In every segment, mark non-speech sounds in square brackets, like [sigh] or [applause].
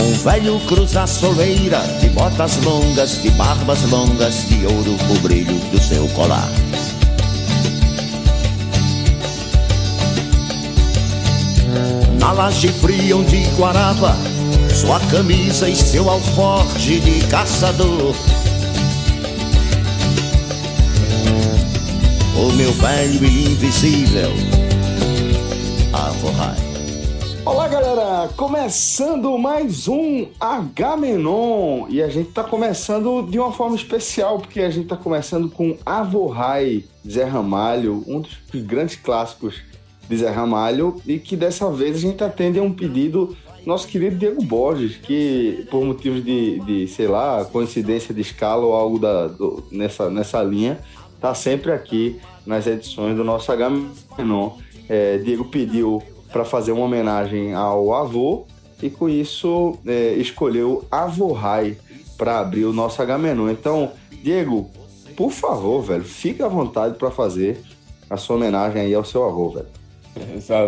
Um velho cruza soleira, de botas longas, de barbas longas, de ouro o brilho do seu colar. Na laje fria onde guarava sua camisa e seu alforje de caçador. O meu velho e invisível, Avorrai. Olá galera, começando mais um Agamenon e a gente tá começando de uma forma especial porque a gente tá começando com Avorrai Zé Ramalho, um dos grandes clássicos de Zé Ramalho e que dessa vez a gente atende a um pedido do nosso querido Diego Borges, que por motivos de, de sei lá, coincidência de escala ou algo da, do- nessa, nessa linha, tá sempre aqui nas edições do nosso Agamenon. É, Diego pediu para fazer uma homenagem ao avô e com isso é, escolheu Avorrai para abrir o nosso Agamenon. Então, Diego, por favor, velho, fique à vontade para fazer a sua homenagem aí ao seu avô, velho.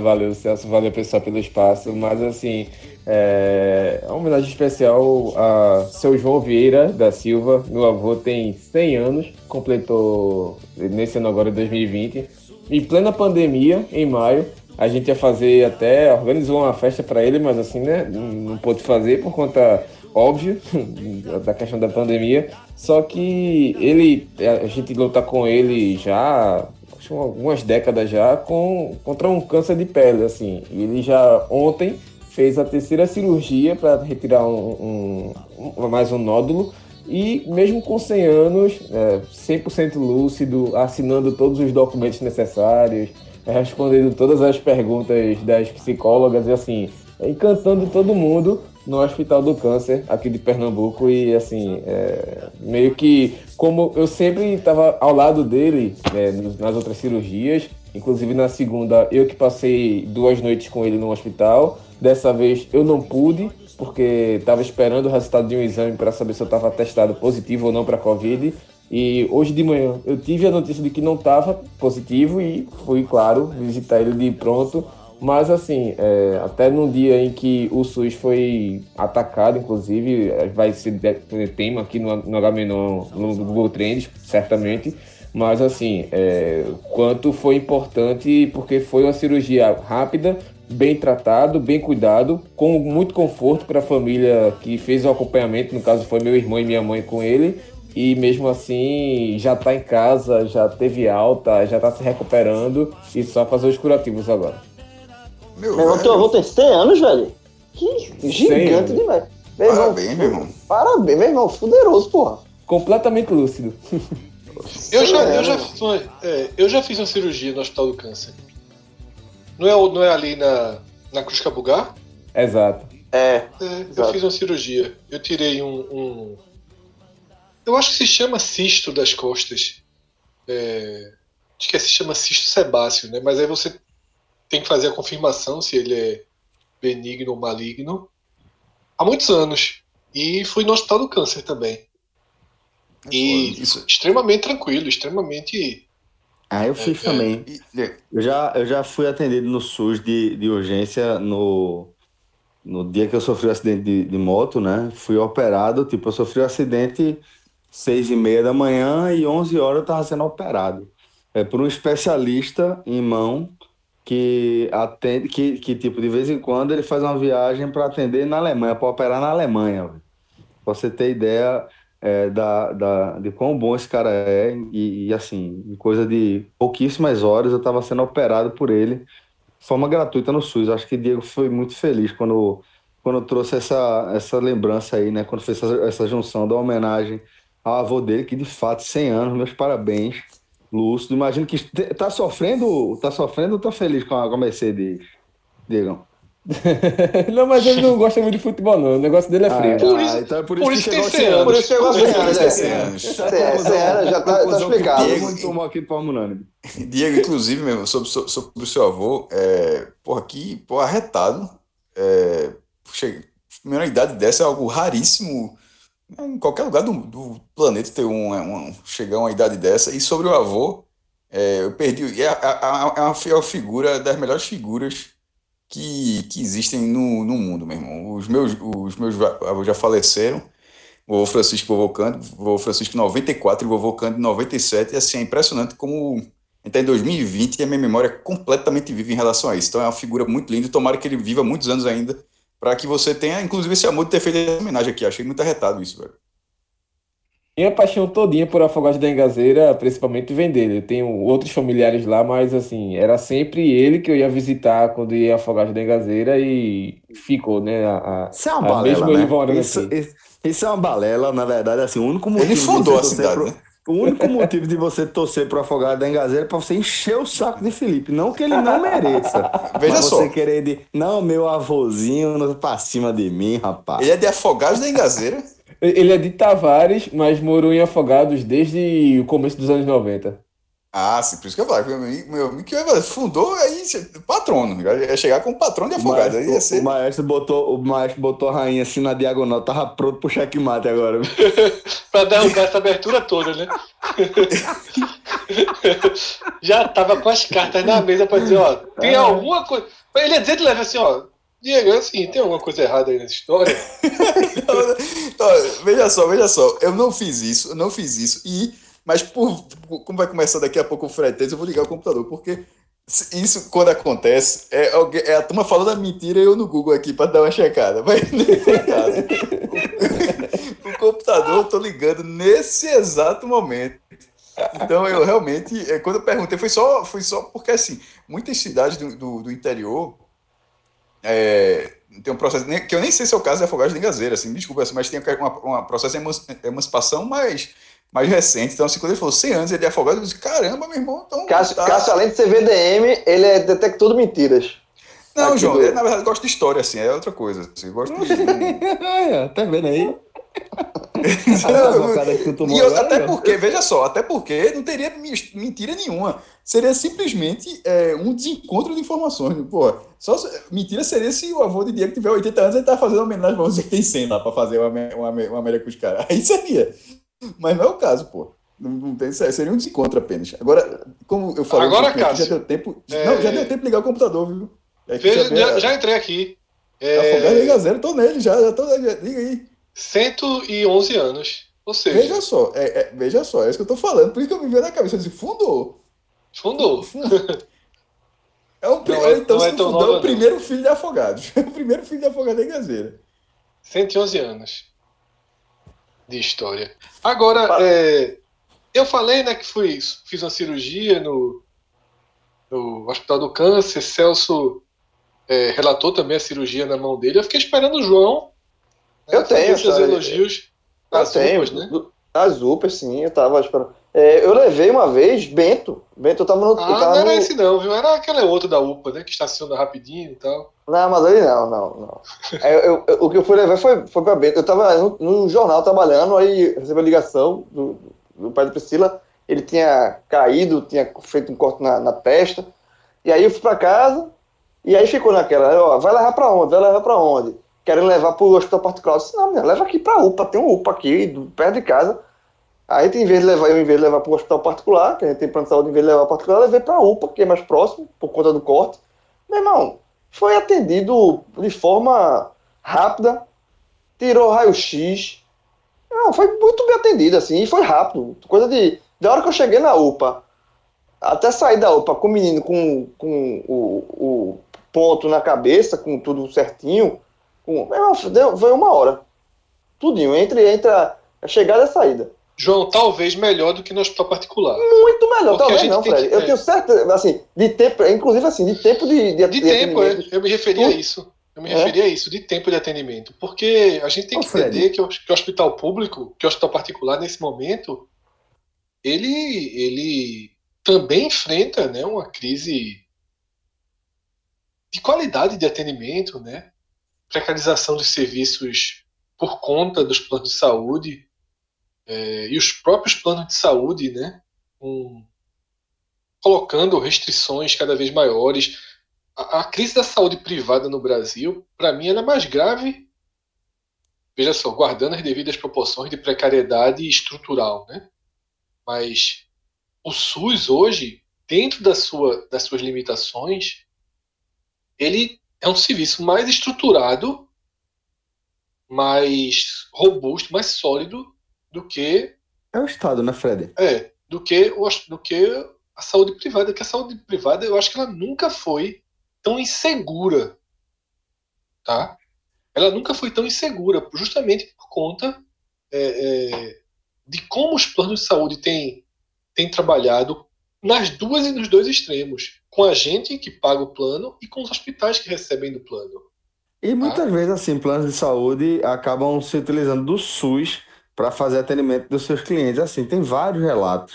Valeu, Celso, valeu pessoal pelo espaço, mas assim, é uma homenagem especial a seu João Vieira da Silva, meu avô tem 100 anos, completou nesse ano agora, 2020, em plena pandemia, em maio, a gente ia fazer até, organizou uma festa para ele, mas assim, né, não pôde fazer por conta, óbvio, [laughs] da questão da pandemia, só que ele, a gente luta com ele já algumas décadas já com, contra um câncer de pele, assim. Ele já ontem fez a terceira cirurgia para retirar um, um- mais um nódulo e mesmo com 100 anos, é, 100% lúcido, assinando todos os documentos necessários, respondendo todas as perguntas das psicólogas e assim, encantando todo mundo no Hospital do Câncer aqui de Pernambuco e assim, é, meio que como eu sempre estava ao lado dele nos- nas outras cirurgias, inclusive na segunda eu que passei duas noites com ele no hospital, dessa vez eu não pude porque estava esperando o resultado de um exame para saber se eu estava testado positivo ou não para Covid. E hoje de manhã eu tive a notícia de que não estava positivo e fui, claro, visitar ele de pronto. Mas assim, é, até no dia em que o SUS foi atacado, inclusive, é, vai ser tema aqui no, no no Google Trends, certamente. Mas assim, é, quanto foi importante, porque foi uma cirurgia rápida, bem tratado, bem cuidado, com muito conforto para a família que fez o acompanhamento, no caso foi meu irmão e minha mãe com ele, e mesmo assim já está em casa, já teve alta, já está se recuperando e só fazer os curativos agora. Meu, Meu irmão, teu avô tem 100 anos, velho. Que gigante demais. Meu irmão, Parabéns, meu irmão. Parabéns, meu irmão. Fuderoso, porra. Completamente lúcido. Eu já, eu, anos. já fiz uma, é, eu já fiz uma cirurgia no Hospital do Câncer. Não é, não é ali na, na Cruz Cabugá? Exato. É. É, eu Exato. fiz uma cirurgia. Eu tirei um, um- Eu acho que se chama cisto das costas. É, Acho que se chama cisto sebáceo, né? Mas aí você tem que fazer a confirmação se ele é benigno ou maligno. Há muitos anos. E fui no Hospital do Câncer também. E Isso. extremamente tranquilo, extremamente. Ah, eu fiz É, também. E- é, Eu já, eu já fui atendido no SUS de, de urgência no, no dia que eu sofri o acidente de, de moto, né? Fui operado, tipo, eu sofri o acidente seis e meia da manhã e 11 horas eu tava sendo operado. É por um especialista em mão que atende, que, que tipo, de vez em quando ele faz uma viagem para atender na Alemanha, para operar na Alemanha. Pra você ter ideia é, da, da, de quão bom esse cara é, e, e, assim, em coisa de pouquíssimas horas eu estava sendo operado por ele, de forma gratuita no SUS. Acho que Diego foi muito feliz quando, quando trouxe essa, essa lembrança aí, né? Quando fez essa, essa junção da homenagem ao avô dele, que de fato, 100 anos, meus parabéns. Lúcido, imagino que te- tá sofrendo, tá sofrendo ou tá feliz com a, com a Mercedes, Diego? [laughs] não, mas ele não gosta muito de futebol, não. O negócio dele é frio. Por isso- então é por por isso que isso tem chegou 100 esse anos. Por isso que eu gosto de anos, Tem é. 100 anos. É a já tá- tá que explicado. mundo tomou aqui para. Diego, inclusive, mesmo, sobre, sobre, o seu avô, é, porra, que porra, arretado. É, chega, primeira idade dessa é algo raríssimo em qualquer lugar do, do planeta ter um, um- chegar a uma idade dessa. E sobre o avô, é, eu perdi. É, é, é uma, é uma figura das melhores figuras que, que existem no, no mundo, meu irmão. Os meus, os meus já faleceram. O vovô Francisco e o vovô Francisco 94 e vovô Cândido 97. E assim, é impressionante como a está em 2020 e a minha memória é completamente viva em relação a isso. Então é uma figura muito linda. Tomara que ele viva muitos anos ainda, para que você tenha, inclusive, esse amor de ter feito essa homenagem aqui. Achei muito arretado isso, velho. Minha paixão todinha por Afogados da Engazeira, principalmente vem dele. Eu tenho outros familiares lá, mas assim, era sempre ele que eu ia visitar quando ia a Afogados da Engazeira e ficou, né? A, a- Isso é uma a balela, né? Olivorana Isso, aqui. isso, isso é uma balela, na verdade, assim, o único motivo Ele de fundou a cidade, pro- né? O único motivo de você torcer pro Afogado da Engazeira é pra você encher o saco de Felipe, não que ele não mereça. [laughs] Veja mas só. você querer de, não, meu avôzinho no- pra cima de mim, rapaz. Ele é de Afogados da Engazeira. Ele é de Tavares, mas morou em Afogados desde o começo dos anos 90. Ah, sim, por isso que eu falei. Meu amigo, que fundou aí, patrono. Ia chegar como patrono de O Afogados. Aí ia ser. o maestro botou, o maestro botou a rainha assim na diagonal, tava pronto pro checkmate agora. [laughs] Pra derrubar essa abertura toda, né? [laughs] Já tava com as cartas na mesa pra dizer, ó, tem alguma coisa. Ele ia dizer de leve assim, ó, Diego, assim, tem alguma coisa errada aí nessa história? [laughs] Então, veja só, veja só. Eu não fiz isso, eu não fiz isso. E, mas por, por- como vai começar daqui a pouco o fretes, eu vou ligar o computador, porque isso, quando acontece, é, alguém- é a turma falando a mentira e eu no Google aqui para dar uma checada. Mas o, computador eu tô ligando nesse exato momento. Então eu realmente, é, quando eu perguntei, foi só, foi só porque assim, muitas cidades do, do, do interior é, tem um processo, que eu nem sei se é o caso de Afogados de Engazeira, assim, desculpa, assim, mas tem um processo de eman- emancipação mais, mais recente. Então, assim, quando ele falou 100 anos, ele é afogado, eu disse, caramba, meu irmão, então. Cássio, tá- Cássio, além de ser VDM, ele é detector de mentiras. Não, aqui João, do- eu, na verdade gosto de história, assim, é outra coisa. Assim, eu gosto de. Olha, [laughs] tá vendo aí? [laughs] Não, E eu- até porque, veja só, até porque não teria mentira nenhuma. Seria simplesmente é, um desencontro de informações. Pô, só se- mentira seria se o avô de Diego tiver 80 anos e ele tá fazendo homenagem pra você que tem 100 lá pra fazer uma, uma, uma América com os caras. Aí seria. Mas não é o caso, pô. Não, não tem, seria um desencontro apenas. Agora, como eu falei, Agora, aqui, já Cássio, deu tempo. é- Não, já deu tempo de ligar o computador, viu? É Veja, já, já, já entrei aqui. Afogado É, liga zero, tô nele já, já tô, já, liga aí. 111 anos. Ou seja, Veja só, é, é- veja só, é isso que eu tô falando. Por isso que eu me veio na cabeça, eu disse, fundou. fundou. É o, Não é- então, não se é não fundou, é o não. primeiro filho de Afogados. [laughs] o primeiro filho de Afogados da Engazeira. 111 anos de história. Agora, é, eu falei né, que fui, fiz uma cirurgia no, no Hospital do Câncer. Celso é, relatou também a cirurgia na mão dele. Eu fiquei esperando o João. né, Eu tenho, os elogios Eu tenho. roupas, né? As UPAs, sim, eu tava esperando. É, eu levei uma vez Bento. Bento, eu tava no. eu Ah, tava não era no- esse não, viu? Era aquele outro da UPA, né? Que estaciona rapidinho e tal. Não, mas ali não, não, não. [laughs] Aí eu- eu- o que eu fui levar foi, foi pra Bento. Eu tava no, no jornal trabalhando, aí recebi a ligação do, do pai da Priscila. Ele tinha caído, tinha feito um corte na, na testa. E aí eu fui pra casa, e aí ficou naquela, ó, vai levar pra onde? Vai levar pra onde? Querem levar pro hospital particular. Eu disse, não, menina, leva aqui pra UPA, tem um UPA aqui, perto de casa. Aí, em vez de levar, eu, em vez de levar pro hospital particular, que a gente tem plano de saúde, em vez de levar particular, levei pra UPA, que é mais próximo, por conta do corte. Meu irmão, foi atendido de forma rápida, tirou raio-x. Não, foi muito bem atendido, assim, e foi rápido. Coisa de. Da hora que eu cheguei na UPA, até sair da UPA com o menino com, com o, o ponto na cabeça, com tudo certinho, com, meu irmão, deu, foi uma hora. Tudinho, entre, entre a, a chegada e a saída. João, talvez melhor do que no hospital particular. Muito melhor, Porque talvez não, Fred. que- Eu é. tenho certeza, assim, de tempo, inclusive assim, de tempo de, de, De tempo, é. atendimento. eu me referi a isso. Eu me É? referi a isso, de tempo de atendimento. Porque a gente tem Ô, que Fred. entender que o, que o hospital público, que o hospital particular, nesse momento, ele, ele também enfrenta né, uma crise de qualidade de atendimento, né? precarização dos serviços por conta dos planos de saúde é, e os próprios planos de saúde, né? Um, colocando restrições cada vez maiores. A, a, crise da saúde privada no Brasil, para mim, ela é mais grave. Veja só, guardando as devidas proporções de precariedade estrutural, né? Mas o SUS hoje, dentro da sua, das suas limitações, ele é um serviço mais estruturado, mais robusto, mais sólido do que. É o Estado, né, Fred? É, do que, do que a saúde privada. Que a saúde privada, eu acho que ela nunca foi tão insegura. Tá? Ela nunca foi tão insegura, justamente por conta é, é, de como os planos de saúde têm, têm trabalhado nas duas e nos dois extremos, com a gente que paga o plano e com os hospitais que recebem do plano. E muitas ah. vezes, assim, planos de saúde acabam se utilizando do SUS para fazer atendimento dos seus clientes. Assim, tem vários relatos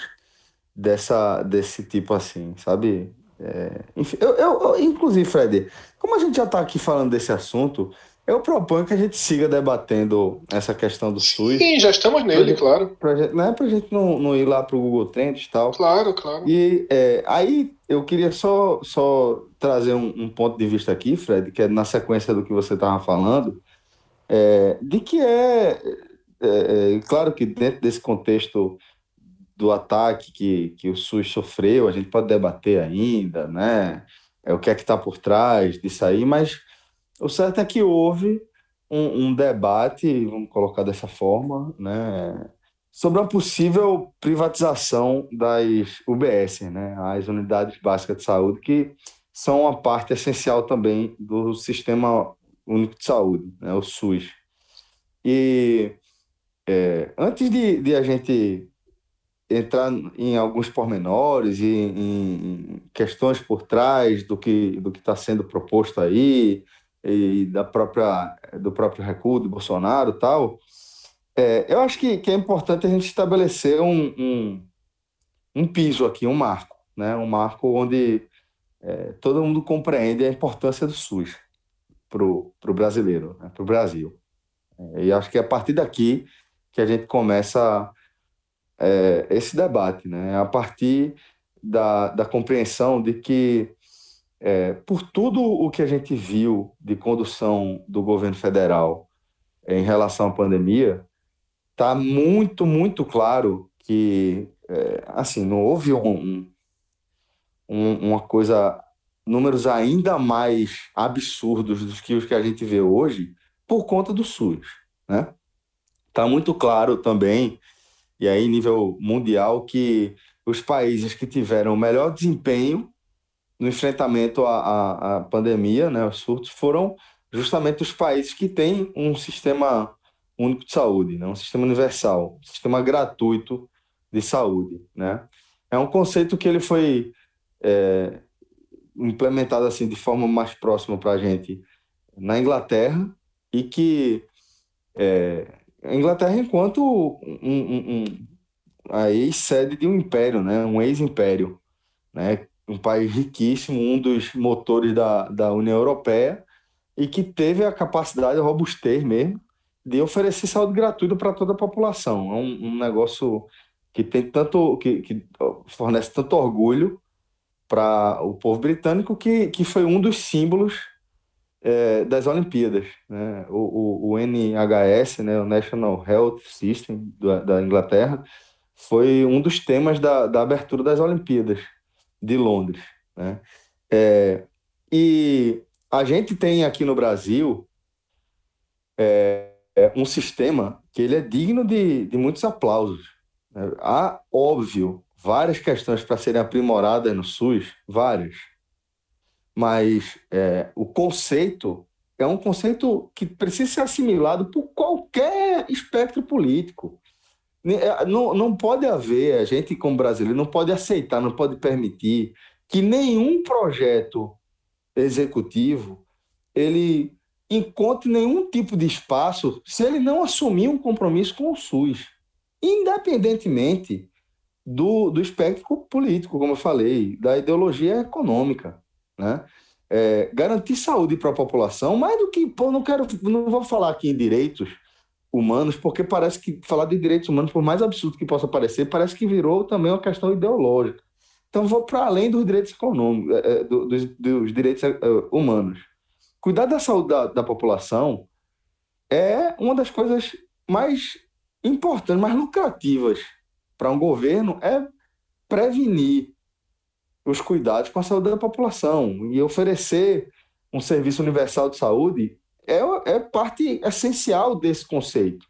dessa, desse tipo assim, sabe? É, enfim, eu, eu, inclusive, Fred, como a gente já está aqui falando desse assunto, eu proponho que a gente siga debatendo essa questão do SUS. Sim, já estamos nele, pra claro. Pra não é pra gente não, não ir lá pro Google Trends e tal. Claro, claro. E é, aí eu queria só, só trazer um, um, ponto de vista aqui, Fred, que é na sequência do que você estava falando, é, de que é, é, é, claro que dentro desse contexto do ataque que, que o SUS sofreu, a gente pode debater ainda, né? É, o que é que está por trás disso aí, mas o certo é que houve um, um debate, vamos colocar dessa forma, né, sobre a possível privatização das UBS, né, as unidades básicas de saúde, que são uma parte essencial também do Sistema Único de Saúde, né, o SUS. E é, antes de, de, a gente entrar em alguns pormenores e em, questões por trás do que do que está sendo proposto aí, e da própria, do próprio recuo de Bolsonaro tal, é, eu acho que, que é importante a gente estabelecer um, um, um piso aqui, um marco, né? um marco onde é, todo mundo compreende a importância do SUS para o brasileiro, né? para o Brasil. É, e acho que a partir daqui que a gente começa é, esse debate, né? a partir da, da compreensão de que é, por tudo o que a gente viu de condução do governo federal em relação à pandemia, está muito, muito claro que, é, assim, não houve um, um, uma coisa, números ainda mais absurdos do que os que a gente vê hoje por conta do SUS, né? Está muito claro também, e aí nível mundial, que os países que tiveram o melhor desempenho no enfrentamento à, à, à pandemia, né, os surtos, foram justamente os países que têm um sistema único de saúde, né, um sistema universal, um sistema gratuito de saúde. Né? É um conceito que ele foi é, implementado assim de forma mais próxima para a gente na Inglaterra e que é, a Inglaterra enquanto um, um, um, a ex-sede de um império, né, um ex-império, né, um país riquíssimo, um dos motores da, da União Europeia, e que teve a capacidade, a robustez mesmo, de oferecer saúde gratuita para toda a população. É um, um negócio que tem tanto que, que fornece tanto orgulho para o povo britânico que, que foi um dos símbolos é, das Olimpíadas. Né? O, o, o, NHS, né, o National Health System da, da Inglaterra, foi um dos temas da, da abertura das Olimpíadas de Londres. Né? É, e a gente tem aqui no Brasil é, é, um sistema que ele é digno de, de muitos aplausos. Né? Há, óbvio, várias questões para serem aprimoradas no SUS, várias. Mas é, o conceito é um conceito que precisa ser assimilado por qualquer espectro político. É, não, não pode haver, a gente como brasileiro não pode aceitar, não pode permitir que nenhum projeto executivo ele encontre nenhum tipo de espaço se ele não assumir um compromisso com o SUS, independentemente do, do espectro político, como eu falei, da ideologia econômica, né? É, garantir saúde para a população, mais do que, pô, não quero, não vou falar aqui em direitos humanos, porque parece que falar de direitos humanos, por mais absurdo que possa parecer, parece que virou também uma questão ideológica. Então vou para além dos direitos econômicos, é, é dos, dos, direitos é, humanos. Cuidar da saúde da, da população é uma das coisas mais importantes, mais lucrativas para um governo é prevenir os cuidados com a saúde da população e oferecer um serviço universal de saúde é, é parte essencial desse conceito,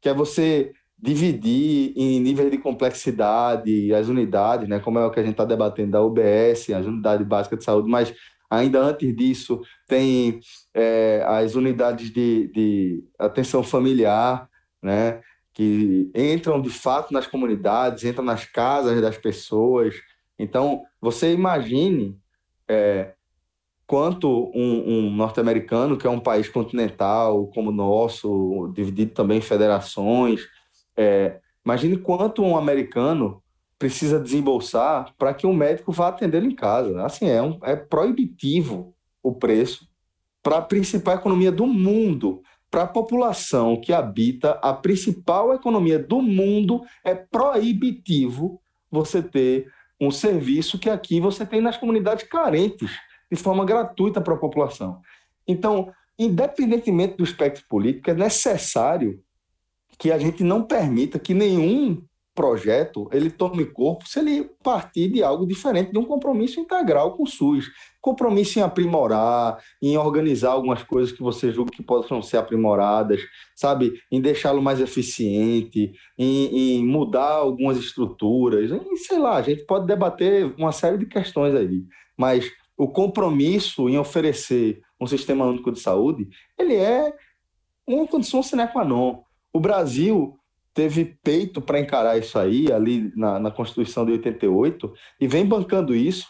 que é você dividir em níveis de complexidade as unidades, né, como é o que a gente está debatendo da UBS, as unidades básicas de saúde, mas ainda antes disso tem é, as unidades de, de atenção familiar, né, que entram de fato nas comunidades, entram nas casas das pessoas. Então, você imagine é, quanto um, um norte-americano, que é um país continental como o nosso, dividido também em federações, é, imagine quanto um americano precisa desembolsar para que um médico vá atendê-lo em casa. Assim, é, um, é proibitivo o preço para a principal economia do mundo para a população que habita a principal economia do mundo, é proibitivo você ter um serviço que aqui você tem nas comunidades carentes, de forma gratuita para a população. Então, independentemente do espectro político, é necessário que a gente não permita que nenhum projeto ele tome corpo se ele partir de algo diferente, de um compromisso integral com o SUS. Compromisso em aprimorar, em organizar algumas coisas que você julga que possam ser aprimoradas, sabe? Em deixá-lo mais eficiente, em, em, mudar algumas estruturas, em, sei lá, a gente pode debater uma série de questões aí, mas o compromisso em oferecer um sistema único de saúde, ele é uma condição sine qua non. O Brasil teve peito para encarar isso aí, ali na, na Constituição de 88, e vem bancando isso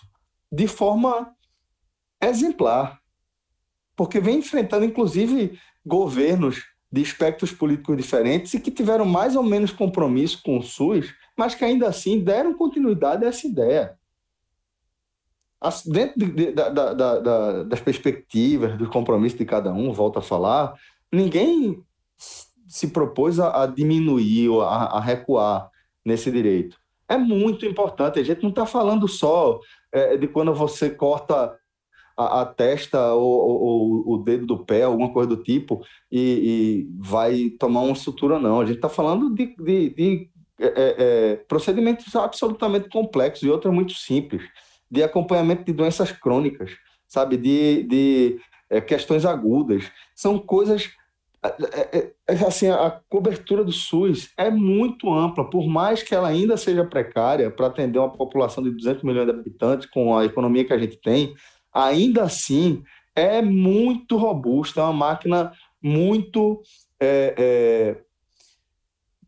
de forma exemplar. Porque vem enfrentando, inclusive, governos de espectros políticos diferentes e que tiveram mais ou menos compromisso com o SUS, mas que ainda assim deram continuidade a essa ideia. Dentro de, da, da, da, das perspectivas, do compromisso de cada um, volta a falar, ninguém se propôs a, a diminuir, a, a, recuar nesse direito. É muito importante. A gente não está falando só é, de quando você corta a, a testa ou, ou, o dedo do pé, alguma coisa do tipo, e, e vai tomar uma sutura, não. A gente está falando de, de, de é, é, é, procedimentos absolutamente complexos e outros muito simples, de acompanhamento de doenças crônicas, sabe, de, de é, questões agudas. São coisas assim, a cobertura do SUS é muito ampla, por mais que ela ainda seja precária para atender uma população de 200 milhões de habitantes com a economia que a gente tem, ainda assim é muito robusta, é uma máquina muito é, é,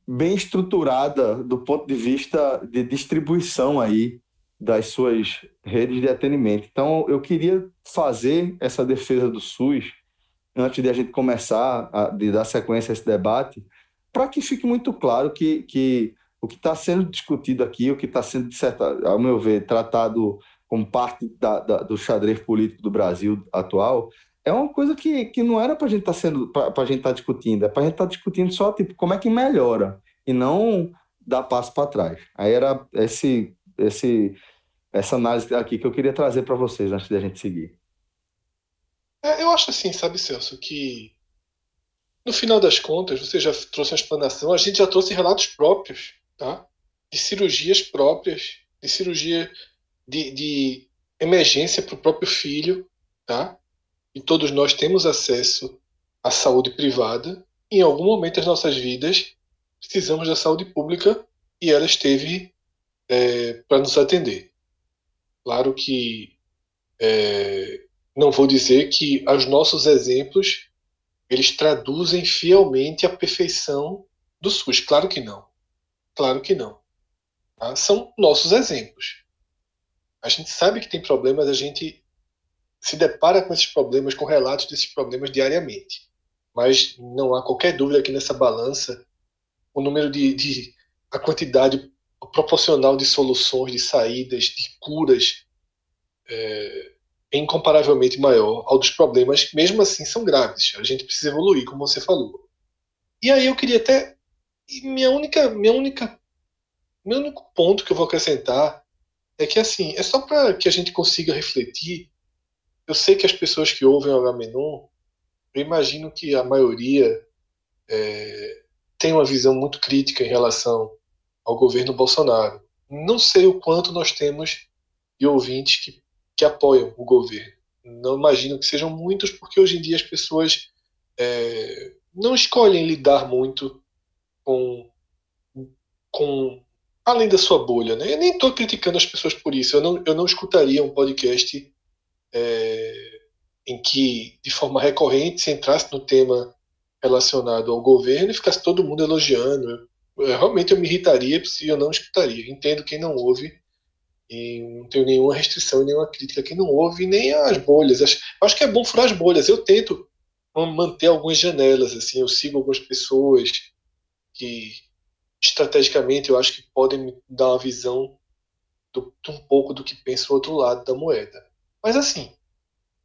bem estruturada do ponto de vista de distribuição aí das suas redes de atendimento. Então, eu queria fazer essa defesa do SUS antes de a gente começar a de dar sequência a esse debate, para que fique muito claro que, que o que está sendo discutido aqui, o que está sendo, ao meu ver, tratado como parte da, da, do xadrez político do Brasil atual, é uma coisa que, que não era para a gente estar tá sendo para a gente estar tá discutindo, é para a gente estar tá discutindo só tipo como é que melhora e não dar passo para trás. Aí era esse esse essa análise aqui que eu queria trazer para vocês antes de a gente seguir. É, eu acho assim, sabe, Celso, que no final das contas, você já trouxe uma explanação, a gente já trouxe relatos próprios, tá? De cirurgias próprias, de cirurgia de, de emergência para o próprio filho, tá? E todos nós temos acesso à saúde privada. Em algum momento das nossas vidas, precisamos da saúde pública e ela esteve é, para nos atender. Claro que é, não vou dizer que os nossos exemplos eles traduzem fielmente a perfeição do SUS. Claro que não. Claro que não. Tá? São nossos exemplos. A gente sabe que tem problemas, a gente se depara com esses problemas, com relatos desses problemas diariamente. Mas não há qualquer dúvida que nessa balança o número de, de a quantidade proporcional de soluções, de saídas, de curas é, é incomparavelmente maior ao dos problemas, que mesmo assim são graves. A gente precisa evoluir, como você falou. E aí eu queria até minha única, minha única, meu único ponto que eu vou acrescentar é que assim é só para que a gente consiga refletir. Eu sei que as pessoas que ouvem o Agamenon, eu imagino que a maioria é, tem uma visão muito crítica em relação ao governo Bolsonaro. Não sei o quanto nós temos de ouvintes que, que apoiam o governo. Não imagino que sejam muitos, porque hoje em dia as pessoas é, não escolhem lidar muito com, com além da sua bolha. Né? Eu nem estou criticando as pessoas por isso. Eu não, eu não escutaria um podcast é, em que, de forma recorrente, se entrasse no tema relacionado ao governo e ficasse todo mundo elogiando realmente eu me irritaria se eu não escutaria. Entendo quem não ouve e não tenho nenhuma restrição, nenhuma crítica quem não ouve, nem as bolhas. Acho, acho que é bom furar as bolhas. Eu tento manter algumas janelas, assim, eu sigo algumas pessoas que estrategicamente eu acho que podem me dar uma visão do, um pouco do que pensa o outro lado da moeda. Mas assim,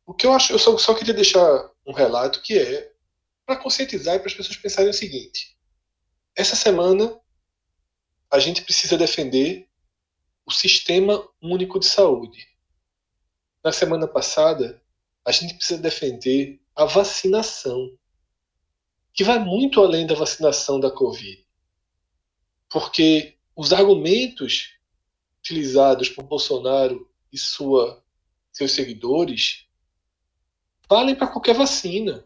o que eu acho, eu só, só queria deixar um relato que é para conscientizar e para as pessoas pensarem o seguinte: essa semana, a gente precisa defender o Sistema Único de Saúde. Na semana passada, a gente precisa defender a vacinação, que vai muito além da vacinação da Covid. Porque os argumentos utilizados por Bolsonaro e sua, seus seguidores valem para qualquer vacina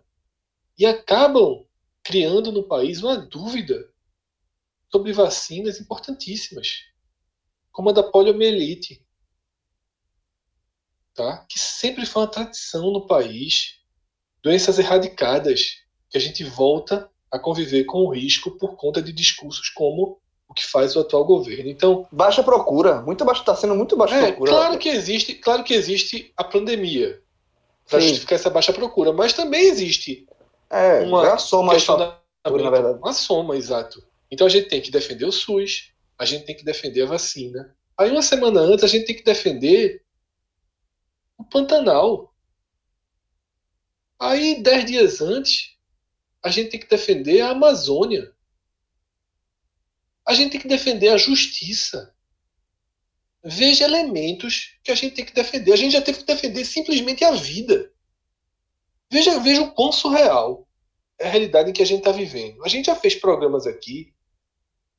e acabam criando no país uma dúvida sobre vacinas importantíssimas, como a da poliomielite, tá? que sempre foi uma tradição no país, doenças erradicadas, que a gente volta a conviver com o risco por conta de discursos como o que faz o atual governo. Então, baixa procura, muito baixo, está sendo muito baixa é, procura. Claro que existe, claro que existe a pandemia para justificar essa baixa procura, mas também existe é, uma é soma questão da, na verdade. Uma soma, exato. Então a gente tem que defender o SUS, a gente tem que defender a vacina. Aí uma semana antes a gente tem que defender o Pantanal. Aí dez dias antes a gente tem que defender a Amazônia. A gente tem que defender a justiça. Veja elementos que a gente tem que defender. A gente já teve que defender simplesmente a vida. Veja, veja o quão surreal é a realidade em que a gente está vivendo. A gente já fez programas aqui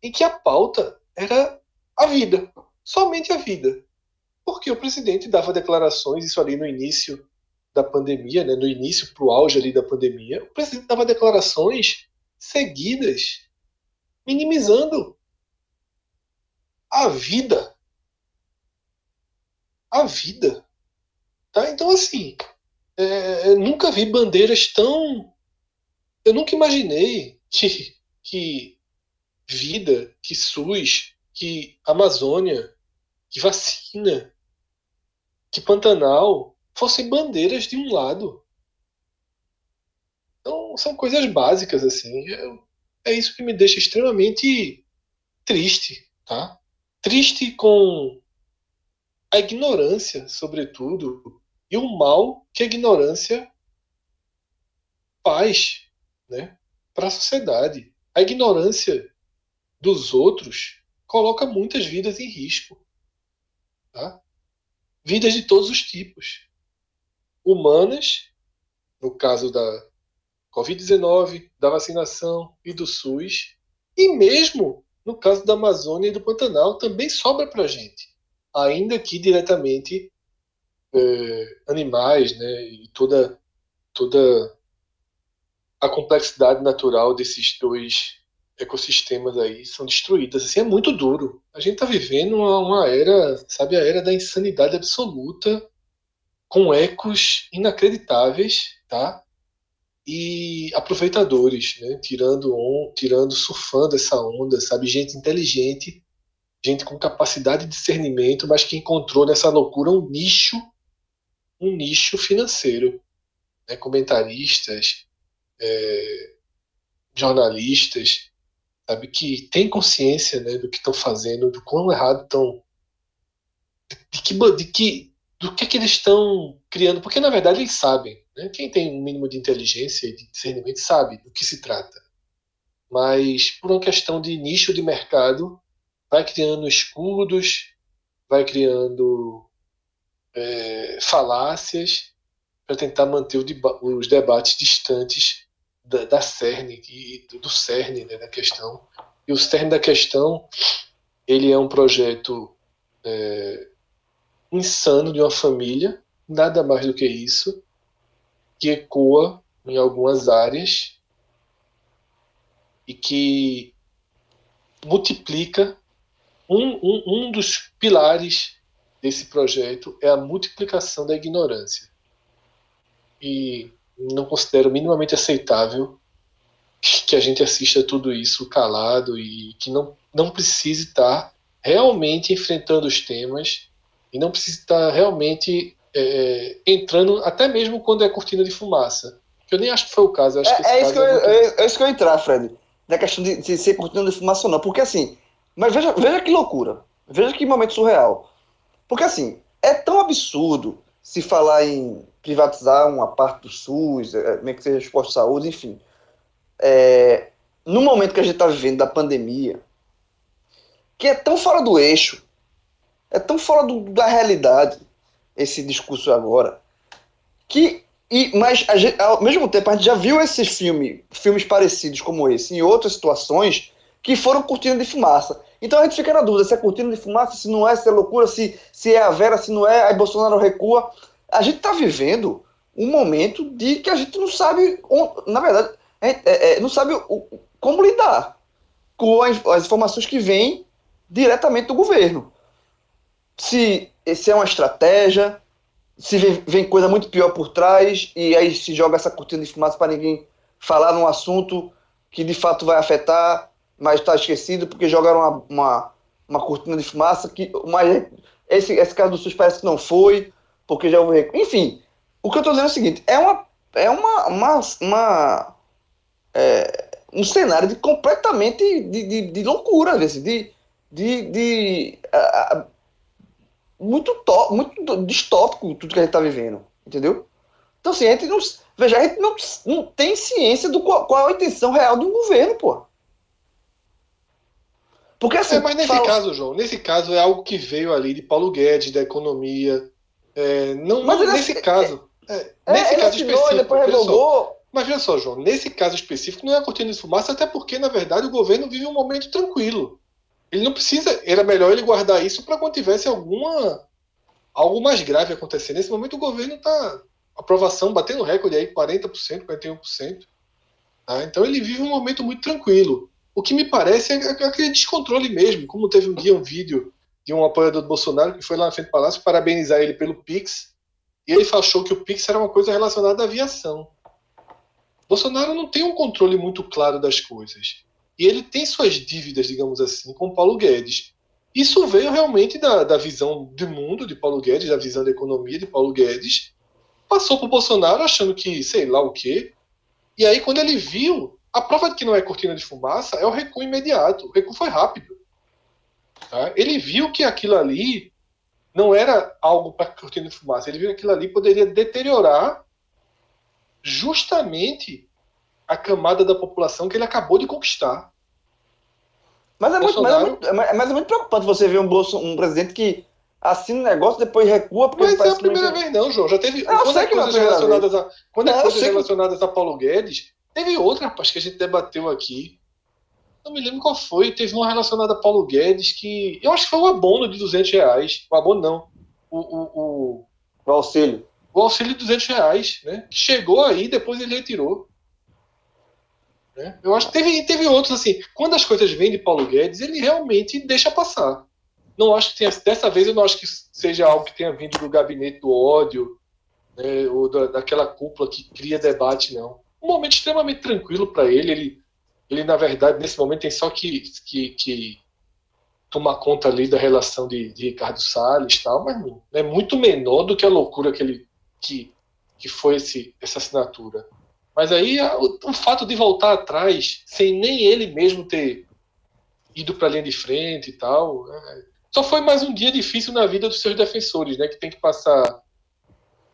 em que a pauta era a vida, somente a vida. Porque o presidente dava declarações, isso ali no início da pandemia, né, no início para o auge ali da pandemia, o presidente dava declarações seguidas, minimizando a vida. A vida. Tá? Então, assim, é, nunca vi bandeiras tão. Eu nunca imaginei que, que vida, que SUS, que Amazônia, que vacina, que Pantanal fossem bandeiras de um lado. Então, são coisas básicas, assim. É, é isso que me deixa extremamente triste, tá? Triste com a ignorância, sobretudo, e o mal que a ignorância faz, né, para a sociedade. A ignorância dos outros coloca muitas vidas em risco. Tá? Vidas de todos os tipos. Humanas, no caso da Covid-19, da vacinação e do SUS, e mesmo no caso da Amazônia e do Pantanal, também sobra para a gente. Ainda que diretamente é, animais né, e toda, toda a complexidade natural desses dois ecossistemas aí são destruídos. Assim, é muito duro. A gente está vivendo uma, uma, era, sabe, a era da insanidade absoluta, com ecos inacreditáveis, tá? E aproveitadores, né? Tirando, on, tirando, surfando essa onda, sabe? Gente inteligente, gente com capacidade de discernimento, mas que encontrou nessa loucura um nicho, um nicho financeiro, né? Comentaristas, é, jornalistas, sabe? Que tem consciência né, do que estão fazendo, do quão errado estão. De que, de que, do que, que eles estão criando, porque na verdade eles sabem. Né? Quem tem um mínimo de inteligência e de discernimento sabe do que se trata. Mas por uma questão de nicho de mercado, vai criando escudos, vai criando é, falácias para tentar manter deba os debates distantes da, da cerne e do, cerne né, da questão. E o cerne da questão ele é um projeto é, insano de uma família, nada mais do que isso, que ecoa em algumas áreas e que multiplica um, um, um dos pilares desse projeto é a multiplicação da ignorância. E não considero minimamente aceitável que a gente assista tudo isso calado e que não, não precise estar realmente enfrentando os temas e não precise estar realmente é, entrando, até mesmo quando é cortina de fumaça. Eu nem acho que foi o caso. é, é, isso que eu, é, é, isso que eu entrar, Fred. Na questão de, de ser cortina de fumaça ou não. Porque assim, mas veja, veja que loucura. Veja que momento surreal. Porque assim, é tão absurdo se falar em privatizar uma parte do SUS, é, meio que seja esporte de saúde, enfim. É, no momento que a gente está vivendo da pandemia, que é tão fora do eixo, é tão fora do, da realidade esse discurso agora, que e, mas gente, ao mesmo tempo a gente já viu esses filmes, filmes parecidos como esse, em outras situações que foram cortina de fumaça. Então a gente fica na dúvida se é cortina de fumaça, se não é, se é loucura, se, se é a Vera, se não é, aí Bolsonaro recua. A gente está vivendo um momento de que a gente não sabe, na verdade, é, é, não sabe o, como lidar com as, as, informações que vêm diretamente do governo. Se, se é uma estratégia, se vem, vem, coisa muito pior por trás, e aí se joga essa cortina de fumaça para ninguém falar num assunto que de fato vai afetar mas está esquecido porque jogaram uma, uma, uma, cortina de fumaça que mas esse, esse caso do SUS parece que não foi, porque já houve. Enfim, o que eu estou dizendo é o seguinte: é uma. É uma, uma, uma é, um cenário de completamente de, de, de loucura, vezes, de, de, de muito, to, muito distópico tudo que a gente está vivendo, entendeu? Então, assim, a gente não, veja, a gente não, não tem ciência do qual, qual é a intenção real do governo, pô. Porque assim. É, mas nesse fala... caso, João, nesse caso é algo que veio ali de Paulo Guedes, da economia. É, não, mas não nesse caso. É, é, nesse caso específico. Depois revogou. Mas veja só, João, nesse caso específico não é a cortina de fumaça, até porque, na verdade, o governo vive um momento tranquilo. Ele não precisa. Era melhor ele guardar isso para quando tivesse alguma. algo mais grave acontecendo. Nesse momento o governo está. Aprovação batendo recorde aí, 40%, 41%. Tá? Então ele vive um momento muito tranquilo. O que me parece é aquele descontrole mesmo, como teve um dia um vídeo de um apoiador do Bolsonaro que foi lá na frente do Palácio parabenizar ele pelo Pix, e ele achou que o Pix era uma coisa relacionada à aviação. Bolsonaro não tem um controle muito claro das coisas. E ele tem suas dívidas, digamos assim, com Paulo Guedes. Isso veio realmente da, da visão do mundo de Paulo Guedes, da visão da economia de Paulo Guedes. Passou para o Bolsonaro achando que sei lá o quê. E aí, quando ele viu a prova de que não é cortina de fumaça é o recuo imediato. O recuo foi rápido. Tá? Ele viu que aquilo ali não era algo para cortina de fumaça. Ele viu que aquilo ali poderia deteriorar justamente a camada da população que ele acabou de conquistar. Mas é, Bolsonaro... muito, mas, é, mas é muito preocupante você ver um, Bolso, um presidente que assina um negócio, depois recua. Porque mas é a primeira vez, não, João. Já teve. Não, quando é coisas relacionadas a, quando é coisas relacionadas a Paulo Guedes, Teve outra, rapaz, que a gente debateu aqui. Não me lembro qual foi. Teve uma relacionada a Paulo Guedes que. Eu acho que foi um abono de 200 reais. O abono não. O, o, o, o auxílio. O auxílio de 200 reais, né? Que chegou aí, depois ele retirou. Né? Eu acho que teve, teve outros assim. Quando as coisas vêm de Paulo Guedes, ele realmente deixa passar. Não acho que tenha. Dessa vez eu não acho que seja algo que tenha vindo do gabinete do ódio, né, ou da, daquela cúpula que cria debate, não um momento extremamente tranquilo para ele. ele. Ele, na verdade, nesse momento tem só que, que, que tomar conta ali da relação de, de Ricardo Salles tal, mas é muito menor do que a loucura que, ele, que, que foi esse, essa assinatura. Mas aí o, o fato de voltar atrás, sem nem ele mesmo ter ido para a linha de frente e tal. Né? Só foi mais um dia difícil na vida dos seus defensores, né? Que tem que passar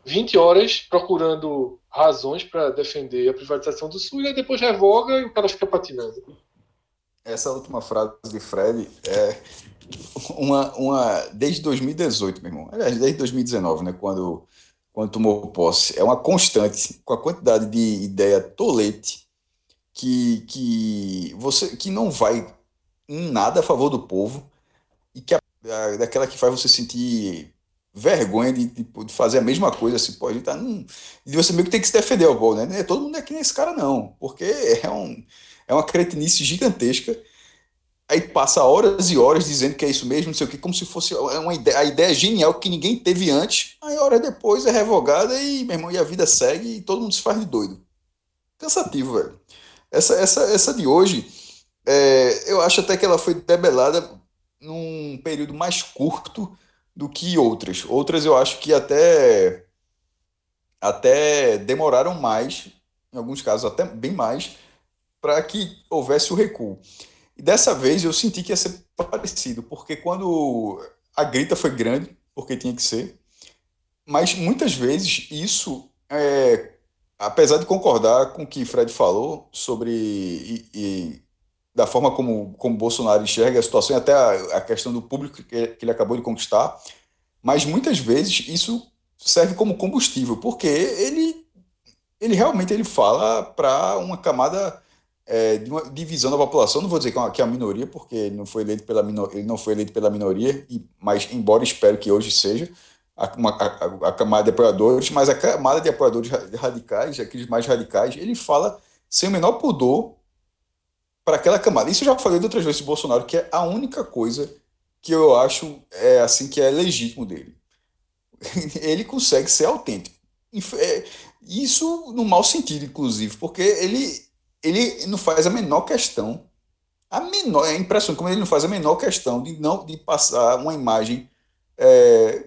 20 horas procurando razões para defender a privatização do Sul e depois revoga e o cara fica patinando. Essa última frase de Fred é uma, uma desde 2018, meu irmão. Aliás, desde 2019, né? Quando, quando tomou posse. É uma constante com a quantidade de ideia tolete que, que você que não vai em nada a favor do povo e que daquela que faz você sentir vergonha de, de, de, fazer a mesma coisa, assim, pô, a gente tá num, e você meio que tem que se defender ao gol, né? Todo mundo é que nem esse cara, não, porque é, um, é uma cretinice gigantesca. Aí passa horas e horas dizendo que é isso mesmo, não sei o que, como se fosse uma ideia, a ideia genial que ninguém teve antes. Aí horas depois é revogada e, meu irmão, e a vida segue e todo mundo se faz de doido. Cansativo, velho. Essa, essa, essa de hoje, é, eu acho até que ela foi debelada num período mais curto do que outras. Outras eu acho que até até demoraram mais, em alguns casos até bem mais, para que houvesse o recuo. E dessa vez eu senti que ia ser parecido, porque quando a grita foi grande, porque tinha que ser, mas muitas vezes isso, é, apesar de concordar com o que Fred falou sobre e, e da forma como, como Bolsonaro enxerga a situação e até a, a questão do público que, que, ele acabou de conquistar, mas muitas vezes isso serve como combustível, porque ele, ele realmente ele fala para uma camada é, de uma divisão da população, não vou dizer que é, que é a minoria, porque ele não foi eleito pela, ele não foi eleito pela minoria, e, mas embora espero que hoje seja, a, uma, a, a, camada de apoiadores, mas a camada de apoiadores radicais, aqueles mais radicais, ele fala sem o menor pudor para aquela camada. Isso eu já falei de outras vezes de Bolsonaro, que é a única coisa que eu acho é assim que é legítimo dele. [laughs] ele consegue ser autêntico. É, isso no mau sentido, inclusive, porque ele, ele não faz a menor questão, a menor, é impressionante como ele não faz a menor questão de não de passar uma imagem, é,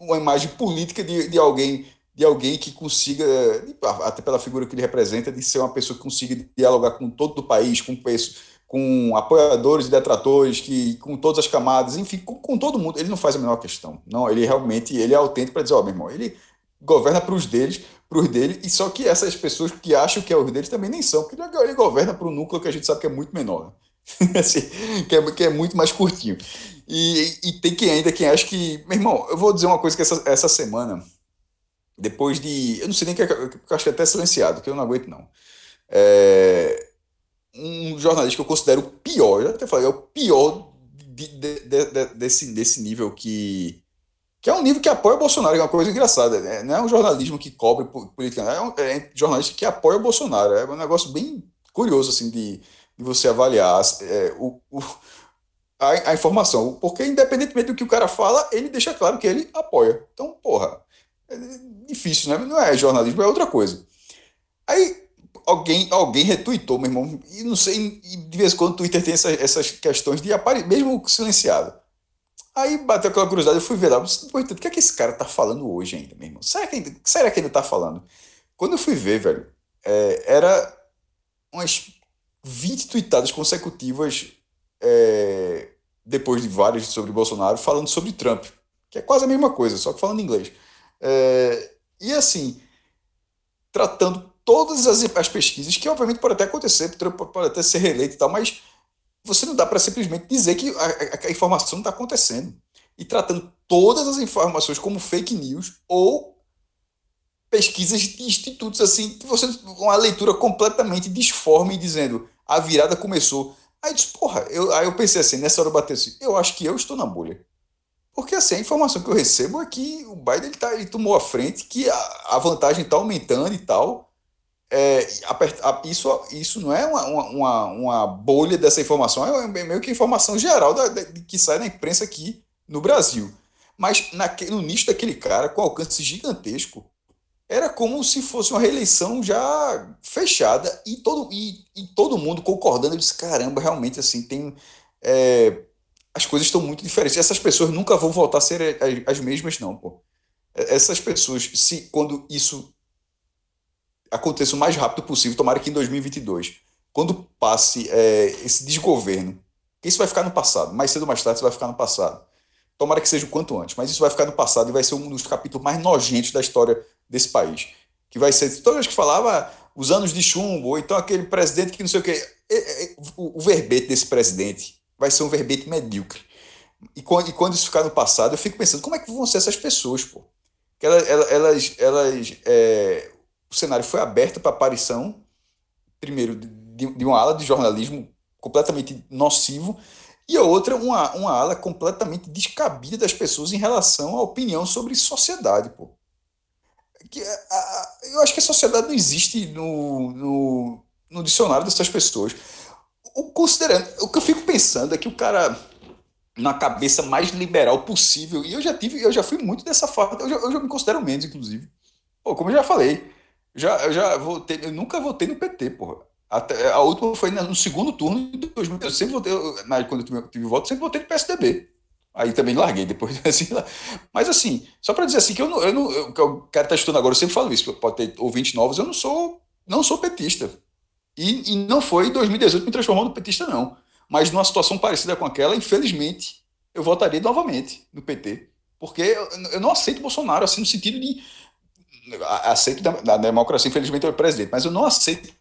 uma imagem política de, de alguém de alguém que consiga, até pela figura que ele representa, de ser uma pessoa que consiga dialogar com todo o país, com, com apoiadores e detratores, que, com todas as camadas, enfim, com, com, todo mundo. Ele não faz a menor questão. Não, ele realmente ele é autêntico para dizer, ó, oh, meu irmão, ele governa para os deles, para os dele, e só que essas pessoas que acham que é os deles também nem são, porque ele governa para um núcleo que a gente sabe que é muito menor, né? [laughs] assim, que, é, que é muito mais curtinho. E, e tem quem ainda quem acha que. Meu irmão, eu vou dizer uma coisa que essa, essa semana depois de. Eu não sei nem que é, acho que é até silenciado, que eu não aguento, não. É, um jornalista que eu considero o pior, já até falei, é o pior de, de, de, desse, desse nível que. Que é um nível que apoia o Bolsonaro, é uma coisa engraçada. Né? Não é um jornalismo que cobre política, é um é jornalista que apoia o Bolsonaro. É um negócio bem curioso assim, de, de você avaliar é, o, o a, a, informação. Porque, independentemente do que o cara fala, ele deixa claro que ele apoia. Então, porra, é difícil, né? Não é jornalismo, é outra coisa. Aí alguém, alguém retuitou, meu irmão, e não sei, e de vez em quando o Twitter tem essa, essas questões de aparecer, mesmo silenciado. Aí bateu aquela curiosidade, eu fui ver lá, o que é que esse cara tá falando hoje ainda, meu irmão? Será que será que ainda tá falando? Quando eu fui ver, velho, é, era umas 20 tweetadas consecutivas é, depois de várias sobre Bolsonaro, falando sobre Trump, que é quase a mesma coisa, só que falando inglês. É, e assim, tratando todas as, as, pesquisas, que obviamente pode até acontecer, pode até ser reeleito e tal, mas você não dá para simplesmente dizer que a, a, a informação não está acontecendo. E tratando todas as informações como fake news ou pesquisas de institutos assim, que você uma leitura completamente disforme dizendo a virada começou. Aí disse, porra, eu, aí eu pensei assim, nessa hora eu bateu assim, eu acho que eu estou na bolha. Porque assim, a informação que eu recebo é que o Biden ele, tá, ele tomou a frente, que a, a vantagem está aumentando e tal. É, a, isso, isso não é uma, uma, uma, bolha dessa informação, é meio que informação geral da, da, que sai na imprensa aqui no Brasil. Mas no nicho daquele cara, com alcance gigantesco, era como se fosse uma reeleição já fechada e todo, e, e todo mundo concordando. Eu disse: caramba, realmente assim, tem. É, as coisas estão muito diferentes. Essas pessoas nunca vão voltar a ser as mesmas, não, pô. Essas pessoas, se quando isso aconteça o mais rápido possível, tomara que em 2022, quando passe é, esse desgoverno, Isso vai ficar no passado. Mais cedo ou mais tarde, isso vai ficar no passado. Tomara que seja o quanto antes, mas isso vai ficar no passado e vai ser um dos capítulos mais nojentos da história desse país. Que vai ser, toda vez que falava os anos de chumbo, ou então aquele presidente que não sei o quê. O verbete desse presidente vai ser um verbete medíocre. E quando, e quando, isso ficar no passado, eu fico pensando, como é que vão ser essas pessoas, pô? Que elas, elas, elas é, o cenário foi aberto para aparição, primeiro, de, de uma ala de jornalismo completamente nocivo, e a outra, uma, uma ala completamente descabida das pessoas em relação à opinião sobre sociedade, pô. Que, a, eu acho que a sociedade não existe no, no, no dicionário dessas pessoas. O, considerando, o que eu fico pensando é que o cara, na cabeça mais liberal possível, e eu já tive, eu já fui muito dessa forma, eu já, eu já me considero menos, inclusive. Pô, como eu já falei, já, eu já votei, eu nunca votei no PT, porra. Até, a última foi no segundo turno de 2000. Eu sempre votei, eu, quando eu tive, tive voto, sempre votei no PSDB. Aí também larguei depois. [laughs] Assim, mas assim, só para dizer assim, que eu não. Eu não eu, o cara está estudando agora, eu sempre falo isso, pode ter ouvintes novos, eu não sou, não sou petista. E, e não foi em 2018 me transformou no petista, não. Mas numa situação parecida com aquela, infelizmente, eu votaria novamente no PT. Porque eu, eu não aceito Bolsonaro, assim, no sentido de. Aceito da, da democracia, infelizmente, é o presidente, mas eu não aceito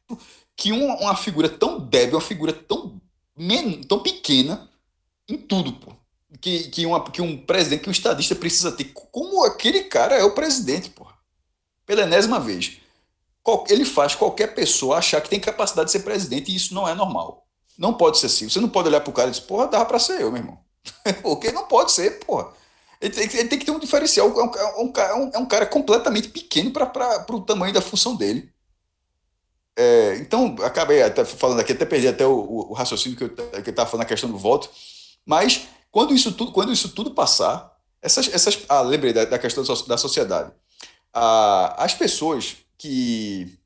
que uma, uma figura tão débil, uma figura tão, men, tão pequena em tudo, pô. Que, que, uma, que um presidente, que um estadista precisa ter. Como aquele cara é o presidente, pô. Pela enésima vez. Ele faz qualquer pessoa achar que tem capacidade de ser presidente e isso não é normal. Não pode ser assim. Você não pode olhar pro cara e dizer, porra, dava pra ser eu, meu irmão. [laughs] Porque não pode ser, porra. Ele tem, ele tem, que ter um diferencial. É um, é um, é um, é um cara completamente pequeno para o tamanho da função dele. É, então, acabei até falando aqui, até perdi até o, o raciocínio que eu estava falando na questão do voto, mas quando isso tudo, quando isso tudo passar, essas, essas ah, lembrei da, da questão da sociedade. Ah, as pessoas que,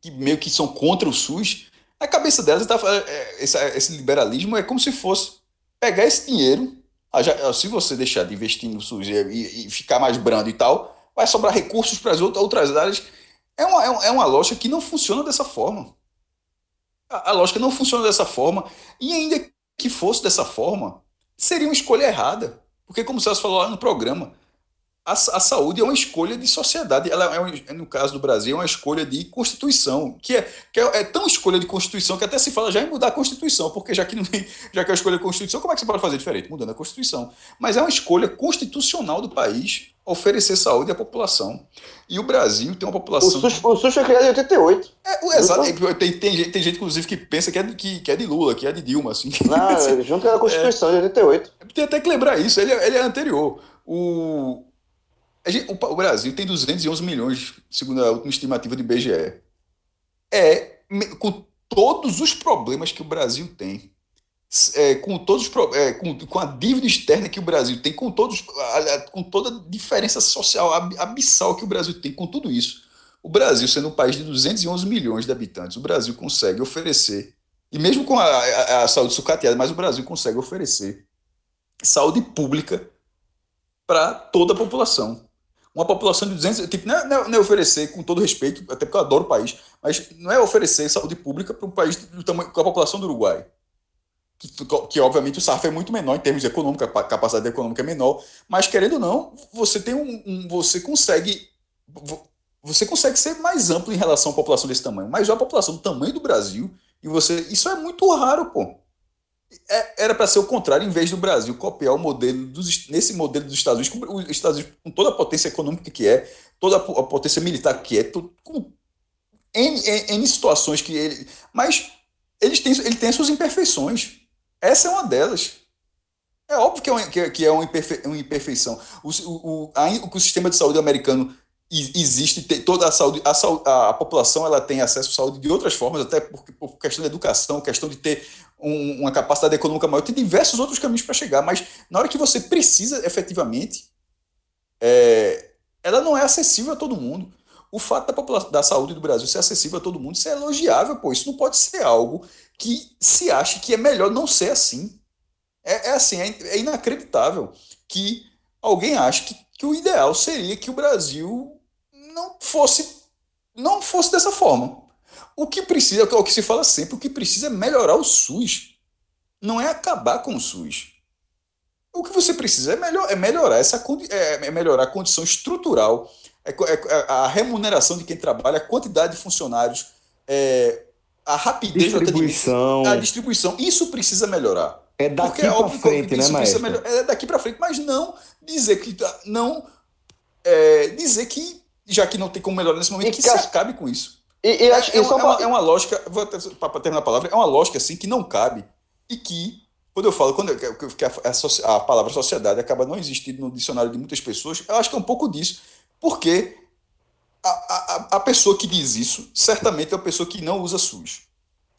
que meio que são contra o SUS, a cabeça delas tá, é, esse, esse liberalismo é como se fosse pegar esse dinheiro, ah, já, se você deixar de investir no SUS e, e, ficar mais brando e tal, vai sobrar recursos para as outras, outras áreas é uma, é, é uma lógica que não funciona dessa forma. A, a lógica não funciona dessa forma. E ainda que fosse dessa forma, seria uma escolha errada. Porque, como o Celso falou lá no programa, a, a, saúde é uma escolha de sociedade. Ela é, um, no caso do Brasil, é uma escolha de Constituição, que, é, que é, é, tão escolha de Constituição que até se fala já em mudar a Constituição, porque já que, não, [laughs] já que é a escolha de Constituição, como é que você pode fazer diferente? Mudando a Constituição. Mas é uma escolha constitucional do país oferecer saúde à população. E o Brasil tem uma população. O SUS, o SUS foi criado em 88. É, o exato. Tem, tem, tem, gente, inclusive, que pensa que é, de, que, que é de Lula, que é de Dilma. Assim. [laughs] Não, junto com a Constituição é, de 88. Tem até que lembrar isso, ele, ele é anterior. O, Gente, o, o, Brasil tem 211 milhões, segundo a última estimativa de IBGE. É, com todos os problemas que o Brasil tem, é, com, todos os, é, com, com, a dívida externa que o Brasil tem, com, todos, com toda a diferença social abissal que o Brasil tem, com tudo isso, o Brasil, sendo um país de 211 milhões de habitantes, o Brasil consegue oferecer, e mesmo com a, a, a saúde sucateada, mas o Brasil consegue oferecer saúde pública para toda a população uma população de 200. Tipo, não é, não é, oferecer, com todo respeito, até porque eu adoro o país, mas não é oferecer saúde pública para um país do tamanho, com a população do Uruguai. Que, que, obviamente o SARF é muito menor em termos econômicos, a capacidade econômica é menor, mas querendo ou não, você tem um, um, você consegue você consegue ser mais amplo em relação à população desse tamanho, mas a população do tamanho do Brasil e você isso é muito raro, pô. É, era para ser o contrário, em vez do Brasil copiar o modelo dos, nesse modelo dos Estados Unidos, com, os Estados Unidos, com toda a potência econômica que é, toda a, potência militar que é, tudo, com N, N, N, situações que ele. Mas eles têm, ele tem as suas imperfeições. Essa é uma delas. É óbvio que é, uma, que é uma, imperfe, uma imperfeição. O, o, o, o sistema de saúde americano existe tem toda a saúde a, a, população ela tem acesso à saúde de outras formas até por, por questão da educação questão de ter um, uma capacidade econômica maior tem diversos outros caminhos para chegar mas na hora que você precisa efetivamente é, ela não é acessível a todo mundo. O fato da, população, da saúde do Brasil ser acessível a todo mundo isso é elogiável pô. Isso não pode ser algo que se ache que é melhor não ser assim. É, é assim é, é inacreditável que alguém ache que, que o ideal seria que o Brasil não fosse não fosse dessa forma. O que precisa, é o que se fala sempre, o que precisa é melhorar o SUS. não é acabar com o SUS. O que você precisa é, melhor, é melhorar essa é, é melhorar a condição estrutural, é, é, é, a remuneração de quem trabalha, a quantidade de funcionários, é, a rapidez distribuição. a distribuição. Isso precisa melhorar. É daqui para frente, né, Maestro? É daqui para frente, mas não dizer que não é, dizer que já que não tem como melhorar nesse momento, que, que se acabe com isso. E, e acho, é, é, uma, é, uma, lógica, para terminar a palavra, é uma lógica assim que não cabe e que quando eu falo quando eu, que a, a, a, palavra sociedade acaba não existindo no dicionário de muitas pessoas, eu acho que é um pouco disso, porque a, a, a pessoa que diz isso certamente é a pessoa que não usa SUS.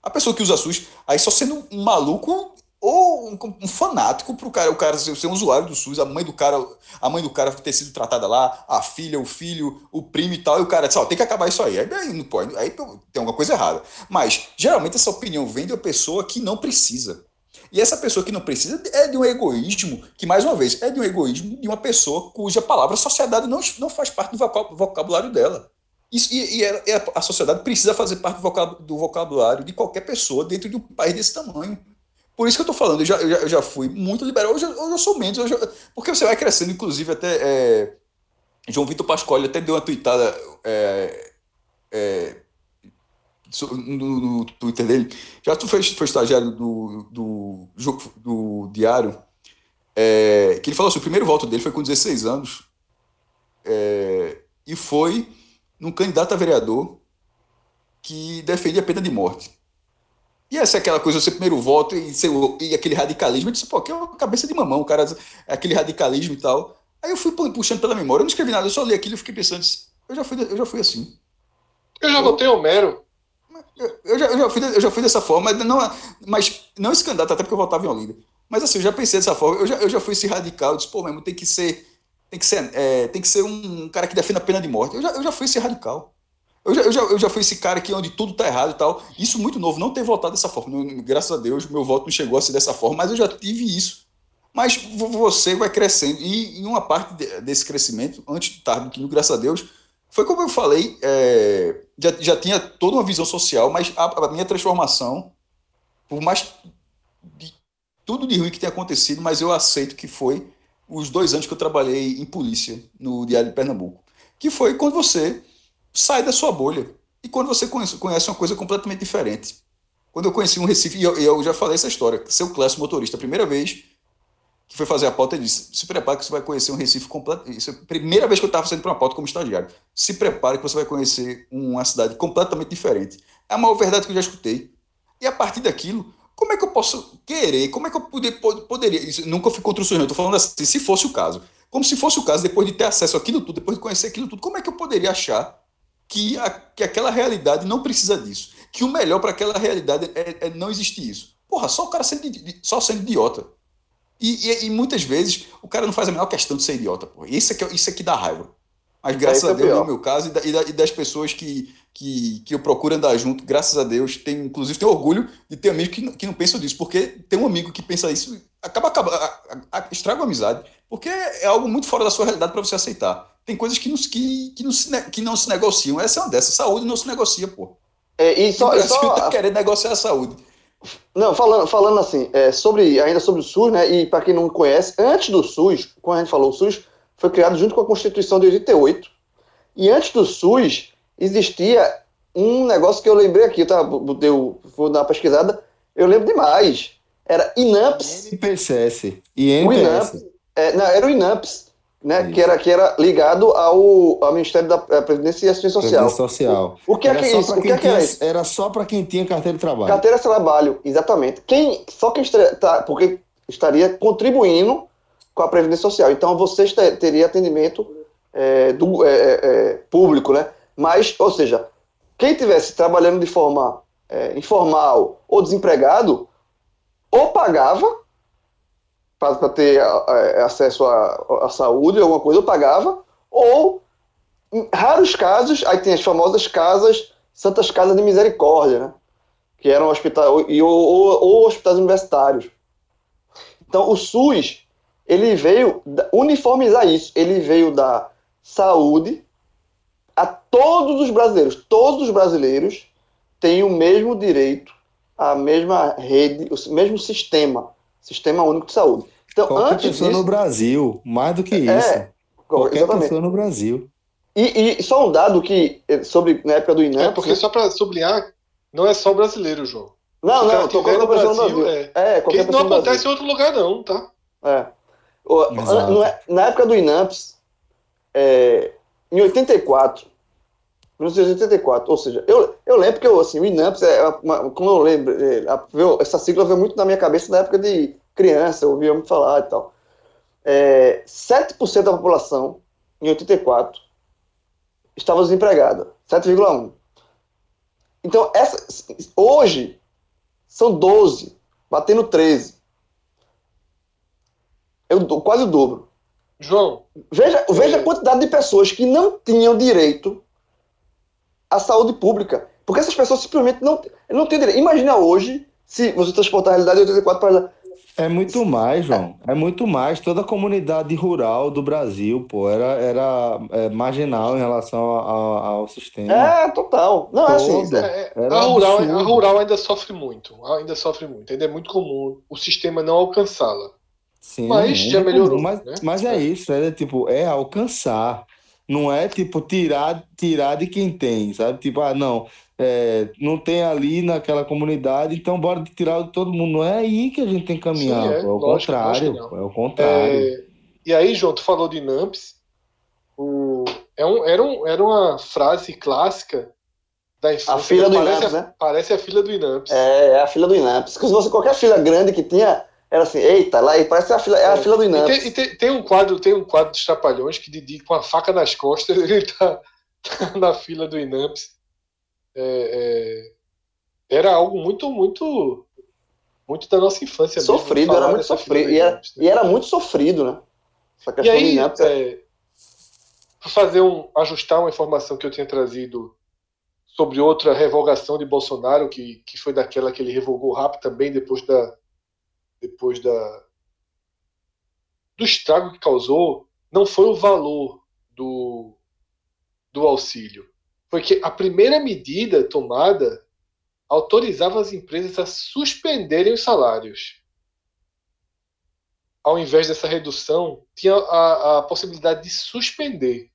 A pessoa que usa SUS, aí só sendo um maluco ou um, um fanático para o cara, o cara ser, ser um usuário do SUS, a mãe do cara, a mãe do cara ter sido tratada lá, a filha, o filho, o primo e tal, e o cara ó, tem que acabar isso aí. Aí, aí não pode, aí tem alguma coisa errada. Mas geralmente essa opinião vem de uma pessoa que não precisa. E essa pessoa que não precisa é de um egoísmo, que mais uma vez é de um egoísmo de uma pessoa cuja palavra sociedade não, não faz parte do vocabulário dela. Isso, e, e a, a sociedade precisa fazer parte do vocabulário de qualquer pessoa dentro de um país desse tamanho. Por isso que eu estou falando, eu já, eu já, eu já, fui muito liberal, hoje, hoje eu sou menos, já, porque você vai crescendo, inclusive até é, João Vitor Pascoal até deu uma tweetada é, é, no, no, Twitter dele. Já tu foi, foi estagiário do, do, do, do Diário, é, que ele falou assim, o primeiro voto dele foi com 16 anos, é, e foi num candidato a vereador que defende a pena de morte. E essa é aquela coisa, você primeiro voto e, seu, e aquele radicalismo. Eu disse, pô, que é uma cabeça de mamão, cara, aquele radicalismo e tal. Aí eu fui puxando pela memória, eu não escrevi nada, eu só li aquilo e fiquei pensando, eu já fui, eu já fui assim. Eu já votei Homero. Eu, eu, já, eu, já fui, eu já fui dessa forma, mas não, mas não esse candidato, até porque eu votava em Olinda. Mas assim, eu já pensei dessa forma, eu já, eu já fui esse radical, eu disse, pô, mesmo, tem que ser, tem que ser, é, tem que ser um cara que defenda a pena de morte. Eu já, eu já fui esse radical. Eu já, eu, já, eu já fui esse cara aqui onde tudo tá errado e tal. Isso muito novo, não ter votado dessa forma. Graças a Deus, meu voto não chegou a ser dessa forma, mas eu já tive isso. Mas você vai crescendo. E em uma parte desse crescimento, antes de tarde, que graças a Deus, foi como eu falei, é, já, já tinha toda uma visão social, mas a, a minha transformação, por mais de tudo de ruim que tenha acontecido, mas eu aceito que foi os dois anos que eu trabalhei em polícia no Diário de Pernambuco. Que foi quando você sai da sua bolha. E quando você conhece, uma coisa completamente diferente. Quando eu conheci um Recife, e eu, eu, já falei essa história, seu classe motorista, a primeira vez que foi fazer a pauta, ele disse: se prepare que você vai conhecer um Recife completo. Isso é a primeira vez que eu estava fazendo para uma pauta como estagiário. Se prepare que você vai conhecer uma cidade completamente diferente. É a maior verdade que eu já escutei. E a partir daquilo, como é que eu posso querer? Como é que eu poder, poderia? Isso, nunca fui contra o eu estou falando assim, se fosse o caso. Como se fosse o caso, depois de ter acesso àquilo tudo, depois de conhecer aquilo tudo, como é que eu poderia achar que, a, que aquela realidade não precisa disso. Que o melhor para aquela realidade é, é, não existir isso. Porra, só o cara sendo, só sendo idiota. E, e, e, muitas vezes o cara não faz a menor questão de ser idiota, porra. Isso aqui, isso aqui dá raiva. Mas graças a Deus, no meu caso, e, da, e das pessoas que, que, que eu procuro andar junto, graças a Deus, tem, inclusive tenho orgulho de ter amigos que, que não pensam disso, porque tem um amigo que pensa isso, acaba, acaba estraga a amizade, porque é algo muito fora da sua realidade para você aceitar tem coisas que não, que, que, não se, que não se negociam. Essa é uma dessas. Saúde não se negocia, pô. É, e só, Brasil só... tá querendo negociar a saúde. Não, falando, falando assim, é, sobre, ainda sobre o SUS, né? E para quem não conhece, antes do SUS, quando a gente falou, o SUS foi criado junto com a Constituição de 88. E antes do SUS, existia um negócio que eu lembrei aqui, tá? Eu vou dar uma pesquisada, eu lembro demais. Era INAMPS. INPCS. O INAMPS. É, não, era o INAMPS né, que, era, que era ligado ao, ao Ministério da Previdência e Assistência Social. Previdência Social. O, o que é que é isso? O que é que era isso? Era só para quem tinha carteira de trabalho. Carteira de trabalho, exatamente. Quem, só quem está, porque estaria contribuindo com a Previdência Social. Então você teria atendimento é, do, é, é, é, público, né? Mas, ou seja, quem tivesse trabalhando de forma é, informal ou desempregado, ou pagava para ter acesso à, saúde, alguma coisa, eu pagava, ou, em raros casos, aí tem as famosas casas, Santas Casas de Misericórdia, né? que eram hospitais, ou, ou, ou hospitais universitários. Então, o SUS, ele veio uniformizar isso, ele veio dar saúde a todos os brasileiros. Todos os brasileiros têm o mesmo direito a mesma rede, o mesmo sistema, sistema único de saúde. Então, Qualquer antes pessoa disso, no Brasil, mais do que isso. é, Qualquer exatamente. pessoa no Brasil. E, e só um dado que eh, sobre na época do INAMPS, É, porque só para sublinhar, não é só brasileiro, João. não, não, tô no Brasil, Brasil. é. É, Porque qualquer isso pessoa não acontece Brasil. em outro lugar, não, tá? É. na época do INAMPS, é, em 84, 1984, ou seja, eu, eu lembro que eu, assim, o INAMPS, é uma, como eu lembro, é, essa sigla veio muito na minha cabeça na época de criança, eu ouvia muito falar e tal. É, 7% da população, em 84, estava desempregada, 7,1%. Então, essa, hoje, são 12, batendo 13. Eu, dou quase o dobro. João, Veja, veja É. a quantidade de pessoas que não tinham direito à saúde pública. Porque essas pessoas simplesmente não, não têm direito. Imagina hoje, se você transportar a realidade de 84 para. É muito mais, João. É muito mais. Toda a comunidade rural do Brasil, pô, era, era é, marginal em relação ao, ao sistema. É, total. Não, é assim. É, Era a, rural, absurdo. a rural ainda sofre muito. Ainda sofre muito. Ainda é muito comum o sistema não alcançá-la. Sim, Mas já é melhorou, Mas, né? mas é isso, é tipo, é alcançar. Não é tipo tirar, tirar de quem tem, sabe? Tipo, ah, não, é, não tem ali naquela comunidade, então bora tirar de todo mundo. Não é aí que a gente tem que caminhar, Sim, é, pô, é o lógico, contrário, lógico é o contrário. É, e aí, João, tu falou de NAMPS. O, é um, era, um, era uma frase clássica da infância. A fila do parece, INAMPS, a, né? parece a fila do INAMPS. É, é a fila do INAMPS. Se fosse qualquer fila grande que tinha, era assim, eita, lá parece a fila, é a É. fila do E INAMPS. tem, e tem- tem um quadro, tem um quadro dos Trapalhões que Didi, com a faca nas costas, [laughs] ele tá, tá na fila do INAMPS. É, é, era algo muito, muito, muito da nossa infância mesmo, Sofrido, falar era muito sofrido. do E era, né? e era muito sofrido, né? Essa E questão do aí, INAMPS. é- é, para fazer um, ajustar uma informação que eu tinha trazido sobre outra revogação de Bolsonaro, que, que foi daquela que ele revogou rápido também depois da depois da do estrago que causou, não foi o valor do do auxílio, foi que a primeira medida tomada autorizava as empresas a suspenderem os salários ao invés dessa redução, tinha a, a possibilidade de suspender.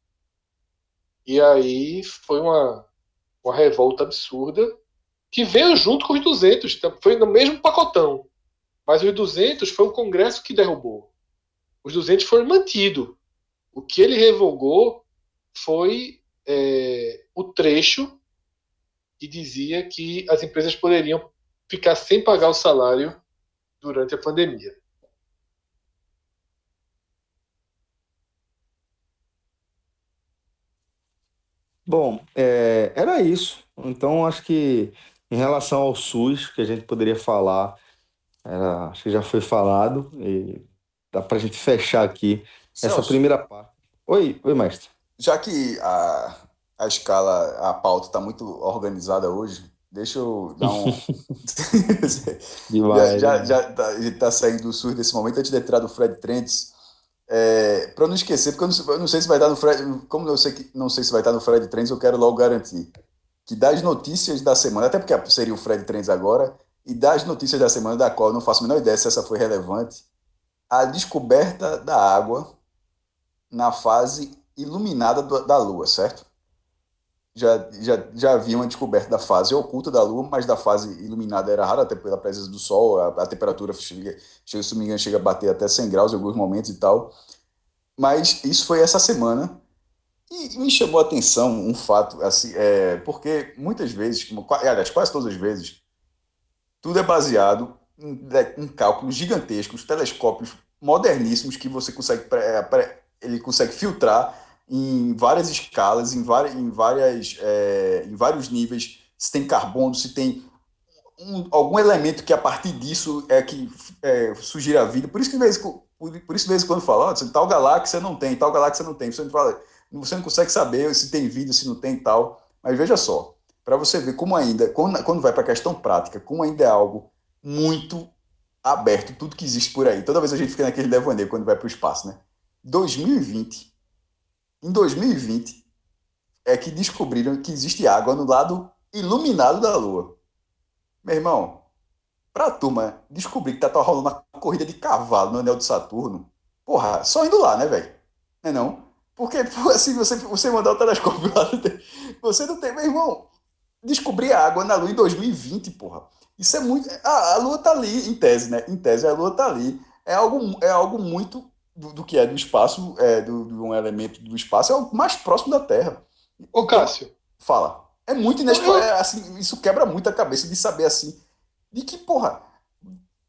E aí foi uma, uma revolta absurda que veio junto com os 200, tá? foi no mesmo pacotão. Mas os 200 foi o Congresso que derrubou. Os 200 foram mantidos. O que ele revogou foi é, o trecho que dizia que as empresas poderiam ficar sem pagar o salário durante a pandemia. Bom, é, era isso. Então, acho que em relação ao SUS, que a gente poderia falar, era- acho que já foi falado, e dá pra gente fechar aqui essa Celso, primeira parte. Oi, oi, mestre. Já que a, a escala, a pauta está muito organizada hoje, deixa eu dar um. [laughs] [laughs] já, Demais, já, né? já tá, a tá saindo do SUS desse momento, antes de entrar do Fred Trentes. É, para não esquecer, porque eu não, sei- eu não sei se vai estar no Fred. Como eu sei que não sei se vai estar no Fred Trends, eu quero logo garantir que das notícias da semana, até porque seria o Fred Trends agora, e das notícias da semana, da qual não faço a menor ideia se essa foi relevante, a descoberta da água na fase iluminada da Lua, certo? Já, já, já havia uma descoberta da fase oculta da Lua, mas da fase iluminada era rara, até pela presença do Sol, a, a temperatura chega, chega, se não me engano, chega a bater até 100 graus em alguns momentos e tal. Mas isso foi essa semana. E me chamou a atenção um fato, assim, é, porque muitas vezes, aliás, quase todas as vezes, tudo é baseado em, em cálculos gigantescos, telescópios moderníssimos que você consegue, pré- ele consegue filtrar em várias escalas, em, várias, em, várias, é, em vários níveis, se tem carbono, se tem um- algum elemento que a partir disso é que é, sugira a vida. Por isso que de vez, por, por isso vez em quando fala, ó, tal galáxia não tem, tal galáxia não tem. Você não, fala, você não consegue saber se tem vida, se não tem tal. Mas veja só, para você ver como ainda, quando, quando vai para a questão prática, como ainda é algo muito aberto, tudo que existe por aí. Toda vez a gente fica naquele devaneio quando vai para o espaço, né? 2020, em 2020, é que descobriram que existe água no lado iluminado da Lua. Meu irmão, pra turma descobrir que tá, tá rolando uma corrida de cavalo no anel de Saturno, porra, só indo lá, né, velho? Não é não? Porque, [laughs] assim, você, você mandar o telescópio lá, [laughs] você não tem, meu irmão, descobrir a água na Lua em 2020, porra. Isso é muito. A, a Lua tá ali, em tese, né? Em tese, a Lua tá ali. É algo, é algo muito do, do que é do espaço, é, do, de um elemento do espaço, é o mais próximo da Terra. Ô, Cássio. Fala. É muito inexplicável. É, assim, isso quebra muito a cabeça de saber assim. De que, porra.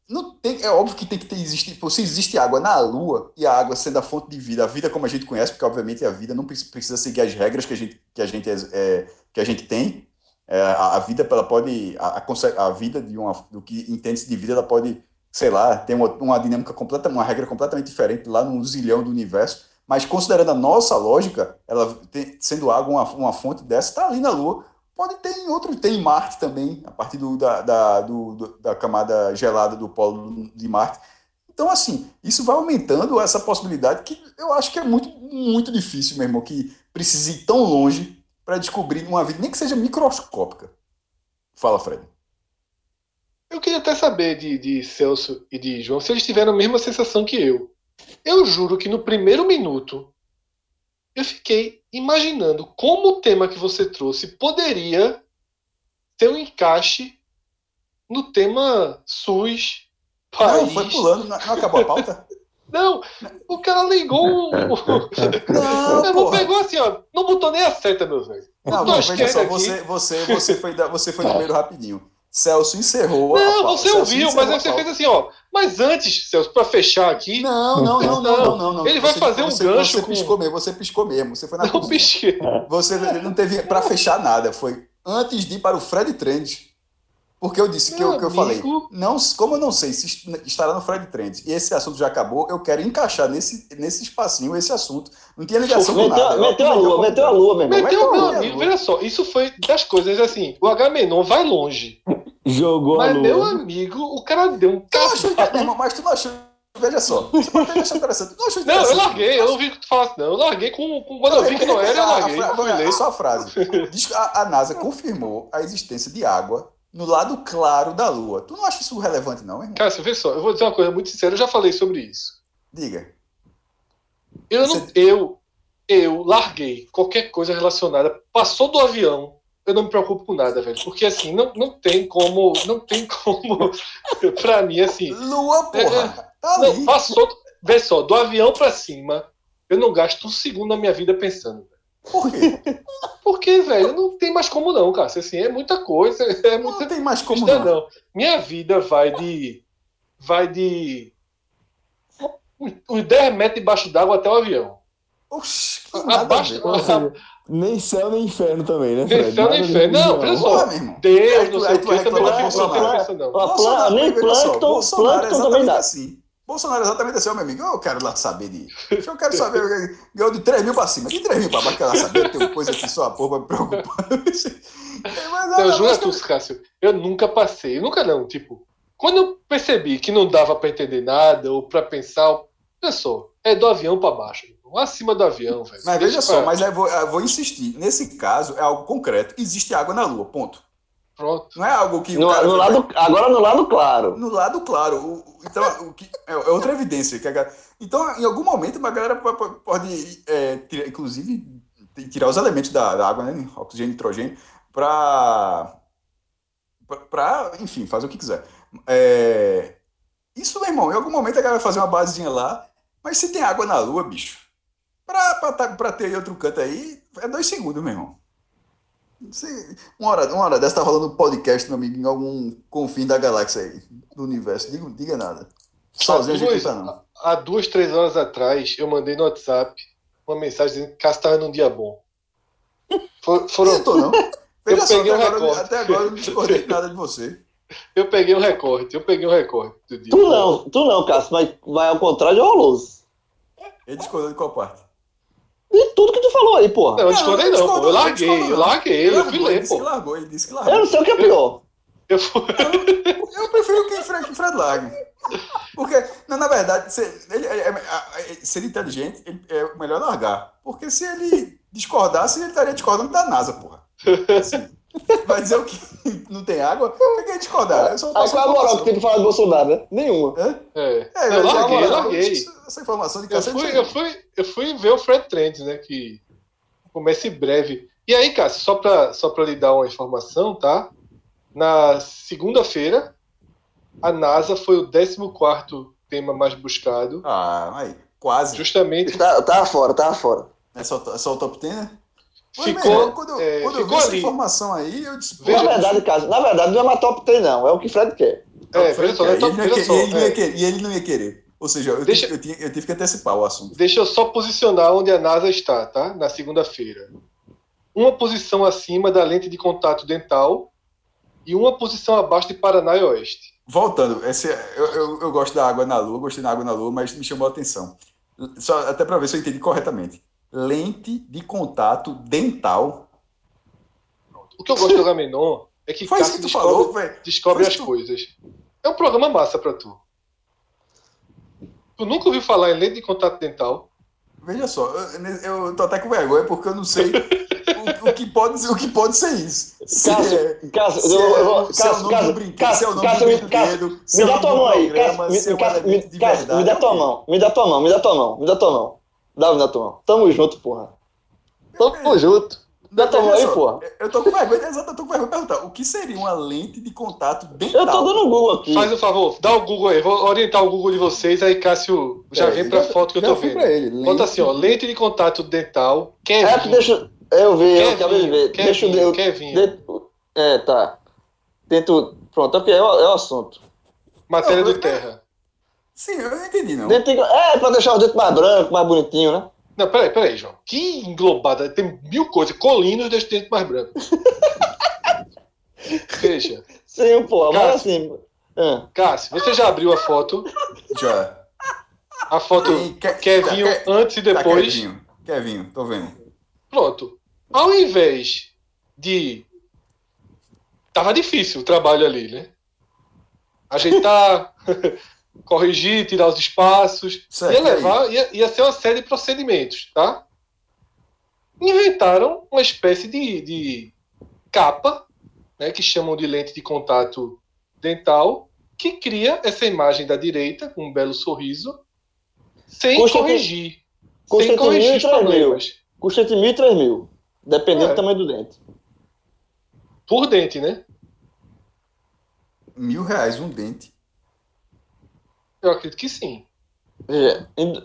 Não tem, é óbvio que tem que ter existe, se existe água na Lua e a água sendo a fonte de vida, a vida como a gente conhece, porque obviamente a vida não precisa seguir as regras que a gente, que a gente, é, que a gente tem. É, a, a, vida ela pode a, a, vida de uma do que entende-se de vida ela pode sei lá ter uma, uma dinâmica completa uma regra completamente diferente lá no zilhão do universo mas considerando a nossa lógica ela tem, sendo água uma, uma fonte dessa está ali na Lua Pode ter em outro, tem em Marte também, a partir do, da, da, do, da camada gelada do polo de Marte. Então, assim, isso vai aumentando essa possibilidade que eu acho que é muito, muito difícil, meu irmão, que precise ir tão longe para descobrir uma vida, nem que seja microscópica. Fala, Fred. Eu queria até saber de, de Celso e de João se eles tiveram a mesma sensação que eu. Eu juro que no primeiro minuto eu fiquei imaginando como o tema que você trouxe poderia ter um encaixe no tema SUS, país. Não, foi pulando, não, acabou a pauta? [laughs] Não, o cara ligou um. [laughs] Não, pegou assim, ó. Não botou nem a seta, meu velho. Não, não veja só, você, você, você, foi, você foi no meio rapidinho. Celso encerrou. Não, você Celso ouviu, mas aí você fez assim, ó. Mas antes, Celso, para fechar aqui. Não, não, não, não, não, não. Ele vai fazer um gancho. Você com... piscou mesmo, você piscou mesmo. Você foi na Não pisquei. Você não teve para fechar nada. Foi antes de ir para o Fred Trend. Porque eu disse que eu, que eu falei, não, como eu não sei se estará no Fred Trend e esse assunto já acabou, eu quero encaixar nesse, nesse espacinho esse assunto. Não tinha ligação meteu, com nada. Meteu a lua, meteu a lua, meu irmão. Meteu, meu amigo, veja só, isso foi das coisas assim, o H-Menon vai longe. Jogou Mas, a lua. meu amigo, o cara deu um irmão, mas tu não achou, veja só, você pode até achar interessante. Não eu larguei, eu não vi o que tu falasse, não. Eu larguei com, com quando eu vi que não era, eu larguei. A, a, só a frase. A, a NASA confirmou a existência de água no lado claro da Lua. Tu não acha isso relevante, não, irmão? Cara, você vê só, eu vou dizer uma coisa muito sincera, eu já falei sobre isso. Diga. Eu, não, Você- eu, eu larguei qualquer coisa relacionada, passou do avião, eu não me preocupo com nada, velho. Porque assim, não, não tem como, não tem [laughs] como, pra mim, assim, Lua, porra. Tá não, passou, vê só, do avião pra cima, eu não gasto um segundo da minha vida pensando. Por quê? Porque, velho, não tem mais como não, cara. Assim, é muita coisa, [laughs] é muita Não tem mais como não, não. Minha vida vai de. Vai de. Os 10 metros debaixo d'água até o avião. Oxi, que Abaixo. seja, nem céu nem inferno também, né, Nem Fred? céu nem Nada de inferno. Não, olha só. Irmão. Deus, não sei aí o que, também reclama não fico não Bolsonaro. pensa, não. Nem só, plâncton, é também exatamente dá. assim. Bolsonaro é exatamente assim, meu amigo. Eu quero lá saber de. Eu quero [laughs] saber. Ganhou de 3 mil pra cima. De 3 mil pra baixo, quero lá saber. Tem coisa que só a porra me preocupa. [laughs] Mas, Não, olha, juro mas- a tu, Cássio, eu nunca passei, nunca não, tipo, quando eu percebi que não dava pra entender nada, ou pra pensar, olha só, é do avião pra baixo, acima do avião, velho. Mas Deixa veja só, pra- mas eu vou, eu vou insistir. Nesse caso, é algo concreto. Existe água na Lua, ponto. Pronto. Não é algo que. No, no lado, agora no lado claro. No lado claro. O- então, o que, é, é outra evidência. Que a galera- então, em algum momento, uma galera po- po- pode, é, tirar- inclusive, tirar os elementos da, da água, né? Oxigênio e nitrogênio, para. para, enfim, fazer o que quiser. É, isso, meu irmão, em algum momento a galera vai fazer uma basezinha lá, mas se tem água na lua, bicho, pra, pra, tá- pra ter outro canto aí, é dois segundos, meu irmão. Uma, hora, uma hora dessa tá rolando um podcast, meu amigo, em algum confim da galáxia aí, do universo. Diga, diga nada. Sozinho a gente não tá, não. Há duas, três horas atrás, eu mandei no WhatsApp uma mensagem dizendo que Cássio tava num dia bom. [laughs] For- foram, Não [laughs] tô, não. Veja Eu só, peguei até um agora, até agora eu não discordei de nada de você. [laughs] eu peguei um recorte, eu peguei um recorte do dia. Tu não, tu não, Cássio, mas vai ao contrário de Roloso. Ele discordou de qual parte? E tudo que tu falou aí, porra. Não, eu discordei não, pô. discordou, Eu não, larguei, eu não. larguei, Ele eu largou, fui ele ler, disse que pô. largou, ele disse que Eu não largou. sei o que é pior. Eu fui... Eu prefiro que Fred, Fred largue. Porque, na, na verdade, se ele, é- é- é- ser inteligente ele- é melhor largar. Porque se ele discordasse, ele estaria discordando da NASA, porra. Assim, [laughs] vai dizer o que não tem água? Por que a discordar? Eu só Aí passo qual é a moral que tem pra falar de Bolsonaro, né? Nenhuma. É, É, eu larguei, essa- eu larguei. Essa informação de Eu cacete. fui, eu, fui, eu fui ver o Fred Trent, né? Que começa em breve. E aí, Cássio, só para só pra lhe dar uma informação, tá? Na segunda-feira, a NASA foi o 14 tema mais buscado. Ah, aí, quase. Justamente Tá, tava fora, tava fora. É só, é só o top 10, né? Foi Ficou, mesmo. Quando, eu- é, quando eu vi ficou essa ali. informação aí, eu disse. Veja- na verdade, caso, na verdade, não é mais top 3, não. É o que Fred quer. É, Foi veja só, ele ele é. querer- E ele não ia querer. Ou seja, eu, Deixa- tive, eu, tinha- eu tive que antecipar o assunto. Deixa eu só posicionar onde a NASA está, tá? Na segunda-feira. Uma posição acima da lente de contato dental e uma posição abaixo de Paraná e Oeste. Voltando, esse, eu, eu, eu gosto da água na lua, gostei da água na lua, mas me chamou a atenção. Só, até para ver se eu entendi corretamente. Lente de contato dental. O que eu gosto do Agamenon é que Foi isso Cássio que tu descobre, falou, descobre as tu- coisas. É um programa massa pra tu. Tu nunca ouviu falar em lente de contato dental? Veja só, eu, eu tô até com vergonha porque eu não sei o, o que, pode, o que pode ser isso. Se Cássio, é- Cássio, se eu, é- eu, vou- se é Cássio, Cássio, brinquedo, Cássio, se Cássio, me- Cássio, me dá tua mão aí, Cássio, me, Cássio, Cássio, dá tua mão, me dá tua mão, me dá tua mão, me dá tua mão. Tua mão. Tamo junto, porra. Tamo junto. Mão Veja aí, porra. Eu tô com vergonha, exato, eu tô com vergonha de perguntar. O que seria uma lente de contato dental? Eu tô dando um Google aqui. Faz o favor, dá o Google aí. Vou orientar o Google de vocês, aí Cássio já É, vem pra já- foto que eu já tô vendo. pra ele, lente- Bota assim, ó, lente de contato dental, Kevin. É, deixa. Eu vi, eu acabei de ver. Kevin, Deixa eu. Kevin. de- É, tá. Tento. Pronto, ok, é o, é o assunto. Matéria Não, do Terra. Sim, eu não entendi, não. Dente, é, pra deixar o dente mais branco, mais bonitinho, né? Não, peraí, peraí, João. Que englobada. Tem mil coisas. Colinos deixa o dente mais branco. [laughs] Veja. Sim, mas Cássio. assim. ah, Cássio, você já abriu a foto? Já. A foto Ei, Ke- Kevinho tá, Ke- antes e tá, depois. Kevinho, Kevinho, tô vendo. Pronto. Ao invés de. Tava difícil o trabalho ali, né? Ajeitar, [laughs] corrigir, tirar os espaços. Certo, ia e levar, ia, ia ser uma série de procedimentos, tá? Inventaram uma espécie de, de capa, né, que chamam de lente de contato dental, que cria essa imagem da direita, com um belo sorriso, sem Custa corrigir. custa sem entre corrigir mil e os três mil. problemas. custa entre mil e três mil. Dependendo É. do tamanho do dente. Por dente, né? Mil reais um dente. Eu acredito que sim. Veja, em-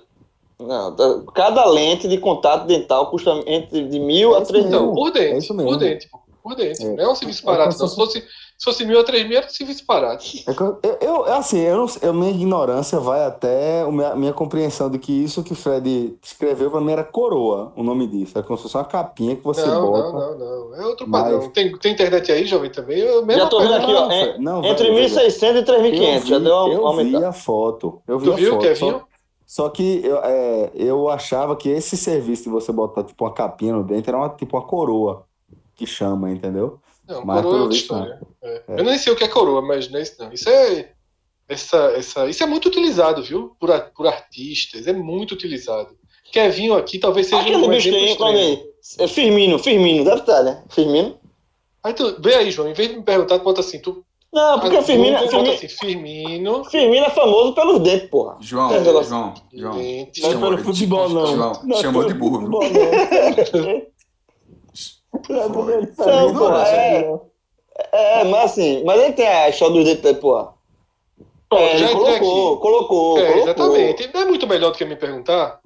não, cada lente de contato dental custa entre de mil É a três. Não, mil. por dente. é isso mesmo. por dente. Por dente. É. Não é um serviço É barato, como não. Se fosse, se fosse mil a três mil, era serviço barato. É que eu, eu, eu- assim, eu eu, minha ignorância vai até a minha, minha compreensão de que isso que o Fred escreveu pra mim era coroa, o nome disso. É como se fosse uma capinha que você não, bota. não, não, não. É outro Mas- padrão. Tem, tem internet aí, jovem, também? Eu Já tô vendo aqui, ó. Não, é- não, entre velho, 1.600 e 3.500. Já eu vi, deu uma eu vi aumentada. a foto. Eu vi Tu a viu, foto. Só, só que eu, é, eu achava que esse serviço de você botar tipo uma capinha no dente era uma, tipo uma coroa que chama, entendeu? Não, Mas coroa é outra história. É. Eu nem sei o que é coroa, mas não é isso não. Isso é. Essa, essa, isso é muito utilizado, viu? Por, por artistas. É muito utilizado. Kevinho aqui talvez seja Aquele um bicho exemplo aí, aí. É Firmino, Firmino, deve estar, né? Firmino. Aí tu, vê aí, João, em vez de me perguntar, tu bota assim, tu. Não, porque ah, o Firmino, Google, Firmino, assim, Firmino, Firmino é famoso pelos dentes, porra. João, É, João, João. lentes. Não é Chamou- pelo futebol, não. João, Não é chamou de burro, futebol, não. [laughs] Não é tá Não, pô, né? é- É, mas assim, mas ele tem a história dos dentes, porra. Pronto, É, já colocou, aqui. colocou, É, colocou. exatamente. Não é muito melhor do que me perguntar?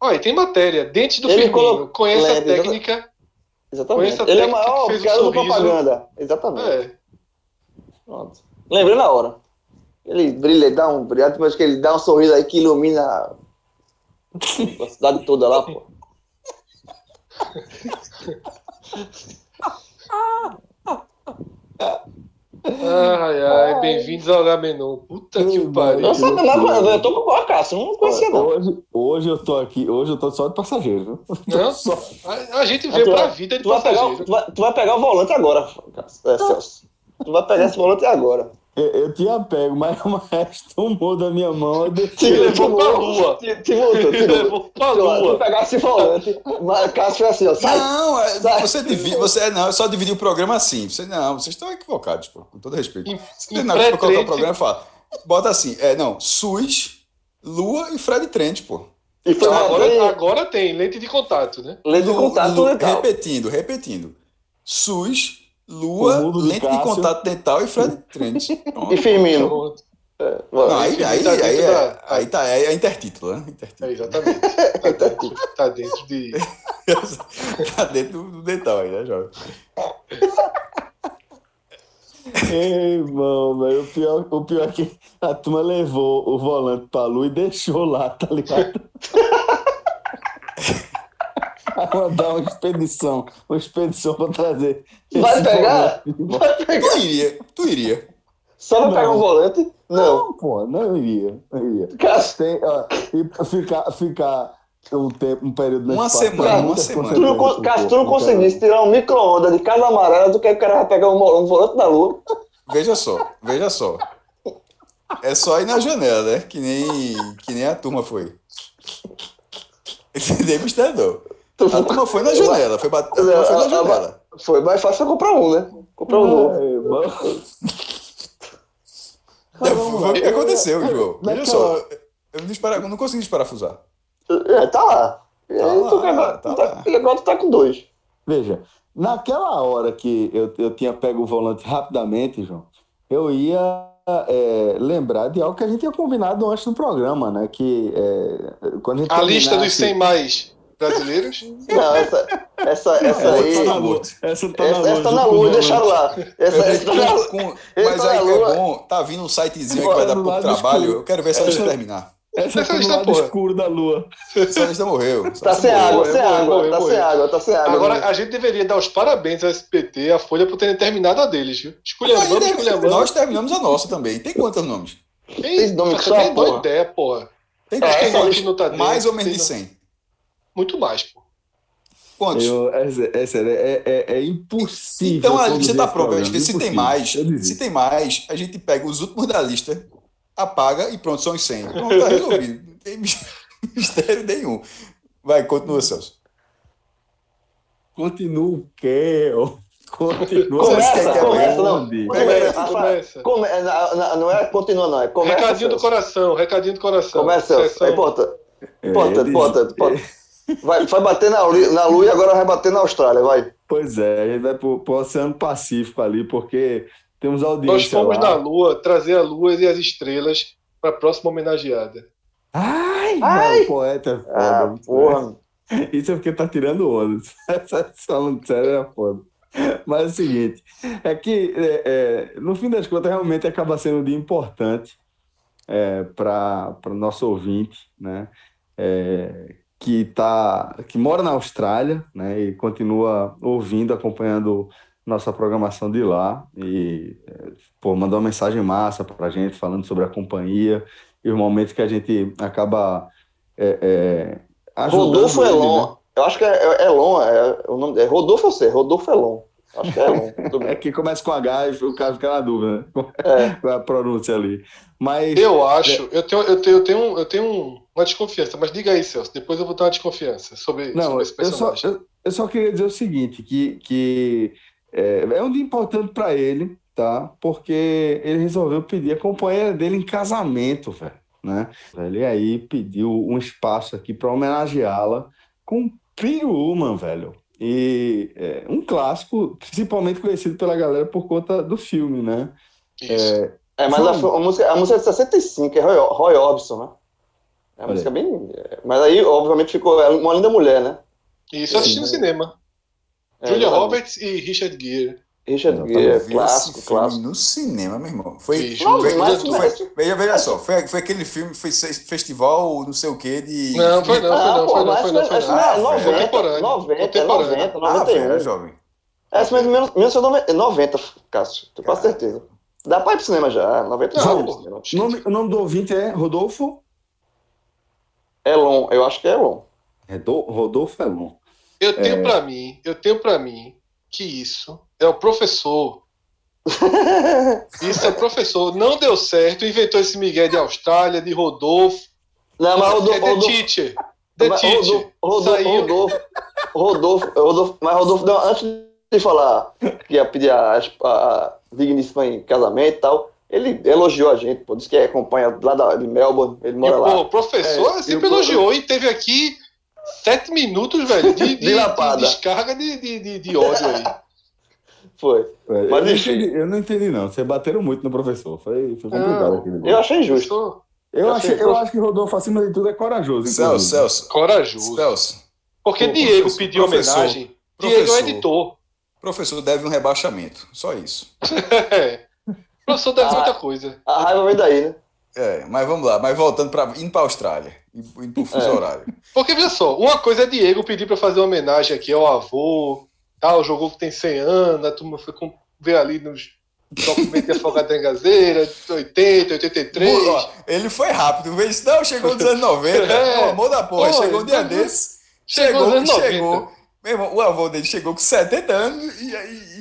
Olha, tem matéria. Dentes do Ele Firmino. colocou- Conheça a Lembra, exata- técnica. Exatamente. A Ele é maior que fez cara do propaganda. Exatamente. É. Pronto. Lembrei na hora. Ele brilha, ele dá um brilhante, mas que ele dá um sorriso aí que ilumina a cidade toda lá, pô. Ai, ai, bem-vindos ao Gamenon. Puta que pariu. Eu, sabe, mas, eu tô com a Cássio, não conhecia não. Hoje, hoje eu tô aqui, hoje eu tô só de passageiro. viu? [laughs] Não? Só- A, a gente veio Tu pra vai- vida de Tu vai, pegar, passageiro. tu, vai, tu vai pegar o volante agora, Cássio. É, Celso. Tu vai pegar esse volante agora. Eu, eu tinha pego, mas o resto tomou da minha mão. Eu Te levou pra lua. Te, te voltou, te Te levou pra Se lua. pegasse volante, mas Cássio foi assim, ó. Sai! Não, é, sai. você divide, você não, eu só dividi o programa assim. Você, não, vocês estão equivocados, pô, com todo respeito. Em- Você em tem nada pra colocar o programa e fala. Bota assim, é, não, SUS, Lua e Fred Trent, pô. E foi Então, agora, frente, agora tem lente de contato, né? lente de Lu- contato Lu- legal. Repetindo, repetindo. SUS, Lua, de lente de contato dental e Fred Trent. [laughs] Pronto. E Firmino. Pronto. Não, aí, aí, tá aí, é, da- aí tá, é, é intertítulo, né? Intertítulo. É, exatamente. Tá dentro, tá dentro de. [laughs] tá dentro do dental aí, né, jovem? [laughs] Ei, irmão, velho. O pior, o pior é que a turma levou o volante pra lua e deixou lá, tá ligado? Mandar uma expedição, uma expedição pra trazer. Vai pegar? Vai pegar. Tu iria, tu iria. Só pra Não. pegar um volante? Não. Não, pô, não iria. Não iria. Tem, ó, e ficar, ficar um tempo, um período nesse Uma espaço, semana, uma semana. tu não, Cássio, tu não conseguisse tirar um micro-ondas de casa amarela do que o cara vai pegar um, um volante da lua. Veja só, veja só. É só ir na janela, né? Que nem, que nem a turma foi. [laughs] Entendeu, Mistador? Tu A turma foi na janela, foi bat... a turma foi na janela. Foi mais fácil comprar um, né? Comprar um novo. Foi o que aconteceu, João. Veja Naquela- só, eu não, dispara... eu não consegui desparafusar. É, tá lá. Tá tu, lá, agora, tá tá, lá. e agora tu tá com dois. Veja, naquela hora que eu, eu tinha pego o volante rapidamente, João, eu ia é, lembrar de algo que a gente tinha combinado antes do programa, né? Que é, quando a gente A lista dos terminasse- 100 mais brasileiros. Não, essa, essa, essa Essa aí. tá na lua. Essa tá Essa, na essa tá lua. na lua, o deixaram lá. Essa, essa tá na lua. com- Mas tá aí que é lua. bom, tá vindo um sitezinho que vai dar pouco trabalho. escuro. Eu quero ver essa lista Essa- terminar. Essa Essa tá no lista, porra. escuro da lua. Essa lista morreu. Essa Tá sem morreu. água, morreu, sem morreu, água, morreu, tá sem morreu. água, tá sem água. Agora, a gente deveria dar os parabéns ao SPT, à Folha, por terem terminado a deles, viu? Esculhambando, Aí, esculhambando. Nós terminamos a nossa também. Tem quantos nomes? Tem nome Essa só, dou ideia, porra. Tem que essa tem que tá mais ou menos tem de nome- 100. Muito mais, pô. Quantos? Eu, é, é sério, é, é, é impossível. Então a lista tá programa, Se tem mais, se tem mais, a gente pega os últimos da lista, apaga e pronto, são os 100. Pronto, tá resolvido. [laughs] Não tem [laughs] mistério nenhum. Vai, continua, Celso. Continua o quê? ó? Continua Começa, Você começa, não. Começa, começa. come- é, não é continua, não. É começa. recadinho do coração, recadinho do coração. Começa, Celso. Sessão- É importante. É, importante, importante. Vai, vai bater na, na Lua e agora vai bater na Austrália, vai. Pois é, a gente vai pro, pro Oceano Pacífico ali, porque temos Nós audiência fomos lá. na Lua trazer a Lua e as estrelas para a próxima homenageada. Ai, Ai! não, poeta é foda. Ah, porra. Isso é porque tá tirando onda. [laughs] Falando sério é foda. Mas é o seguinte, é que é, é, no fim das contas realmente acaba sendo um dia importante é, para o nosso ouvinte, né? É, que tá, que mora na Austrália, né? E continua ouvindo, acompanhando nossa programação de lá e é, pô, mandou uma mensagem massa para a gente falando sobre a companhia e os momentos que a gente acaba é, é, ajudando Rodolfo ele, né? Elon. Eu acho que é, é Elon. É, o nome, é Rodolfo sei? Rodolfo Elon. Acho que é. Tudo É que começa com H e o cara fica na dúvida, né? É. [laughs] É a pronúncia ali. Mas Eu acho, eu tenho, eu tenho, eu tenho, um- eu tenho um- uma desconfiança, mas diga aí, Celso, depois eu vou ter uma desconfiança sobre, não, sobre esse eu só, personagem. eu, eu só queria dizer o seguinte, que, que é, é um dia importante para ele, tá? Porque ele resolveu pedir a companheira dele em casamento, velho, né? Ele aí pediu um espaço aqui para homenageá-la com Pretty Woman, velho. E é, um clássico, principalmente conhecido pela galera por conta do filme, né? Isso. É, mas a, a música, a música é de 65, é Roy, Roy Orbison, né? É uma Olha música bem. é, Mas aí, obviamente, ficou é uma linda mulher, né? Isso eu assisti no cinema. É, Julia exatamente. Roberts e Richard Gere. Richard Eu Gere, clássico, esse filme clássico. no cinema, meu irmão. Foi, Não, foi- mas- foi- mas- veja, veja só, foi, foi aquele filme, foi festival, não sei o quê, de. Não, foi não, foi Ah, não, pô, foi não, mas foi não, foi não. não é Ah, 90, contemporâneo. 90, Contemporâneo. 90, Ah, 91. velho, jovem. Essa é de 1990, Cássio, tenho quase certeza. Dá pra ir pro cinema já, 90 Não. O nome, o nome do ouvinte é Rodolfo? Elon, eu acho que é Elon. Redo- Rodolfo Elon. Eu tenho É. pra mim, eu tenho para mim que isso é o professor [laughs] Isso é professor. Não deu certo, inventou esse Miguel de Austrália, de Rodolfo. Não, mas é Rodolfo. The Rodolfo, Teacher. The mas Teacher. Rodolfo, Rodolfo, Saiu. Rodolfo, Rodolfo, Rodolfo, mas Rodolfo, não, antes de falar que ia pedir a, a, digníssima em casamento e tal, ele elogiou a gente, pô, disse que acompanha lá da, de Melbourne, ele E, mora pô, lá. o professor É, sempre e o- elogiou e teve aqui sete minutos, velho, de, [laughs] de, De de descarga de, de, de, de ódio aí. [laughs] Foi. Eu, Mas não enfim. entendi, eu não entendi, não. Vocês bateram muito no professor. Foi, foi complicado Não, aquele Eu gol. achei injusto. Professor Eu, eu achei, achei- eu acho que Rodolfo, acima de tudo, é corajoso. Celso, inclusive. Celso. corajoso. Celso. Porque Pô, Diego professor- pediu professor, homenagem. Diego é o professor. editor. Professor deve um rebaixamento. Só isso. [laughs] É. O professor deve Ah. muita coisa. A raiva vem daí, né? É, mas vamos lá. Mas voltando para indo para Austrália. Pro fuso É. horário. Porque, veja só, uma coisa é Diego pedir pra fazer uma homenagem aqui ao avô, tal, jogou que tem 100 anos, a turma foi com, ver ali nos documentos de Afogado da Engazeira, 80, 83. Ó, ele foi rápido. Vê isso? Não, chegou nos anos 90. [laughs] É. É. O amor da porra. Pô, chegou um dia então, desse. chegou Chegou, chegou. 90. Meu irmão, o avô dele chegou com 70 anos e aí e,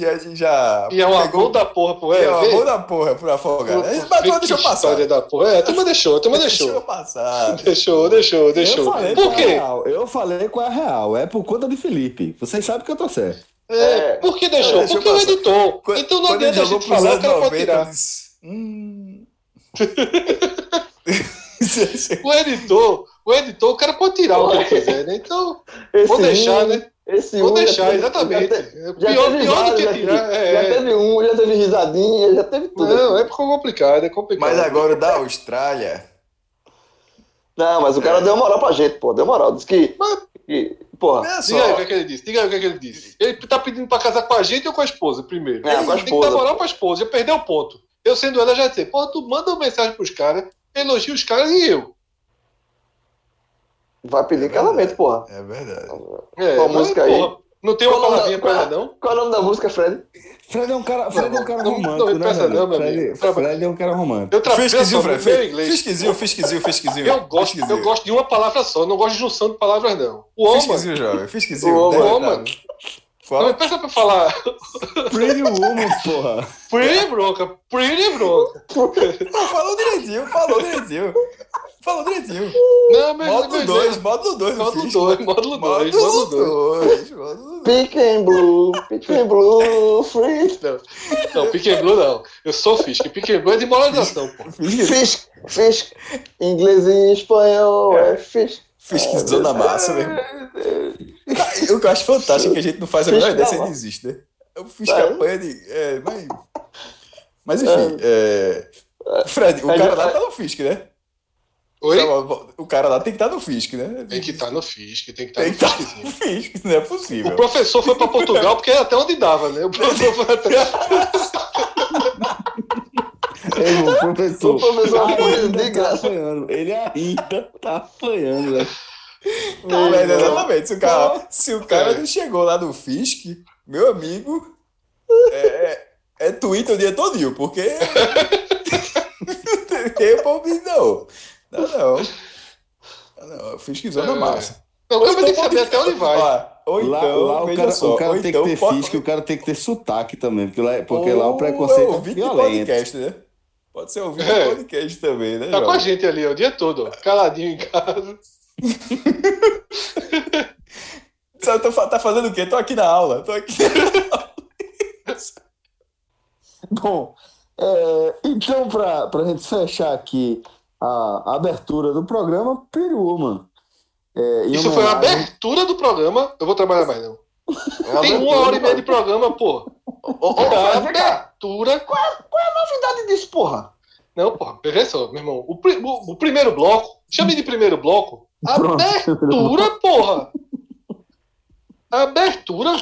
e, a gente já. E é um pegou- avô da porra pro É, o vê? avô da porra pro afogado. Aí, Pô, Mas vê deixa eu que passar. História da porra. É, a turma deixou, a turma [laughs] Deixa eu deixou. passar. Deixou, [laughs] deixou, deixou. Eu falei Por qual é a quê? real. Eu falei qual é a real. É por conta de Felipe. Vocês sabem que eu tô certo. É, É. por que deixou? Porque o passar. editor. Quando- então não adianta a gente falar, o cara pode 90, tirar. disse, Hum. [laughs] O editor, o editor, o cara pode tirar o que ele quiser, né? Então, Esse vou deixar, né? Esse Vou um já deixar, teve- exatamente. Já, te- É já pior, teve pior do que tirar. é, Já é. teve um, já teve risadinha, já teve tudo. Não, aqui. é porque é complicado, é complicado. Mas agora o da Austrália. Não, mas o É. cara deu moral pra gente, pô. Deu moral. Disse que. Mas- que porra. Olha Diga aí o que, só. é que ele disse. Diga aí o que, é que ele disse. Ele tá pedindo pra casar com a gente ou com a esposa primeiro? É, Ele com a Tem que esposa, dar moral pra esposa. Já perdeu o ponto. Eu sendo ela já ia dizer, pô, tu manda uma mensagem pros caras, elogia os caras e eu. Vai pedir casamento, porra. É verdade. É, Qual música aí? porra, Não tem uma o palavrinha da- pra ela, não? Qual é o nome da música, Fred? Fred é um cara, Fred é um cara Não, romântico, não, né? pensa velho? não, meu Fred, amigo. Fred é um cara romântico. Eu trabalho meu inglês. Fisquezinho, fisquezinho, fisquezinho. Eu gosto, eu Fisquezinho. gosto de uma palavra só, não gosto de junção de palavras, não. O homem, Fisquezinho, jovem. Fisquezinho. Ô, Deve mano. tá. não me Fala. peça pra falar Pretty Woman, porra. pretty bronca, pretty bronca. Não, falou direitinho, falou direitinho. Falou direitinho. Não, meu Módulo meu 2, inglês- módulo 2. Módulo 2, módulo 2, módulo 2. Módulo 2. Módulo 2. Pink and Blue, Pink and Blue, Free. Não, Pique Blue não. Eu sou Fisk. Pique Blue é de moralização, pô. Fish, fish. Inglês e espanhol é fish. Fisquizou na massa, meu [laughs] irmão. O que eu acho fantástico é que a gente não faz a menor ideia se ele existe, né? Eu fiz É. campanha de. É, mas. Mas enfim, é... Fred, o É, cara lá tá no Fisk, né? Oi? O cara lá tem que estar no Fisk, né? Tem que estar no Fisk, tem que estar Tem no estar no. Fisk, não é O possível. professor foi pra Portugal porque era até onde dava, né? O professor foi até. [laughs] Ei, o professor. O professor foi ainda de tá graça. apanhando. Ele ainda tá apanhando, velho. Não, velho, exatamente. Se o cara, se o cara não chegou lá no Fisk, meu amigo, é, é, é Twitter o dia todinho, porque. [laughs] [laughs] não tem palpite, não. Não, não. Não, não. Fiskzão na massa. Não, o cara tem que saber até onde vai. Ó, Ou lá, então, lá o cara, só, o cara tem então que ter pode- fisco, o cara tem que ter sotaque também, porque lá, porque ou lá o preconceito é é violento. podcast, né? Pode ser ouvinte É. podcast também, né, Tá com a gente ali ó, o dia todo, ó, caladinho em casa. [laughs] Sabe, tô Tá fazendo o quê? Tô aqui na aula. Tô aqui. [laughs] Bom, é, então pra, pra gente fechar aqui a, a abertura do programa, Pretty Woman. É, Isso foi a abertura do programa. Eu vou trabalhar mais, não. Tem uma hora e meia de programa, pô. Ô, ô, [laughs] A Fred, vem cá. abertura. Qual é a novidade disso, porra? Não, porra, veja só, meu irmão. O, pri- o- o primeiro bloco, chame de primeiro bloco. Abertura, [laughs] porra! Abertura?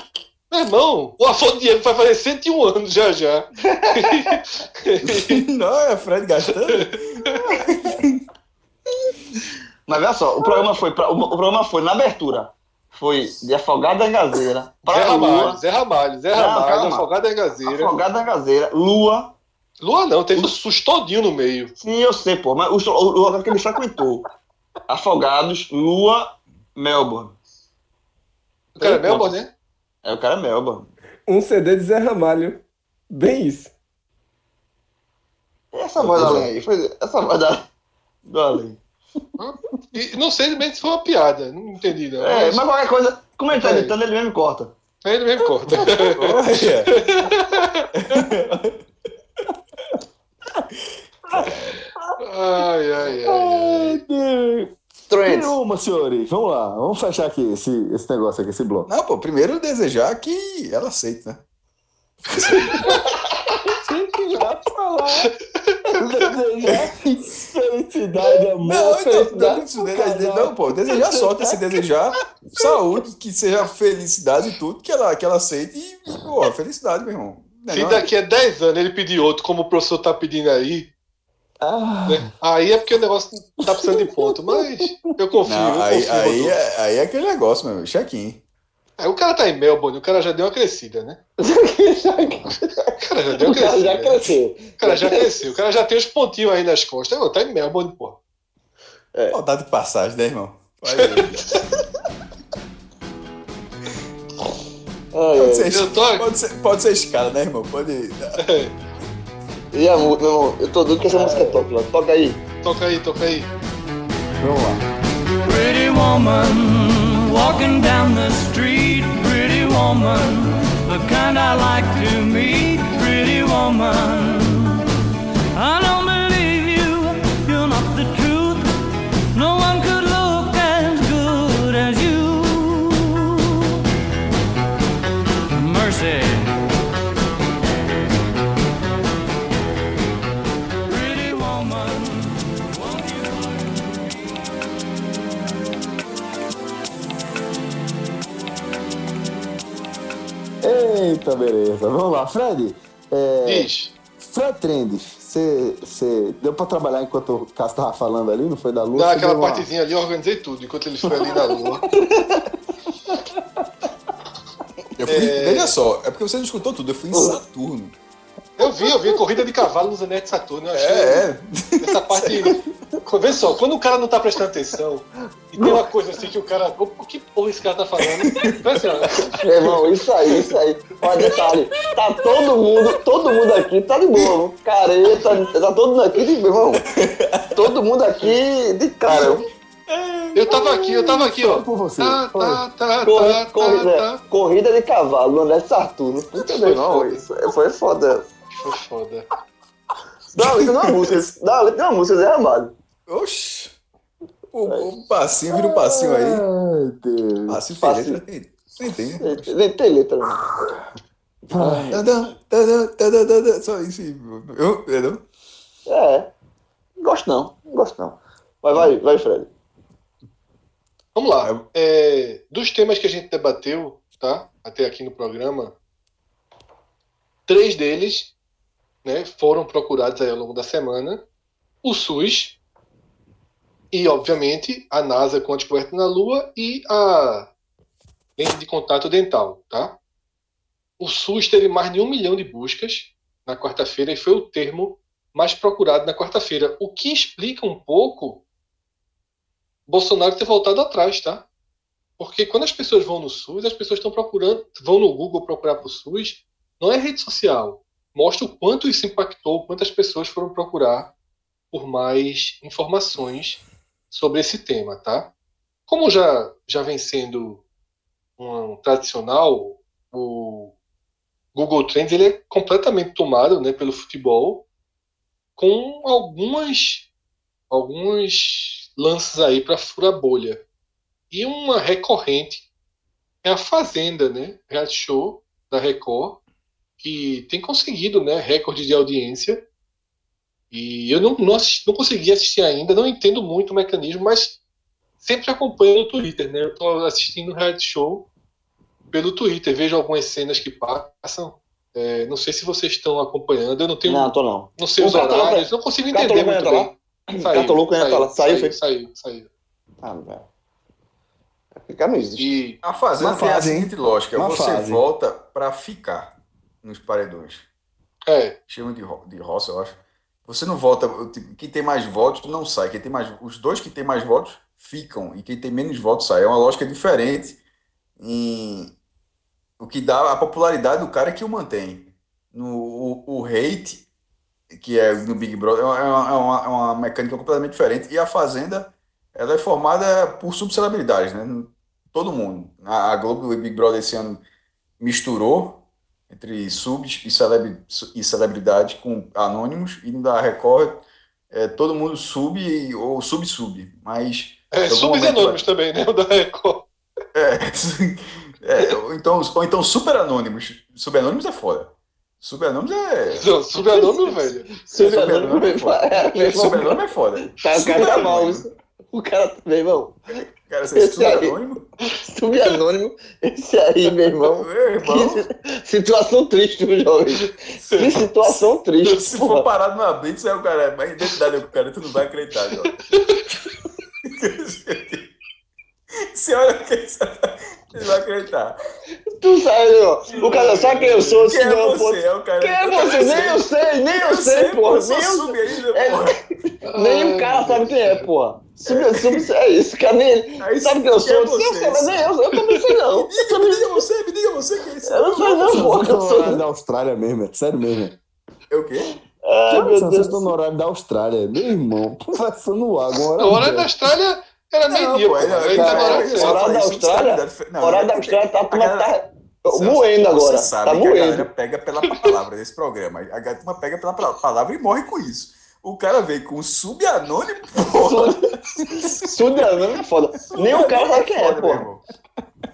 Meu irmão, o Afonso Diego vai fazer 101 anos já já. [laughs] Não, é Fred gastando. Mas olha só, o programa foi, pra- o, programa foi na abertura. Foi de Afogado da Engazeira Zé Ramalho, Lua. Zé Ramalho, Zé Ramalho, calma. Afogado da Gazeira. Afogado da Engazeira, Lua. Lua não, teve um susto todinho no meio. Sim, eu sei, pô, mas o, o, que ele frequentou. Afogados, Lua, Melbourne. O cara é Melbourne, né? É, o cara é Melbourne. Um CD de Zé Ramalho. Bem isso. Essa voz da além aí, foi essa voz da, do além. E não sei bem se foi uma piada, não entendi não. É, mas qualquer coisa, como ele tá É. editando, ele mesmo corta. Aí ele mesmo corta. Olha. [laughs] ai, ai, ai, ai. Trends. Nenhuma, senhores. Vamos lá. Vamos fechar aqui esse, esse negócio aqui, esse bloco. Não, pô, primeiro desejar que ela aceite, né? Que ia falar. Desejar felicidade, amor. Não, então, felicidade não, desejar- casal. não, pô, desejar sorte, se desejar saúde, que seja felicidade e tudo, que ela, que ela aceite e, pô, felicidade, meu irmão. Não Se não? daqui a 10 anos ele pedir outro, como o professor tá pedindo aí, Ah, né? Aí é porque o negócio tá precisando de ponto, mas eu confio. Não, eu aí, confio, aí, é, aí é aquele negócio, meu, check-in. Aí o cara tá em Melbourne, o cara já deu uma crescida, né? [laughs] O cara já deu O uma cara crescida. já cresceu. O cara já cresceu, o cara já tem os pontinhos aí nas costas. Não, tá em Melbourne, pô. Saudade de passagem, né, irmão? Vai ver. [laughs] Ai, Pode ser, Eu pode, ser, pode ser escala, né, irmão? Pode. E a meu irmão, eu tô doido que essa música toque, lá. Toca aí. Toca aí, toca aí. vamos lá. Pretty woman walking down the street, pretty woman, the kind I like to meet, pretty woman. Eita, beleza. Vamos lá. Fred, é, Diz. Fred Trendes, você deu pra trabalhar enquanto o Cássio tava falando ali, não foi da lua? Você aquela uma- partezinha ali, eu organizei tudo, enquanto ele foi ali na lua. [laughs] Eu fui, Veja só, é porque você não escutou tudo, eu fui em Saturno. Eu vi, eu vi corrida de cavalo nos anéis de Saturno. Eu achei É, é. Essa [laughs] parte. Vê só, quando o cara não tá prestando atenção e tem uma coisa assim que o cara. O que porra esse cara tá falando? Então, assim, ó, irmão, isso aí, isso aí. Olha, detalhe, tá todo mundo, todo mundo aqui tá de boa. Careta, tá todo mundo aqui de meu irmão. Todo mundo aqui de cara. eu tava aqui, eu tava aqui, ó. Foi por você, Tá, foi. tá, tá, Corri- tá, corrida, tá, tá. corrida de cavalo André Saturno. Puta, meu irmão, foda. isso foi foda. Foi foda. Dá uma letra numa música, dá uma letra numa música, Zé Ramalho. Oxi. O, o passinho, vira um passinho aí. Ai, Deus. Passinho Passinho. tem letra. Tem, tem, tem. Nem tem letra, Tadã, tadã, tadã, tadã, Só isso aí. Eu, entendeu? É. Não gosto não, não gosto não. Mas vai, vai, Fred. Vamos lá. É, dos temas que a gente debateu, tá? Até aqui no programa, três deles né, foram procurados ao longo da semana. O SUS e, obviamente, a NASA com a descoberta na Lua e a lente de contato dental, tá? O SUS teve mais de um milhão de buscas na quarta-feira e foi o termo mais procurado na quarta-feira, o que explica um pouco Bolsonaro ter voltado atrás, tá? Porque quando as pessoas vão no SUS, as pessoas estão procurando, vão no Google procurar para o SUS, não é rede social. Mostra o quanto isso impactou, quantas pessoas foram procurar por mais informações sobre esse tema, tá? Como já, já vem sendo um tradicional, o Google Trends ele é completamente tomado né, pelo futebol, com algumas alguns lances aí para furar bolha. E uma recorrente é a Fazenda, né? Reality show da Record, que tem conseguido né, recorde de audiência. E eu não, não, assisti, não consegui assistir ainda, não entendo muito o mecanismo, mas sempre acompanho no Twitter, né? Eu estou assistindo o reality show pelo Twitter, vejo algumas cenas que passam. É, não sei se vocês estão acompanhando, eu não tenho. Não, tô não. Não sei O os horários, não consigo entender muito ainda tá bem. Cartoloco ainda tá lá. Saiu, foi? saiu, saiu. Ah, velho. Ficar não existe. E A fazenda Uma tem a fase, hein? seguinte lógica: Uma você fase. volta pra ficar nos paredões. é, Chamam de, ro- de roça, eu acho. Você não tipo, Quem tem mais votos não sai. Quem tem mais, os dois que têm mais votos ficam. E quem tem menos votos sai. É uma lógica diferente. Em, o que dá a popularidade do cara é que o mantém. No, o o, o hate, que é no Big Brother, é uma, é uma, é uma mecânica completamente diferente. E a Fazenda, ela é formada por subcelebridades, né? Todo mundo. A, a Globo e o Big Brother esse ano misturou entre subs e, celebri, e celebridades com anônimos, e no da Record é todo mundo sub ou sub-sub. Mas. É, subs momento- anônimos também, né? O da Record. é, [laughs] é, ou então, ou então super anônimos. Super anônimos é foda. Super anônimos é. Não, sub anônimo, velho. Super Super anônimo, anônimo é foda. é, é foda. Tá, o cara tá mal. O cara, meu irmão, Cara, você é Esse super aí. anônimo. subanônimo, esse aí, [laughs] meu irmão. Meu irmão, situação triste, viu, jovem? Que situação triste, se for parado numa blitz, aí o cara, a identidade do cara, tu não vai acreditar, ó. [laughs] Você olha que você não vai acreditar. Tu sabe, ó. O cara, sabe quem eu sou? Quem é Não, você? É o cara. Quem é você? Nem eu sei, nem eu sei, porra. Nem eu É, porra. [laughs] Nem o cara sabe quem é, porra. Sub, sub, é isso, cara. Nem, Aí, sabe quem eu é sou? Eu você? sei, mas nem eu, eu também sei não. [laughs] Me diga, me diga você, me diga você quem é esse. Eu não sei não, porra. Vocês Eu estão horário da Austrália mesmo, é sério mesmo. É o quê? Ai, meu Vocês Deus. estão no horário da Austrália. Meu irmão, [laughs] conversando água. Hora A hora da. Austrália era meio-dia, pô, pô. hora ele certa. só Horário da isso, Austrália? Horário da é- Austrália tá, galera- moendo agora. Você sabe Tá que a galera moendo. pega pela palavra desse programa. A turma pega pela pa- palavra e morre com isso. O cara veio com subanônimo, [laughs] porra. Sudanônimo é foda. Nem o cara sabe quem é, meu porra. irmão.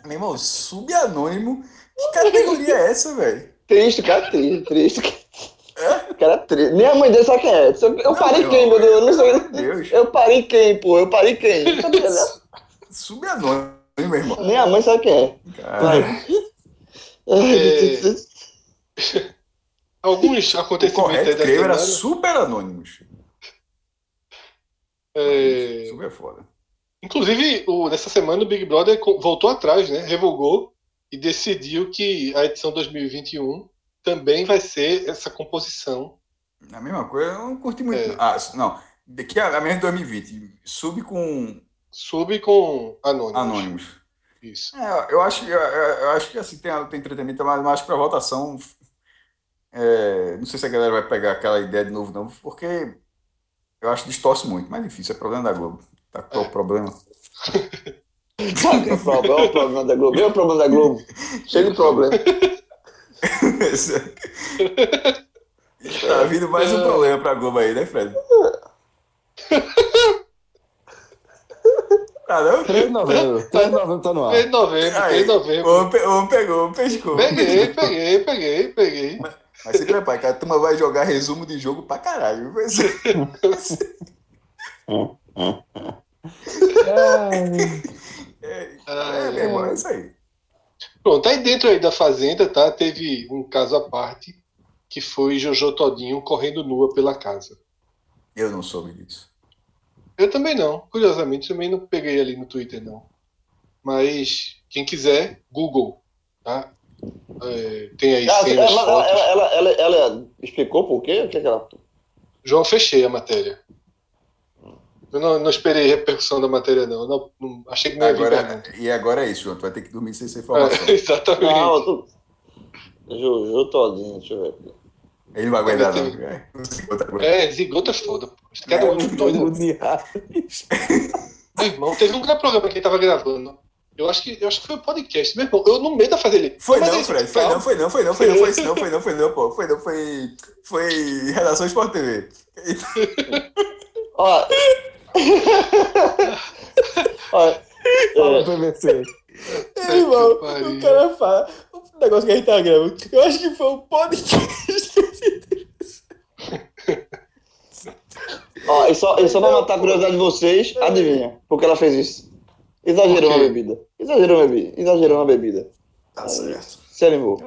Meu irmão, subanônimo. Que categoria é essa, velho? Triste, cara, triste, triste. Cara, triste. Nem a mãe dele sabe quem é. Eu parei meu quem, meu Deus? Eu não sei. Deus. Eu parei quem, pô? Eu parei quem? [laughs] Né? Subanônimo, meu irmão. Nem a mãe sabe quem é. Cara, Ai, É. Alguns o acontecimentos aí correto, creio, era semana. super anônimos. é, Super foda. Inclusive, o, nessa semana o Big Brother voltou atrás, né? Revogou e decidiu que a edição 2021 também vai ser essa composição. A mesma coisa, eu não curti muito. É. Ah, não. Daqui a, a de 2020. Sub com Sub com anônimos. anônimos. Isso. É, eu acho, eu, eu- acho que assim, tem, tem entretenimento, mas acho que para votação. É, não sei se a galera vai pegar aquela ideia de novo, não, porque eu acho que distorce muito, mas enfim, isso é problema da Globo. Tá [laughs] qual o problema? Sabe é o problema? É o problema da Globo. É o problema da Globo. Chega o problema. [laughs] tá vindo mais um problema pra Globo aí, né, Fred? Ah, não? 3 de novembro. 3 de novembro tá no ar. 3 de novembro, 3 Aí, de novembro. o homem pegou, pescou. Peguei, peguei, peguei, peguei. Mas se prepara, que a turma vai jogar resumo de jogo pra caralho. Vai ser- É, é, meu irmão, é isso aí. Pronto, aí dentro aí da fazenda, tá? Teve um caso à parte, que foi Jojo Todinho correndo nua pela casa. Eu não soube disso. Eu também não, curiosamente, também não peguei ali no Twitter, não. Mas quem quiser, Google, tá? É, tem aí Ela, cenas, ela, fotos. ela, ela, ela, ela explicou por quê? O que é que ela. João, fechei a matéria. Eu não, não esperei repercussão da matéria, não. Não- não- achei que não ia Agora, e agora é isso, João. Tu vai ter que dormir sem essa informação. É, [laughs] exatamente. Não, eu tô. Jojo todinho, deixa eu ver. Ele não vai aguentar, não. É, coisa. É, zigota é foda. cara é muito doido. Meu irmão, teve um programa que ele tava gravando. Eu acho que, eu acho que foi um podcast. Meu irmão, eu no meio da fazer ele. Foi não, Fred. Foi não, foi não, foi não, foi não, foi isso não, foi não, foi não, pô. Foi não, foi. Foi Redação Sport TV. Ó. [laughs] Ó. Fala, é, PVC. Ei, irmão, o cara fala. O negócio que a gente tá gravando. Eu acho que foi um podcast. [laughs] ó, e só, e só pra matar a curiosidade de vocês, adivinha? Por que ela fez isso? Exagerou Por na bebida. Exagerou na bebida. Exagerou na bebida. Tá certo. Se animou.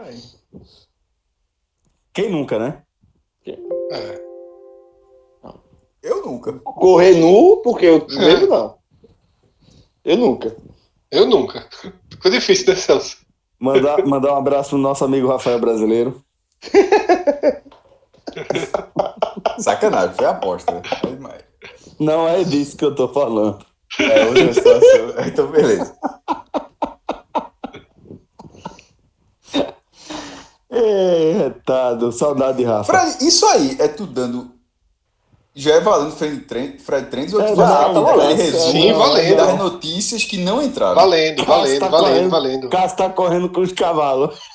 Quem nunca, né? É. Eu nunca. Correr nu, porque eu bebo não. Eu nunca. Eu nunca. [laughs] Ficou difícil, né, Celso? Mandar, mandar um abraço pro nosso amigo Rafael Brasileiro. [laughs] Sacanagem, foi aposta. né? Foi demais. Não é disso que eu tô falando. É outra situação. [laughs] Então, beleza. É, Corretado. Saudade de Rafa. Fred, isso aí é tu dando. Já é valendo Fred Trends, Fred Trends ou É, tu já, fazendo tá valendo. resumo Sim, valendo. das notícias que não entraram? Valendo, Cássio valendo, tá valendo, correndo. valendo. Cássio tá correndo com os cavalos. [laughs]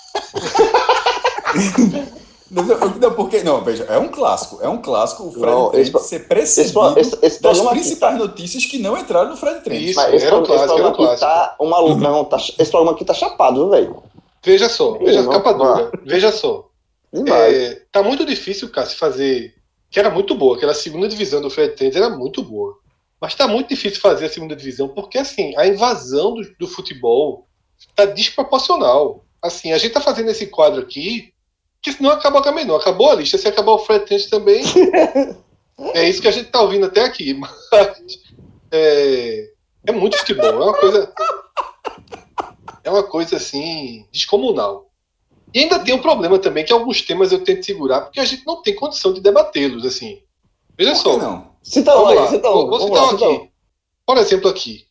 Não, porque, não, veja, é um clássico. É um clássico o Fred Não, pro- ser precedido esse pro- esse- esse das programa aqui principais tá- notícias que não entraram no Fred Trends. Isso. Mas esse, era um pro- esse clássico, era um programa aqui clássico. tá uma luta. Não, tá, esse programa aqui tá chapado, viu, velho? Veja só, veja capa lá. dura. Veja só. É, tá muito difícil, Cássio, fazer. Que era muito boa, aquela segunda divisão do Fred Trends era muito boa. Mas tá muito difícil fazer a segunda divisão, porque assim, a invasão do, do futebol tá desproporcional. Assim, a gente tá fazendo esse quadro aqui, que senão acaba a menor. Acabou a lista, se acabar o Fred Trends também. [laughs] é isso que a gente tá ouvindo até aqui. Mas é, é muito futebol, é uma coisa. É uma coisa assim, descomunal. E ainda tem um problema também, que alguns temas eu tento segurar, porque a gente não tem condição de debatê-los, assim. Veja só. não? Cita um Vamos aí, lá. cita Vou, um. vou citar lá, um cita um. aqui. Por exemplo, aqui.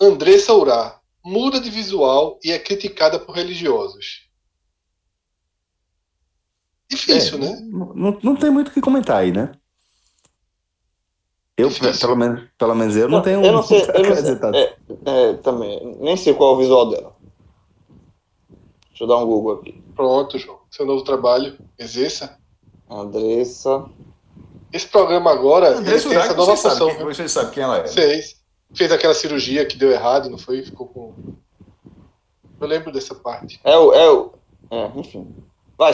Andressa Urá muda de visual e é criticada por religiosos. Difícil, É, né? Não, não- não tem muito o que comentar aí, né? Eu, Difícil. pelo menos, pelo menos eu não tenho Eu não sei, eu não sei. É, é, também. Nem sei qual é o visual dela. Deixa eu dar um Google aqui. Pronto, João. Seu novo trabalho, exerça. Andressa. Esse programa agora ele André tem essa nova você, função. sabe, quem- você sabe quem ela é. Fez. Fez aquela cirurgia que deu errado, não foi? Ficou com. Eu lembro dessa parte. É o. É, o, é enfim. Vai.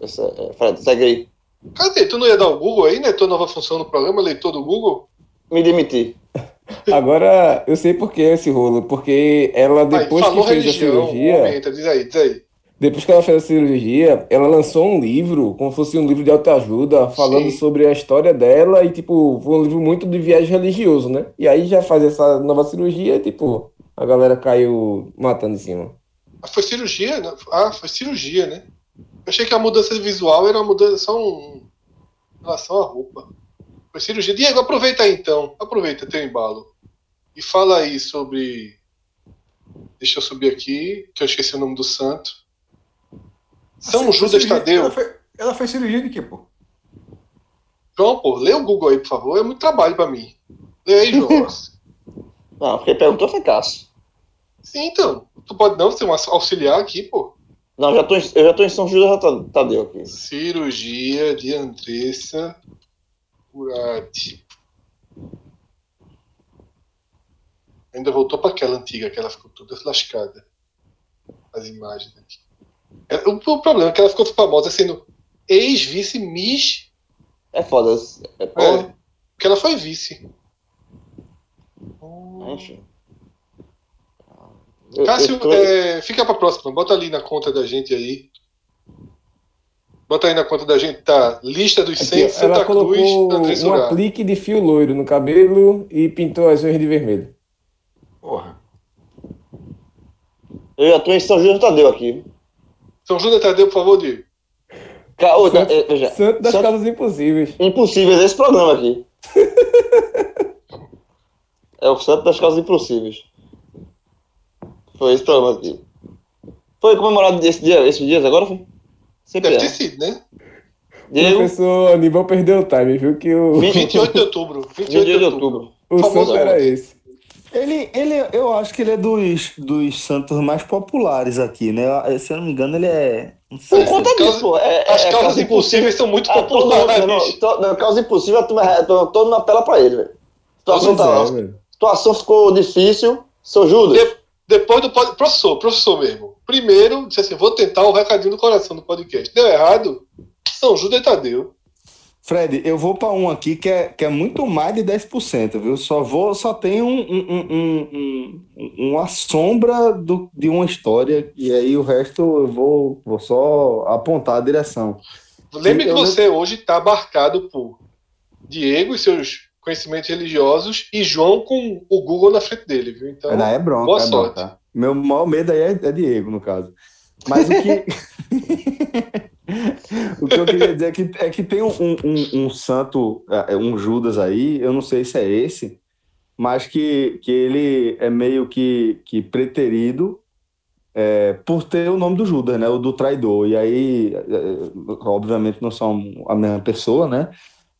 Esse é- Fred, segue aí. Cadê? Tu não ia dar o Google aí, né? Tua nova função no programa, leitor do Google? Me demitir. [laughs] Agora, eu sei por que esse rolo. Porque ela, depois aí, que fez a religião, cirurgia, comenta, diz aí, diz aí. depois que ela fez a cirurgia, ela lançou um livro, como se fosse um livro de autoajuda, falando Sim. sobre a história dela e, tipo, foi um livro muito de viagem religioso, né? E aí já faz essa nova cirurgia e, tipo, a galera caiu matando em cima. Ah, Foi cirurgia? né? Ah, foi cirurgia, né? Eu achei que a mudança de visual era uma mudança só um... em relação à roupa. Foi cirurgia. Diego, aproveita aí então. Aproveita teu embalo. E fala aí sobre. Deixa eu subir aqui, que eu esqueci o nome do santo. São Judas cirurgia- Tadeu. Ela fez, ela fez cirurgia de quê, pô? João, pô, lê o Google aí, por favor. É muito trabalho pra mim. Lê aí, João. [laughs] Não, quem perguntou foi Cássio. Sim, então. Tu pode não ser um auxiliar aqui, pô. Não, já tô em, eu já tô em São Judas Tadeu Tadeu aqui. Cirurgia de Andressa Urati. Ainda voltou para aquela antiga, que ela ficou toda lascada. As imagens aqui. É, O, o problema é que ela ficou famosa sendo ex-vice Miss. É foda. É, É, pô, porque ela foi vice. enfim. Cássio, tô- é, fica pra próxima. Bota ali na conta da gente aí. Bota aí na conta da gente, tá? Lista dos 100, Aqui, Santa ela colocou Cruz, André um aplique de fio loiro no cabelo e pintou as unhas de vermelho. Porra. Eu já tô em São Judas Tadeu aqui. São Judas Tadeu, por favor, Diego. Ca- ô, Santo- é, veja, Santo das Santo- Casas Impossíveis. Impossíveis, esse programa aqui. [laughs] é o Santo das Causas Impossíveis. Foi esse programa aqui. Foi comemorado esse dia, esses dias agora, foi? Sempre Deve é. ter sido, né? O Diego, professor Aníbal perdeu o time, viu? Que o, 28 de outubro. 28 28 de outubro. o famoso santo era esse. Ele, ele, eu acho que ele é dos, dos santos mais populares aqui, né? Se eu não me engano, ele é. Não sei Por se conta disso, pô. É, As é, causas causa impossíveis são muito Ah, populares. não, não, causa impossível, a turma, é- to- todo mundo apela pra ele, velho. Situação, tá, é, situação ficou difícil. São Judas. De- depois do pod... professor, professor mesmo. Primeiro, disse assim: vou tentar o recadinho do coração do podcast. Deu errado. São Judas e Tadeu. Fred, eu vou para um aqui que é, que é muito mais de 10%, viu? Só vou, só tem um, um, um, um- um- uma sombra do, de uma história, e aí o resto eu vou, vou só apontar a direção. Lembre que você hoje está abarcado por Diego e seus conhecimentos religiosos e João com o Google na frente dele, viu? Então, Não, é bronca, boa é sorte. bronca. Meu maior medo aí é, é Diego, no caso. Mas o que. [laughs] o que eu queria dizer é que, é que tem um, um, um santo, é, um Judas aí, eu não sei se é esse, mas que, que ele é meio que, que preterido é, por ter o nome do Judas, né? O do traidor. E aí, é, obviamente, não são a mesma pessoa, né?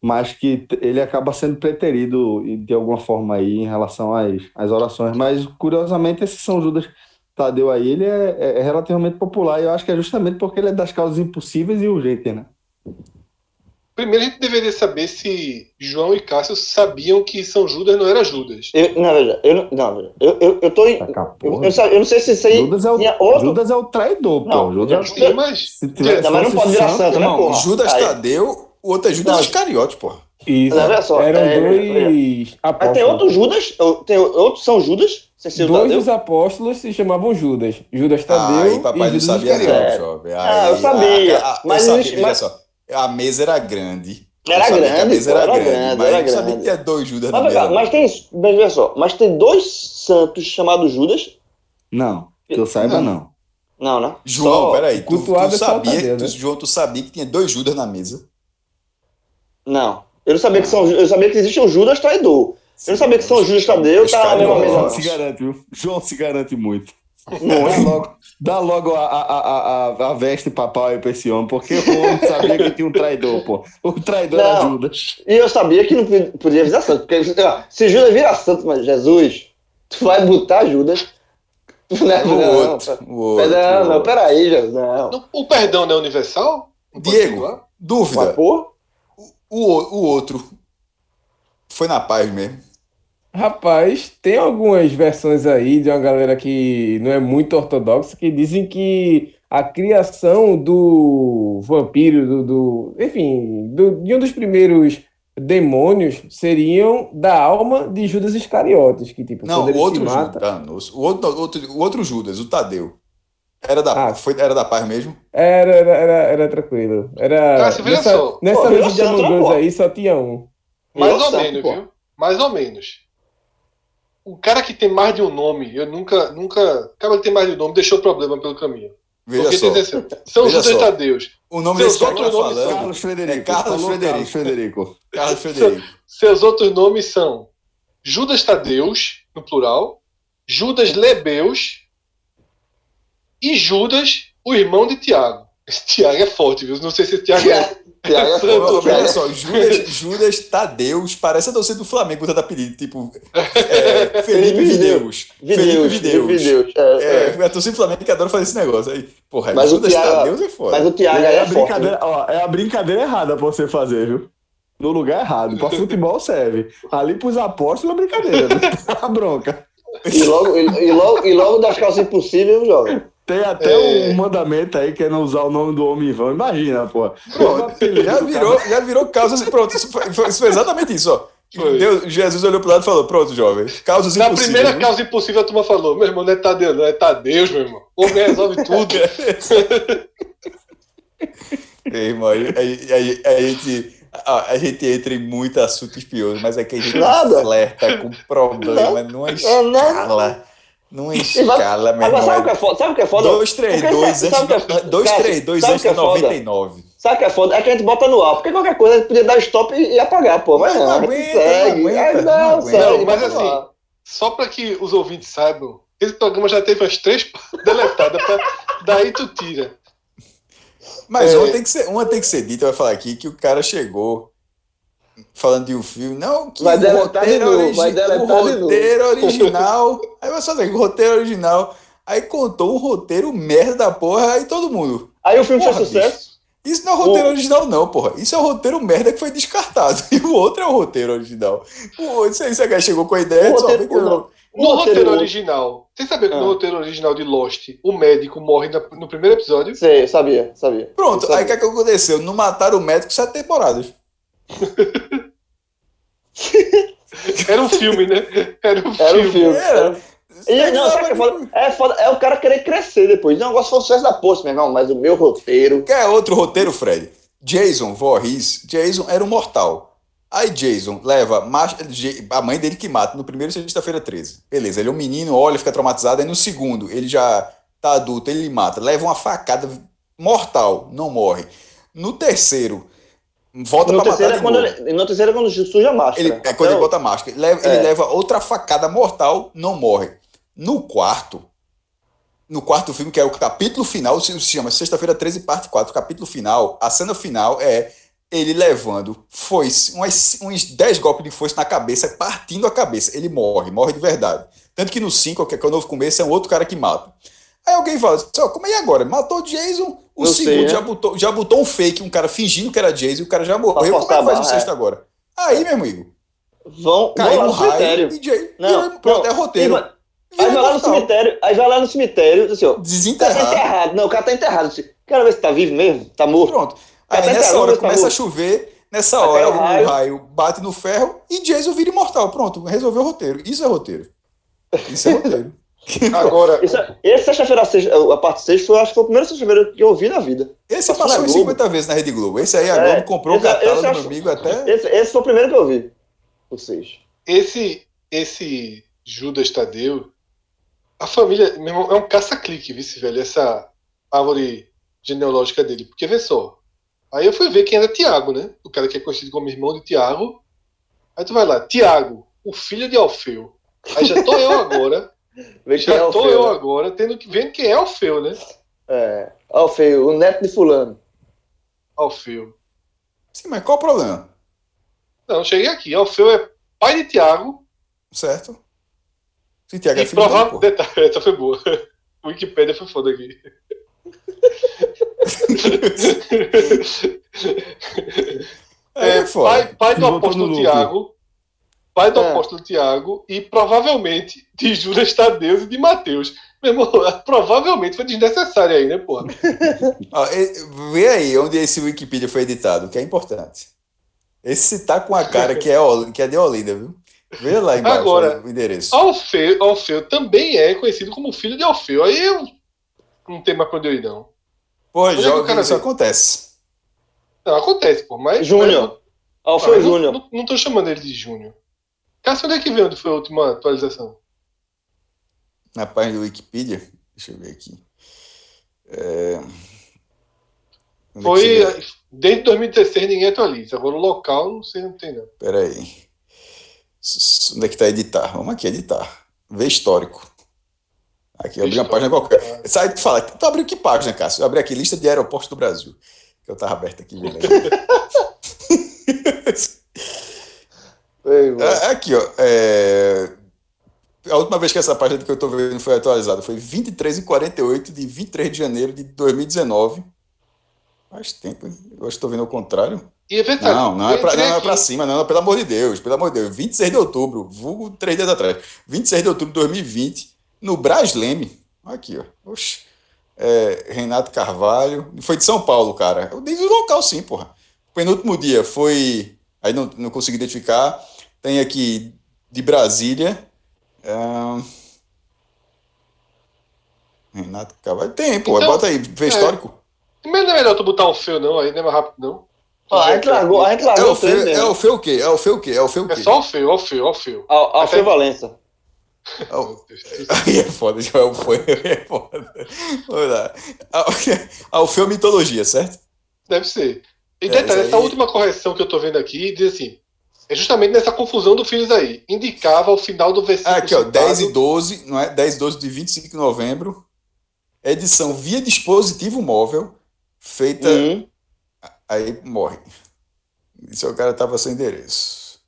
Mas que ele acaba sendo preterido de alguma forma aí em relação às, às orações. Mas, curiosamente, esse São Judas Tadeu aí, ele é, é- é relativamente popular. E eu acho que é justamente porque ele é das causas impossíveis e urgentes, né? Primeiro a gente deveria saber se João e Cássio sabiam que São Judas não era Judas. Eu, não, veja, eu, não- não, veja, eu, eu, eu tô em. A Eu, eu, eu não sei se isso aí Judas é o, tinha outro. Judas é o traidor, pô. Não, Judas, Sim, mas se tivesse, Não, mas não pode virar santo, santo, né, porra? Judas Aí. Tadeu, o outro é Judas Não. Iscariote, porra. Isso. Mas olha só, Eram é, dois Mas apóstolos. tem outro Judas, tem outros São Judas, sem ser Dois Tadeu. dos apóstolos se chamavam Judas. Judas Tadeu Aí papai e não Judas sabia Iscariote. não, É. jovem. Ah, eu sabia, a- a- mas eu sabia, mas- só. A mesa era grande. Era grande, A mesa era, era grande, grande, mas era eu não sabia grande. que tinha dois Judas Mas, na mesa. mas tem. Mas veja só, mas tem dois santos chamados Judas? Não, que eu saiba, não. Não, né? João, Só- peraí, tu, tu é sabia, Tadeu, tu, né? João, tu sabia que tinha dois Judas na mesa? Não. Eu não sabia que são. Eu sabia que existe um Judas traidor. Eu não sabia que São Judas Tadeu tá na mesma Iscariote. João mesa. se garante, viu? João se garante muito. Não Dá é? logo, dá logo a, a, a, a, a veste papal aí pra esse homem, porque o homem sabia que tinha um traidor, pô. O traidor era Não. Judas. E eu sabia que não podia- virar santo. Porque se Judas vira santo, mas Jesus, tu vai botar Judas. Não, O não, outro, o outro. Não, o não, outro. peraí, Jesus. Não. Não- O perdão não é universal? Não Diego? Mas, dúvida. pô, O, o, outro foi na paz mesmo. Rapaz, tem algumas versões aí de uma galera que não é muito ortodoxa que dizem que a criação do vampiro, do, do- enfim, do- de um dos primeiros demônios seriam da alma de Judas Iscariotes, que tipo, Não, quando o outro Judas. mata, tá, o, outro, o outro, o outro Judas, o Tadeu. Era da, Ah. foi, era da paz mesmo? era, era, era, era tranquilo. Era nessa, só. nessa Pô, de Among aí só tinha um. Mais ou santo, menos, pô. viu? Mais ou menos. O cara que tem mais de um nome, eu nunca, nunca. O cara que tem mais de um nome deixou problema pelo caminho. Veja Porque só. tem assim, São Veja Judas só. Tadeus. O nome Seus desse cara que tá outros nomes falando, Carlos Frederico. É Carlos Frederico. Carlos Frederico. Carlos Frederico. Seus outros nomes são Judas Tadeus, no plural, Judas Lebeus e Judas, o irmão de Tiago. Esse Tiago é forte, viu? Não sei se esse Tiago é. [laughs] Tiago é fogo, veja Tiago. só, Judas, Judas Tadeus parece a torcida do Flamengo botando apelido, tipo é, [laughs] Felipe Videus. Felipe Videus, Videus. Videus. É, é. É, a torcida do Flamengo que adora fazer esse negócio aí. Porra, Mas o Judas Thiago- Tadeus é foda. Mas o Tiago É, a é forte. brincadeira, ó, é a brincadeira errada pra você fazer, viu? No lugar errado. Pra futebol serve. Ali pros apóstolos é brincadeira. Né? A [laughs] bronca. E logo, e, e logo, e logo das calças impossíveis, jovem. Tem até É. um mandamento aí que é não usar o nome do homem em vão. Imagina, pô. Já virou, já virou causa. assim, Pronto, isso foi, isso foi exatamente isso, ó. Deus- Jesus olhou pro lado e falou: Pronto, jovem. Causas Na impossíveis. primeira viu? causa impossível, a turma falou: meu irmão, não é Tadeu, não, é Tadeus, meu irmão. O homem resolve tudo. [laughs] Ei, irmão, aí, aí, aí- a, gente, a, a gente entra em muito assunto espioso, mas é que a gente Nada. flerta com problema numa É nada. escala. Numa [laughs] vai- escala, meu Agora, sabe o que irmão. é foda? Sabe o que é foda? 232 Porque sabe- antes o que é- do- 232 sabe o antes que é do foda? 99. Sabe o que é foda? É que a gente bota no ar. Porque qualquer coisa a gente podia dar stop e, apagar, pô. Mas Não, não, não aguenta, segue. não aguenta, não não, segue. Não, mas assim. Só para que os ouvintes saibam, esse programa já teve umas três partes [laughs] deletadas, pra... daí tu tira. Mas É. uma, tem que ser, uma tem que ser dita, vai falar aqui, que o cara chegou falando de um filme. Não, que Vai o deletar de roteiro, novo, origi- vai deletar o de novo. roteiro original. [laughs] aí vai só dizer, o roteiro original. Aí contou um roteiro merda da porra, aí todo mundo. Aí o filme Porra, fez sucesso. Isso não é roteiro O- original, não, porra. Isso é o roteiro merda que foi descartado. [laughs] E o outro é o roteiro original. O, isso aí, você chegou com a ideia, O só roteiro- eu- não. No roteiro, roteiro- original, você sabia que Ah. no roteiro original de Lost, o médico morre no primeiro episódio? Sei, sabia, sabia. Pronto, Eu aí o que, sabia. é que aconteceu? Não mataram o médico sete temporadas. Era um filme, né? Era um Era filme. um filme. Era. E, não, sabe o que é foda? É foda? É o cara querer crescer depois. Não, o negócio foi o sucesso da poça, meu irmão. Mas o meu roteiro. Quer outro roteiro, Fred? Jason Voorhees, Jason era um mortal. Aí Jason leva a mãe dele que mata no primeiro sexta-feira 13. Beleza, ele é um menino, olha, fica traumatizado. Aí no segundo, ele já tá adulto, ele mata. Leva uma facada mortal, não morre. No terceiro, volta No pra terceiro, matar é quando ele, no terceiro é quando surge a máscara. Ele, é quando ele Até o- bota a máscara. Ele leva, É. ele leva outra facada mortal, não morre. No quarto, no quarto filme, que é o capítulo final, se se chama Sexta-feira 13, parte 4, capítulo final, a cena final é ele levando foice, umas, uns 10 golpes de foice na cabeça, partindo a cabeça. Ele morre, morre de verdade. Tanto que no 5, que é o novo começo, é um outro cara que mata. Aí alguém fala, só, como é agora? Matou o Jason, o Eu segundo sei, né? já, botou, já botou um fake, um cara fingindo que era Jason, e o cara já morreu. Como é que faz a o sexto é. agora? Aí, meu amigo, Vão, vão caiu lá no cemitério. e Jason. Não, pronto, é não. roteiro. Aí vai- Aí vai lá no cemitério, aí vai lá no cemitério, assim, ó, o cara tá Desenterrado. enterrado. Não, o cara tá enterrado. Disse, Quero ver se tá vivo mesmo, tá morto. Pronto. Tá Aí até nessa hora tá começa a morto. chover, nessa hora o raio. raio. bate no ferro e Jason vira imortal. Pronto, resolveu o roteiro. Isso é roteiro. Isso é roteiro. Agora, Isso, é- esse sexta-feira, a parte 6 foi, acho que foi o primeiro sexta-feira que eu vi na vida. Esse Passou passou na em Globo. 50 vezes na Rede Globo. Esse aí a É, Globo comprou o esse- esse catálogo, eu meu acho- amigo, até. Esse, esse foi o primeiro que eu vi. O 6. esse, esse Judas Tadeu, a família, meu irmão, é um caça-clique, vice velho, essa árvore genealógica dele. Porque vê só. Aí eu fui ver quem era Tiago, né? O cara que é conhecido como irmão de Tiago. Aí tu vai lá, Tiago, o filho de Alfeu. Aí já tô eu agora, Vê já é o tô feio, eu né? agora, tendo que vendo quem é Alfeu, né? É. Ó, o feio, o neto de fulano. Alfeu. Sim, mas qual o problema? Não, cheguei aqui. Alfeu é pai de Tiago. Certo? Se Tiago é E filho dele, provável. pô. Detalhe, [laughs] essa foi boa. [laughs] Wikipédia foi foda aqui. [laughs] É foda. pai, pai do apóstolo. Tiago. Pai do É. apóstolo Tiago. E provavelmente [laughs] de Judas Tadeus e de Mateus. Meu irmão, [laughs] provavelmente foi desnecessário aí, né, porra? [laughs] Ó, e- vê aí onde esse Wikipedia foi editado, que é importante. Esse tá com a cara que é, que é de Olinda, viu? Vê lá embaixo Agora, o endereço. Alfeu, Alfeu também é conhecido como filho de Alfeu. Aí eu não tem mais pra onde eu ir, não. Pô, é joga, isso vê? acontece. Não, acontece, pô. Mas. Júnior. Mas não- Júnior. Não, não tô chamando ele de Júnior. Cássio, onde é que veio onde foi a última atualização? Na página do Wikipedia, deixa eu ver aqui. É... É Foi vê? desde 2016 ninguém atualiza. Agora o local não sei, não tem não. Pera aí. S- s- Onde é que tá editar? Vamos aqui, editar. Ver histórico. Aqui, abri uma página qualquer. Sai tu fala, tu abriu que página, Cássio? Eu abri aqui, lista de aeroportos do Brasil. Que eu tava aberto aqui, aqui. [laughs] Ei, mano. É, aqui, ó. é, A última vez que essa página que eu tô vendo foi atualizada foi 23 e 48 de 23 de janeiro de 2019. Faz tempo, hein? Eu acho que tô vendo o contrário. E é verdade. Não, não é, pra, não é pra cima, não, pelo amor de Deus, pelo amor de Deus. 26 de outubro, vulgo três dias atrás. 26 de outubro de 2020, no Brasleme. Aqui, ó. Oxe. É, Renato Carvalho. Foi de São Paulo, cara. Eu dei o local, sim, porra. Penúltimo dia foi. Aí não, não consegui identificar. Tem aqui de Brasília. ahn, Renato Carvalho. Tem, pô. Então, bota aí, vê é. histórico. Mas não é melhor tu botar um feu, não, aí não é mais rápido, não. Ó, a gente largou, a gente É largou o o feu, é o feu o quê? É o feu o quê? É o feu o quê? É só o feu, ó o feu, ó o feu. Ao, ao Até- Feu Valença. É o- Aí é foda, Joel foi. [laughs] É foda. Vamos lá. Ao Alfeu Mitologia, certo? Deve ser. E É, detalhe, isso essa aí- última correção que eu tô vendo aqui diz assim: é justamente nessa confusão do filhos aí. Indicava o final do versículo. Ah, aqui, ó, citado. 10 e 12, não é? 10 e 12 de 25 de novembro. Edição via dispositivo móvel, feita. Uhum. Aí morre. Isso é o cara tava sem endereço.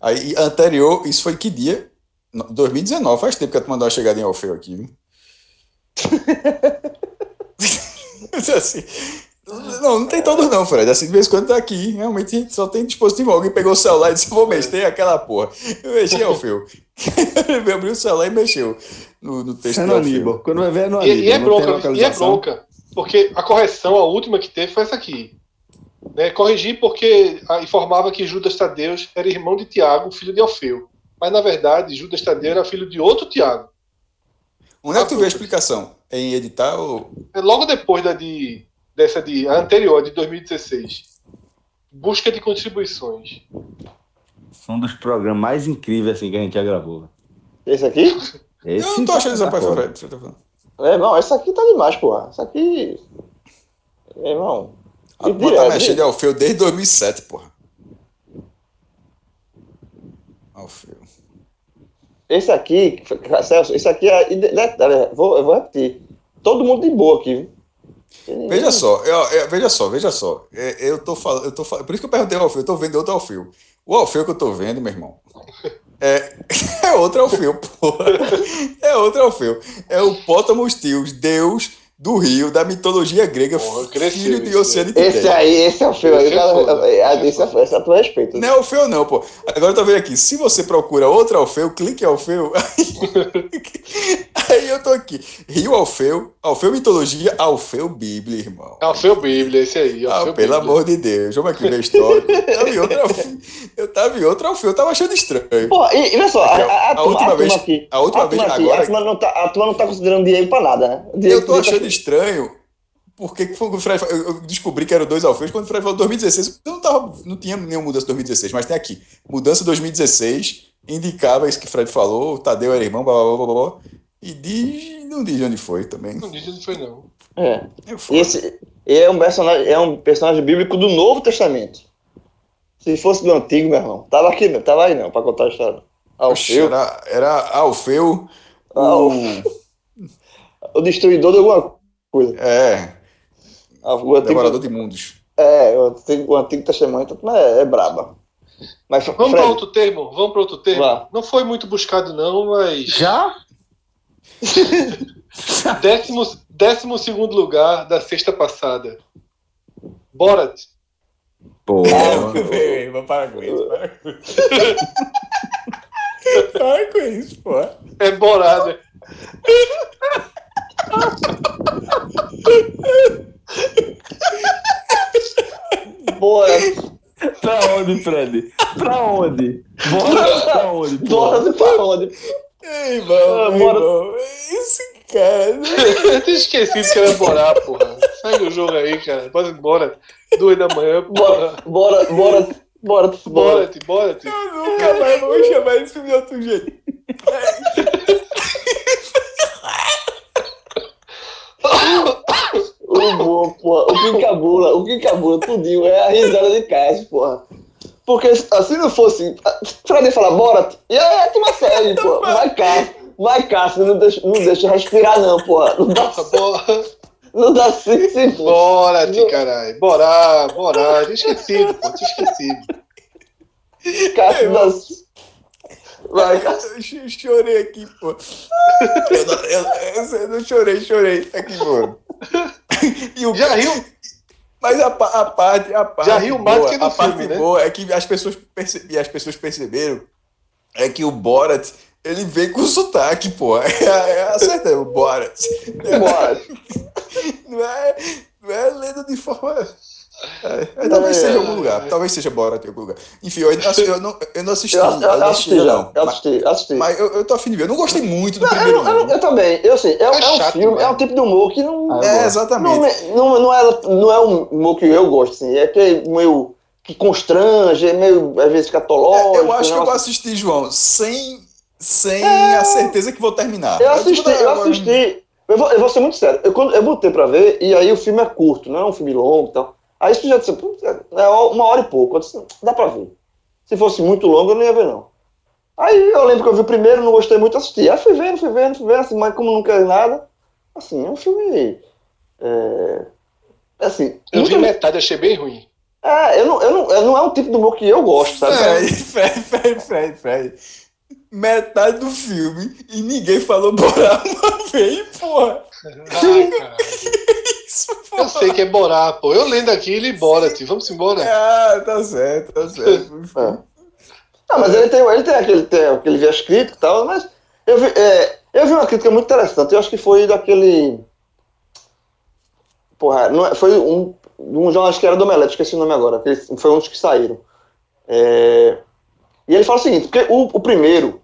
Aí, anterior, isso foi que dia? No- 2019, faz tempo que tu mandou uma chegada em Alfeu aqui, viu? [laughs] assim, não, não tem todos não, Fred. Assim, de vez em quando tá aqui, realmente só tem dispositivo. Alguém pegou o celular e disse, vou mexer aquela porra. Eu mexi em Alfeu. [laughs] Ele abriu o celular e mexeu no, no texto do Alfeu. Aníbal. Quando vai ver é no E, Aníbal. e é não tem bronca, e é bronca. Porque a correção, a última que teve foi essa aqui. Né, corrigi porque informava que Judas Tadeus era irmão de Tiago, filho de Alfeu. Mas na verdade, Judas Tadeu era filho de outro Tiago. Onde é que tu vê a explicação? Em editar ou. É logo depois da de, dessa de a anterior, de 2016. Busca de contribuições. São um dos programas mais incríveis assim, que a gente já gravou. Esse aqui? Esse eu não tô tá- achando essa tá. Fred. você tá falando. É, irmão, essa aqui tá demais, porra. Essa aqui. É, irmão. A E porra tá mexendo em Alfeu desde 2007, porra. Alfeu. Esse aqui, Celso, esse aqui é. Vou, eu vou repetir. todo mundo de boa aqui. viu? Veja só, eu- eu- veja só, veja só. É, Eu tô falando, eu tô falando, por isso que eu perguntei ao Alfeu, eu tô vendo outro Alfeu. O Alfeu que eu tô vendo, meu irmão, é, [laughs] é outro Alfeu, porra. É outro Alfeu. É o Pótamos Teus, Deus do Rio, da mitologia grega, Porra, cresceu filho de Oceano de Esse aí, esse é o feio aí. Esse o é cara- foda. é, Esse é esse é a tua respeito. Não é Alfeu, não, pô. Agora eu tô vendo aqui. Se você procura outro Alfeu, clique em Alfeu. [laughs] Aí, aí eu tô aqui. Rio Alfeu, Alfeu Mitologia, Alfeu Bíblia, irmão. Alfeu Bíblia, esse aí. Ah, Alfeu pelo Bíblia. amor de Deus, vamos aqui ver a história. [laughs] Eu tava em outro Alfeu, eu tava em outro Alfeu, eu tava achando estranho. Pô, e, e olha só, a, a, a, A última vez- aqui. a última vez- aqui, agora- A turma, não tá, a turma não tá considerando dinheiro pra nada, né? Dinheiro Eu tô achando estranho, porque que foi o Fred, eu eu descobri que eram dois Alfeus quando o Fred falou 2016. Eu não, tava, não tinha nenhuma mudança 2016, mas tem aqui. Mudança 2016, indicava isso que o Fred falou, o Tadeu era irmão, blá blá blá blá blá. E diz, não diz onde foi também. Não diz onde foi, não. É. Esse é um, personagem, é um personagem bíblico do Novo Testamento. Se fosse do Antigo, meu irmão, tava aqui, não, tava aí não, pra contar a história. Alfeu, Era, era Alfeu, Al- o, o destruidor de alguma coisa. é, O Antigo, devorador de mundos. é, o Antigo, o Antigo Testamento é, é braba. Mas, Vamos para outro termo? Vamos para outro termo? Vá. Não foi muito buscado, não, mas. Já? [laughs] Décimo, décimo segundo lugar da sexta passada. Borat. Pô. [laughs] Vamos parar com isso, [laughs] para com isso. Para com isso, pô. É Borada. Bora, Pra onde, Fred? Pra onde? Bora pra onde? bora pra onde? Ei, irmão, Ah, bora. irmão, esse cara... [laughs] Eu tinha esquecido que era Borá, porra. Segue o jogo aí, cara. Bora embora. Duas da manhã, porra. Bora, bora, bora, bora, bora. Borat, Borat. Eu nunca mais vou chamar esse filme de outro jeito. O bom, porra. O que encabula, o que encabula tudinho é a risada de Cássio, porra. Porque assim não fosse. Fred ia falar, bora, e aí a turma segue, porra. Vai Cássio, vai Cássio, não deixa, não deixa respirar, não, porra. Não dá, [laughs] Bora. não dá cinco segundos. Borat, caralho. Borá, Borá. Tinha esquecido, pô. Tinha esquecido. Cássio dá. Vai, Cássio. Chorei aqui, pô. Eu não, eu, eu- eu não chorei, chorei aqui, pô. [laughs] E o Já riu? Mas a, a parte, a parte Já riu mais boa, que no a parte filme, né? boa é que as pessoas, perce- as pessoas perceberam é que o Borat, ele vem com sotaque, pô. [laughs] É, é acerta, o Borat. [laughs] Bora. Não é, não é lendo de forma... É, é, talvez É, seja em é, algum lugar, talvez seja Borat em algum lugar. Enfim, eu, eu, não, eu não assisti, Eu, eu, eu assisti não. eu Mas, assisti, assisti. mas eu, eu tô afim de ver. Eu não gostei muito do Não, eu, primeiro, não- eu, não. eu também, eu sei, é, É é um chato, filme, né? é um tipo de humor que não. Ah, eu É, exatamente. Não, é- não, não, é, não é um humor que eu gosto, assim. É que é meio. que constrange, é meio, às vezes, É, catológico. eu acho que eu vou assistir, João, sem, sem a certeza que vou terminar. Eu É assisti, eu assisti. Eu vou, eu vou ser muito sério. Eu, quando, eu botei pra ver, e aí o filme é curto, não é um filme longo e tal. Aí isso já disse, "Putz, é uma hora e pouco. Eu disse, dá pra ver. Se fosse muito longo, eu não ia ver, não. Aí eu lembro que eu vi o primeiro, não gostei muito, assisti. Aí fui vendo, fui vendo, fui vendo, assim, mas como não quer nada, assim, é um filme. É, assim. Eu vi metade, achei bem ruim. É, eu não, eu não, eu não é um tipo de humor que eu gosto, sabe? Fred, Fred, Fred, Fred, Fred. Metade do filme e ninguém falou Borá [laughs] uma vez, porra. Ai, Isso, Eu sei que é Borá, pô. Eu lendo aquele Borat. Vamos embora. Ah, tá certo, tá certo. [laughs] É. Não, mas ele tem, ele tem aquele, tem aquele viés crítico e tal, mas eu vi, é, eu vi uma crítica muito interessante, eu acho que foi daquele. Porra, não é- foi um, um jornalista que era do Omelete, esqueci o nome agora, foi um dos que saíram. É, e ele fala o seguinte, porque o, o primeiro,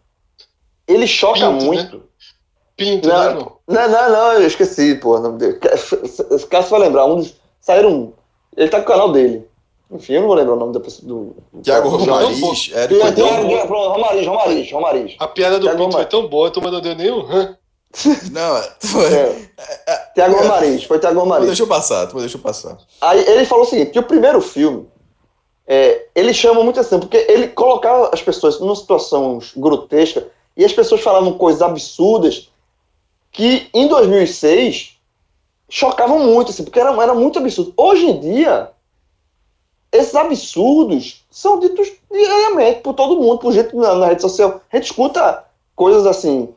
ele choca Pinto, né? Pinto, Não. né, irmão? Não, não, não, eu esqueci, pô, o nome dele. Caso vai lembrar, um dos, saíram, ele tá com o canal dele. Enfim, eu não vou lembrar o nome da pessoa do. Tiago Romariz, Érico pronto, Romariz, Romariz, Romariz. A piada do Thiago Pinto foi Romariz. tão boa, turma não deu um hã? [laughs] Não, foi. É. Tiago Romariz, foi Tiago Romariz. Deixa eu passar, tu deixa eu passar. Aí ele falou o seguinte, que o primeiro filme, é, ele chama muito atenção, porque ele colocava as pessoas numa situação grotesca, e as pessoas falavam coisas absurdas, que em 2006 chocavam muito, assim, porque era, era muito absurdo. Hoje em dia, esses absurdos são ditos diariamente por todo mundo, por gente na, na rede social. A gente escuta coisas assim,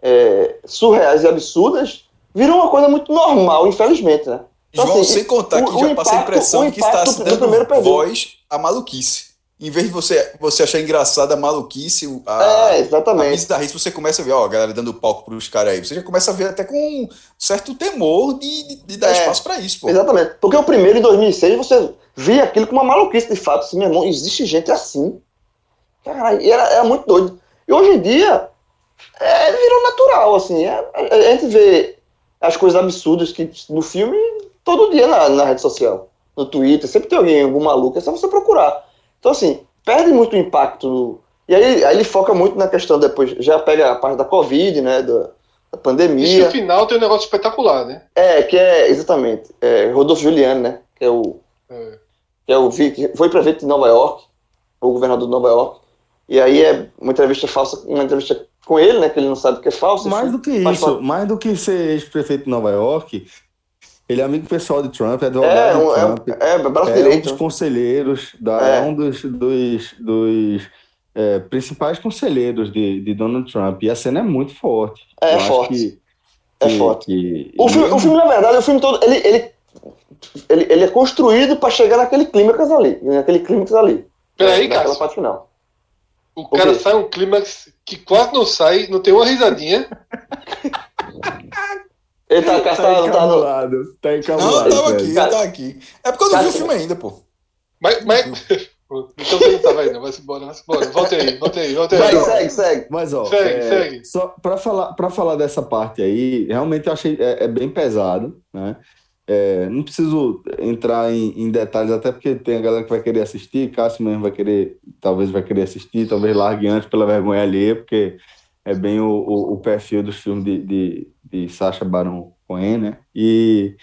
é, surreais e absurdas, viram uma coisa muito normal, infelizmente, né? Então, João, assim, sem contar que o- já o passei a impressão que está se do dando voz à maluquice. Em vez de você, você achar engraçada a maluquice, a, É, a exatamente. bizarrice, você começa a ver, ó, a galera dando palco pros caras aí. Você já começa a ver até com um certo temor de, de, de dar É, espaço pra isso, pô. Exatamente. Porque o primeiro, em 2006, você via aquilo como uma maluquice, de fato. Assim, meu irmão, existe gente assim. Caralho, e era, era muito doido. E hoje em dia, é, virou natural, assim. É, a, a gente vê as coisas absurdas que no filme todo dia na, na rede social. No Twitter, sempre tem alguém, algum maluco, é só você procurar. Então, assim, perde muito o impacto. no- E aí, aí ele foca muito na questão depois, já pega a parte da Covid, né, da, da Isso no pandemia. final tem um negócio espetacular, né? É, que é, exatamente, é, Rodolfo Giuliani, né, que é o É. que é o que foi prefeito de Nova York, o governador de Nova York. E aí é uma entrevista falsa, uma entrevista com ele, né? Que ele não sabe que é falsa. Mais do que isso, mais do que ser ex-prefeito de Nova York, ele é amigo pessoal de Trump, é É, advogado um, de é, um- Trump. é braço É um dos conselheiros, da, É. é. um dos, dos, dos é, principais conselheiros de, de Donald Trump. E a cena é muito forte. É Eu forte. que- É que- forte. que- O filme, o filme, na verdade, o filme todo, ele, ele, ele, ele é construído para chegar naquele clímax ali. Naquele clímax ali. Peraí, Naquela Cássio. parte final. O cara quê? sai um clímax que quase não sai, não tem uma risadinha. [laughs] Ele tá Tá tá no, encabulado, tá Não, eu encabulado. tava aqui, eu Cara- tava aqui. É porque eu não vi o filme ainda, pô. Mas. mas... então você não tava aí, não. Vai-se embora, vai-se embora. Volta aí, volta aí, volta aí. Vai, segue, segue. Mas, ó, Segue, é, segue. só para falar, pra falar dessa parte aí, realmente eu achei é, é bem pesado, né? É, não preciso entrar em, em detalhes, até porque tem a galera que vai querer assistir, Cássio mesmo vai querer, talvez vai querer assistir, talvez largue antes pela vergonha alheia, porque é bem o, o, o perfil dos filmes de, de, de Sacha Baron Cohen, né? E,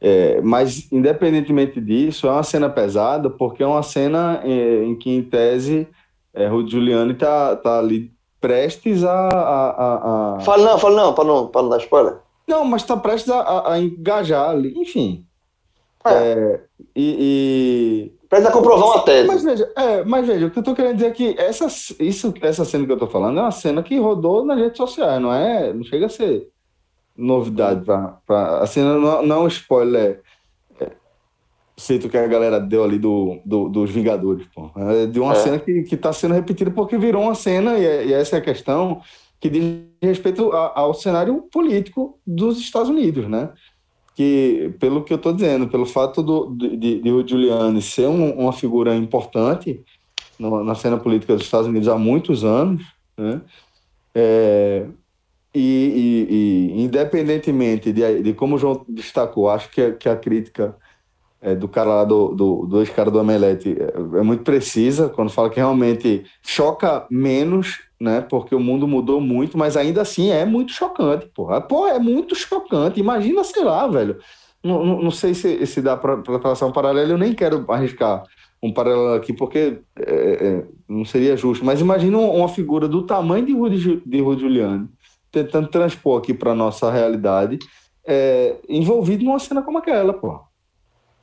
é, mas, independentemente disso, é uma cena pesada, porque é uma cena é, em que, em tese, é, Rudy Giuliani tá, tá ali prestes a, a, a, a- Fala não, fala não, pra não, pra não dar spoiler. Não, mas tá prestes a, a- a engajar ali, enfim. É. É, e, Precisa comprovar uma e- tese. Mas veja, é, mas veja, o que eu tô querendo dizer é que essa, isso, essa cena que eu tô falando é uma cena que rodou nas redes sociais, não é? Não chega a ser novidade pra, pra, a cena não, não é um spoiler é, feito que a galera deu ali do, do- dos Vingadores, pô. É de uma É. cena que, que tá sendo repetida porque virou uma cena, e, é- e essa é a questão, que diz respeito a- ao cenário político dos Estados Unidos, né? Que, pelo que eu tô dizendo, pelo fato do, de, de, de o Giuliani ser um- uma figura importante no- na cena política dos Estados Unidos há muitos anos, né? É, e, e- e, independentemente de, de como o João destacou, acho que, a- que a crítica é, do cara lá, do, do, do ex-cara do Omelete, é, é muito precisa, quando fala que realmente choca menos, né? Porque o mundo mudou muito, mas ainda assim é muito chocante, porra. Pô, é muito chocante. Imagina, sei lá, velho. Não, não, não sei se, se dá para traçar um paralelo, eu nem quero arriscar um paralelo aqui, porque é, é, não seria justo. Mas imagina uma, figura do tamanho de Rudy, de Rudy Giuliani, tentando transpor aqui para nossa realidade, é, envolvido numa cena como aquela, pô.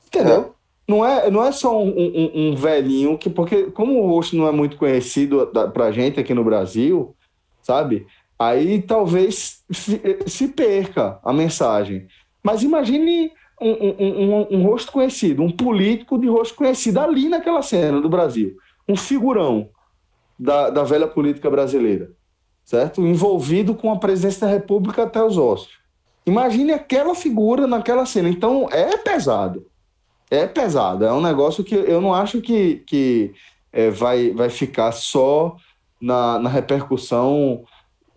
Entendeu? Não é, não é só um, um- um velhinho que, porque como o rosto não é muito conhecido da, pra gente aqui no Brasil, sabe? Aí talvez se, se perca a mensagem. Mas imagine um- um rosto conhecido, um político de rosto conhecido ali naquela cena do Brasil. Um figurão da, da velha política brasileira, certo? Envolvido com a presidência da República até os ossos. Imagine aquela figura naquela cena. Então é pesado. É pesado. É um negócio que eu não acho que, que é, vai, vai ficar só na, na repercussão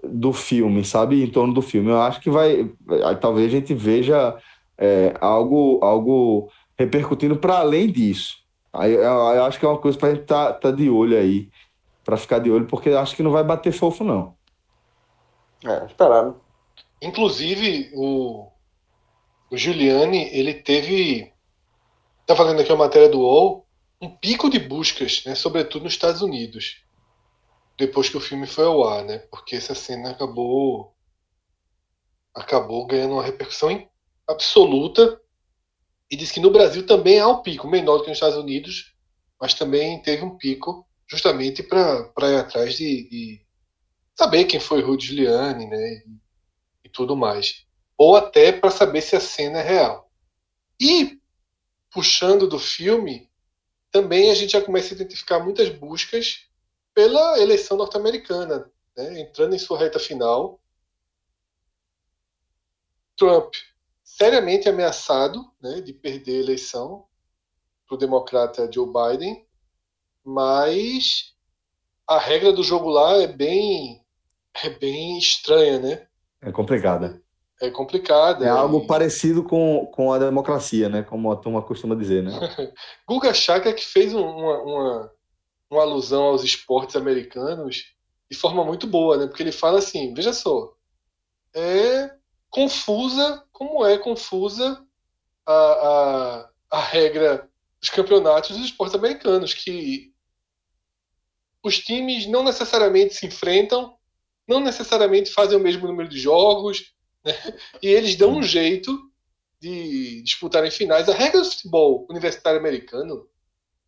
do filme, sabe? Em torno do filme. Eu acho que vai. Talvez a gente veja é, algo, algo repercutindo para além disso. Aí eu, eu acho que é uma coisa para a gente estar tá, tá de olho aí. Para ficar de olho, porque acho que não vai bater fofo, não. É, esperar, né? Inclusive, o, o Giuliani, ele teve. Tá falando aqui a matéria do UOL, um pico de buscas, né, sobretudo nos Estados Unidos, depois que o filme foi ao ar, né? Porque essa cena acabou acabou ganhando uma repercussão absoluta e diz que no Brasil também há um pico, menor do que nos Estados Unidos, mas também teve um pico justamente para ir atrás de, de, saber quem foi Rudy Giuliani, né, e, e tudo mais. Ou até para saber se a cena é real. E, puxando do filme, também a gente já começa a identificar muitas buscas pela eleição norte-americana, né, entrando em sua reta final. Trump seriamente ameaçado né, de perder a eleição para o democrata Joe Biden, mas a regra do jogo lá é bem é bem estranha, né? É complicada. É complicada. É algo parecido com, com a democracia, né? Como a turma costuma dizer, né? [laughs] Guga Chakra que fez um, uma, uma, uma alusão aos esportes americanos de forma muito boa, né? Porque ele fala assim, veja só, é confusa como é confusa a, a, a regra dos campeonatos dos esportes americanos, que os times não necessariamente se enfrentam, não necessariamente fazem o mesmo número de jogos, né? e eles dão um jeito de disputarem finais. A regra do futebol universitário americano,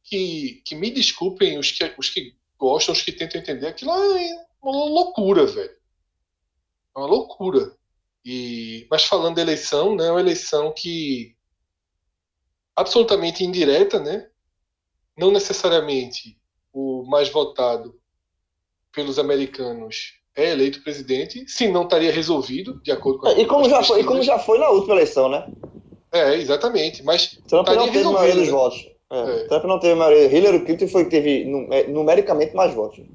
que, que me desculpem os que, os que gostam, os que tentam entender, aquilo é uma loucura, velho. É uma loucura. E, mas falando da eleição, né, é uma eleição que absolutamente indireta, né? Não necessariamente o mais votado pelos americanos é eleito presidente, se não estaria resolvido, de acordo com a, E como, já foi, e como já foi na última eleição, né? É, exatamente. Mas Trump não teve maioria dos né? votos. É. É. Trump não teve maioria. Hillary Clinton foi que teve é, numericamente mais votos.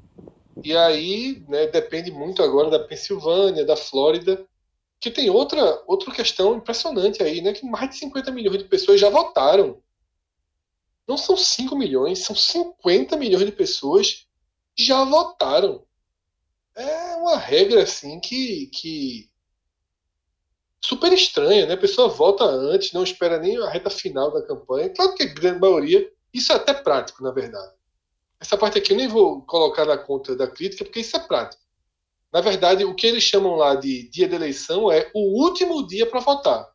E aí, né, depende muito agora da Pensilvânia, da Flórida, que tem outra, outra questão impressionante aí, né? Que mais de 50 milhões de pessoas já votaram. Não são 5 milhões, são 50 milhões de pessoas já votaram. É uma regra assim que, que super estranha, né? A pessoa vota antes, não espera nem a reta final da campanha. Claro que a grande maioria, isso é até prático, na verdade. Essa parte aqui eu nem vou colocar na conta da crítica, porque isso é prático. Na verdade, o que eles chamam lá de dia de eleição é o último dia para votar.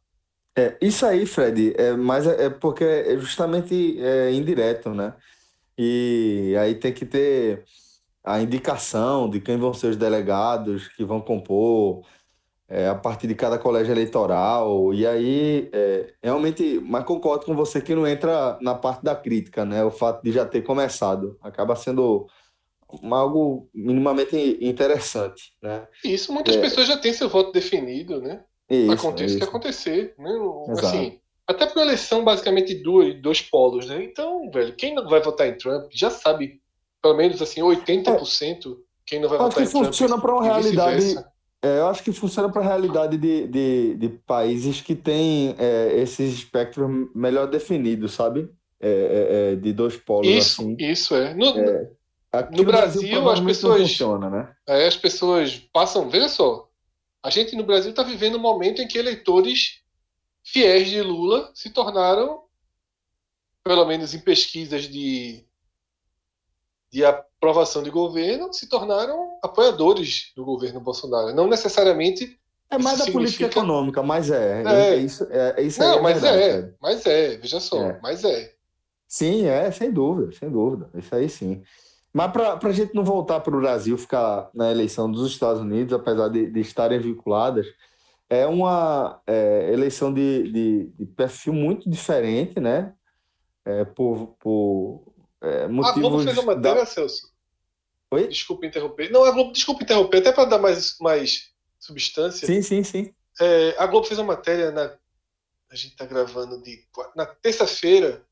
É, isso aí, Fred, é, mas é, é porque é justamente é, indireto, né? E aí tem que ter a indicação de quem vão ser os delegados que vão compor é, a partir de cada colégio eleitoral. E aí, é, realmente, mas concordo com você que não entra na parte da crítica, né? O fato de já ter começado acaba sendo algo minimamente interessante, né? Isso, muitas é... pessoas já têm seu voto definido, né? Isso, Aconteça o que acontecer, né? Assim, até porque a eleição basicamente dois, dois polos, né? Então, velho, quem não vai votar em Trump já sabe, pelo menos assim, 80% é. quem não vai eu votar em Trump. funciona para uma realidade. É, eu acho que funciona para a realidade de, de, de, países que têm é, esses espectros melhor definidos, sabe? É, é, é de dois polos isso, assim. Isso, é. No, Aqui no, Brasil, as pessoas. Funciona, né? É, as pessoas passam. Veja só. A gente no Brasil está vivendo um momento em que eleitores fiéis de Lula se tornaram, pelo menos em pesquisas de, de aprovação de governo, se tornaram apoiadores do governo Bolsonaro. Não necessariamente. É mais da política econômica, mas é. É, é isso, é, é isso Não. É mas verdade, é, mas é, veja só, é. mas é. Sim, é, sem dúvida, sem dúvida. Isso aí sim. Mas para a gente não voltar para o Brasil, ficar na eleição dos Estados Unidos, apesar de, de estarem vinculadas, é uma é, eleição de, de, de, perfil muito diferente, né? É, por, por é, motivos... A Globo fez uma matéria, da... Celso. Oi? Desculpa interromper. Não, a Globo, desculpa interromper, até para dar mais, mais substância. Sim, sim, sim. É, a Globo fez uma matéria na... A gente está gravando de... na terça-feira,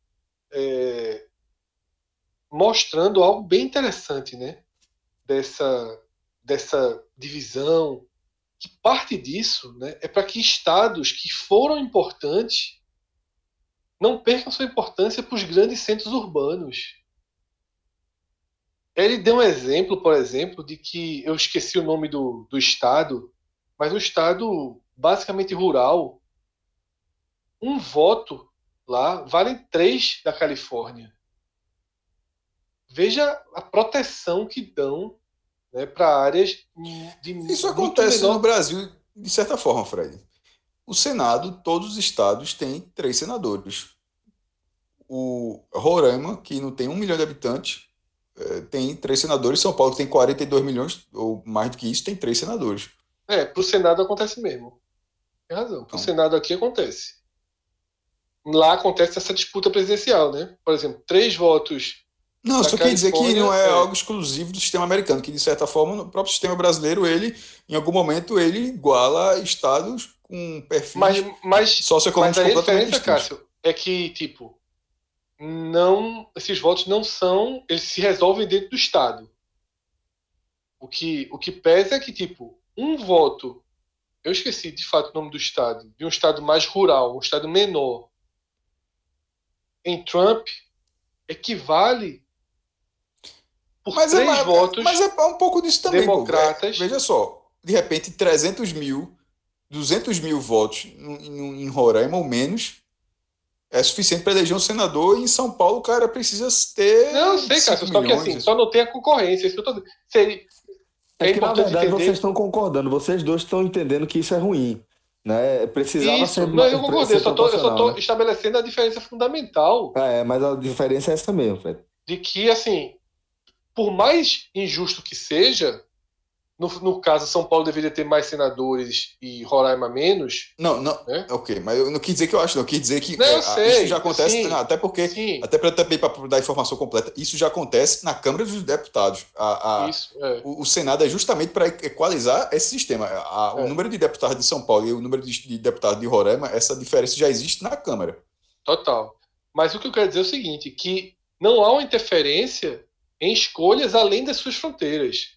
é, mostrando algo bem interessante, né? Dessa, dessa divisão. Que parte disso né, é para que estados que foram importantes não percam sua importância para os grandes centros urbanos. Ele deu um exemplo, por exemplo, de que eu esqueci o nome do, do estado, mas o estado basicamente rural, um voto lá vale três da Califórnia veja a proteção que dão né, para áreas de Isso acontece menor... no Brasil, de certa forma, Fred. o Senado, todos os estados têm três senadores. O Roraima, que não tem um milhão de habitantes, tem três senadores. São Paulo, tem 42 milhões, ou mais do que isso, tem três senadores. É, pro Senado acontece mesmo. Tem razão. Pro Então. Senado aqui acontece. Lá acontece essa disputa presidencial, né? Por exemplo, três votos. Não, só queria dizer que não é, é. algo exclusivo do sistema americano, que de certa forma, no próprio sistema brasileiro, ele, em algum momento, ele iguala estados com perfis Mas, mas, mas socioeconômicos aí a completamente diferença, distintos. Cássio, é que, tipo, não. Esses votos não são. Eles se resolvem dentro do Estado. O que, o que pesa é que, tipo, um voto. Eu esqueci de fato o nome do estado. De um estado mais rural, um estado menor. Em Trump, equivale. Por Mas é, três mas- votos. mas é um pouco disso também. democratas. É, veja só, de repente, 300 mil, 200 mil votos em, em- em Roraima ou menos é suficiente para eleger um senador. E em São Paulo, o cara precisa ter. Não, eu sei, 5 Cássio, só que milhões, assim, só não tem a concorrência. Isso que eu tô dizendo. Seria, é, É que, na importante verdade, entender. vocês estão concordando, vocês dois estão entendendo que isso é ruim. Né? Precisava Isso, ser não, eu concordei, eu só proporcional, né? estabelecendo a diferença fundamental É, mas a diferença é essa mesmo, Fred. de que, assim, por mais injusto que seja, no, no caso, São Paulo deveria ter mais senadores e Roraima menos. Não, não. É? Ok, mas eu não quis dizer que eu acho, não. Eu quis dizer que Não, eu é, sei, isso já acontece. sim. até porque. Sim, Até para também para dar informação completa, isso já acontece na Câmara dos Deputados. A, a- isso. É. o, o Senado é justamente para equalizar esse sistema. A- É. O número de deputados de São Paulo e o número de, de deputados de Roraima, essa diferença já existe na Câmara. Total. Mas o que eu quero dizer é o seguinte, que não há uma interferência em escolhas além das suas fronteiras.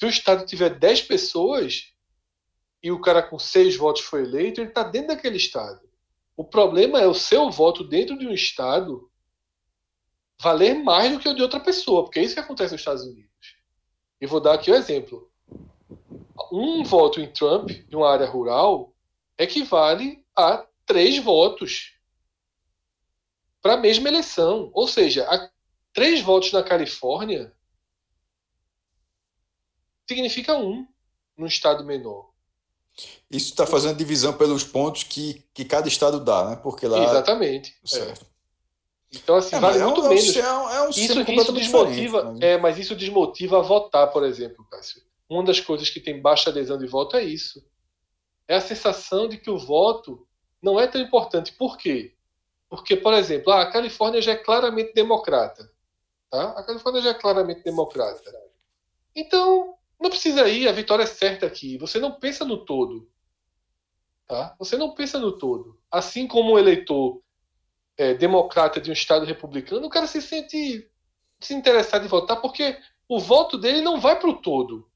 Se o Estado tiver 10 pessoas e o cara com 6 votos foi eleito, ele está dentro daquele Estado. O problema é o seu voto dentro de um Estado valer mais do que o de outra pessoa, porque é isso que acontece nos Estados Unidos. E vou dar aqui um exemplo. Um voto em Trump, de uma área rural, equivale a três votos para a mesma eleição. Ou seja, três votos na Califórnia significa um num estado menor. Isso está fazendo divisão pelos pontos que, que cada estado dá, né? Porque lá. Exatamente. É. Certo. Então, assim, É, vale é muito é um, menos. é um, é um Isso, isso desmotiva, né? é, mas isso desmotiva a votar, por exemplo, Cássio. Uma das coisas que tem baixa adesão de voto é isso. É a sensação de que o voto não é tão importante. Por quê? Porque, por exemplo, ah, a Califórnia já é claramente democrata. Tá? A Califórnia já é claramente democrata. Então, não precisa ir, a vitória é certa aqui. Você não pensa no todo. Tá? Você não pensa no todo. Assim como o eleitor é, democrata de um Estado republicano, o cara se sente desinteressado em votar porque o voto dele não vai para o todo.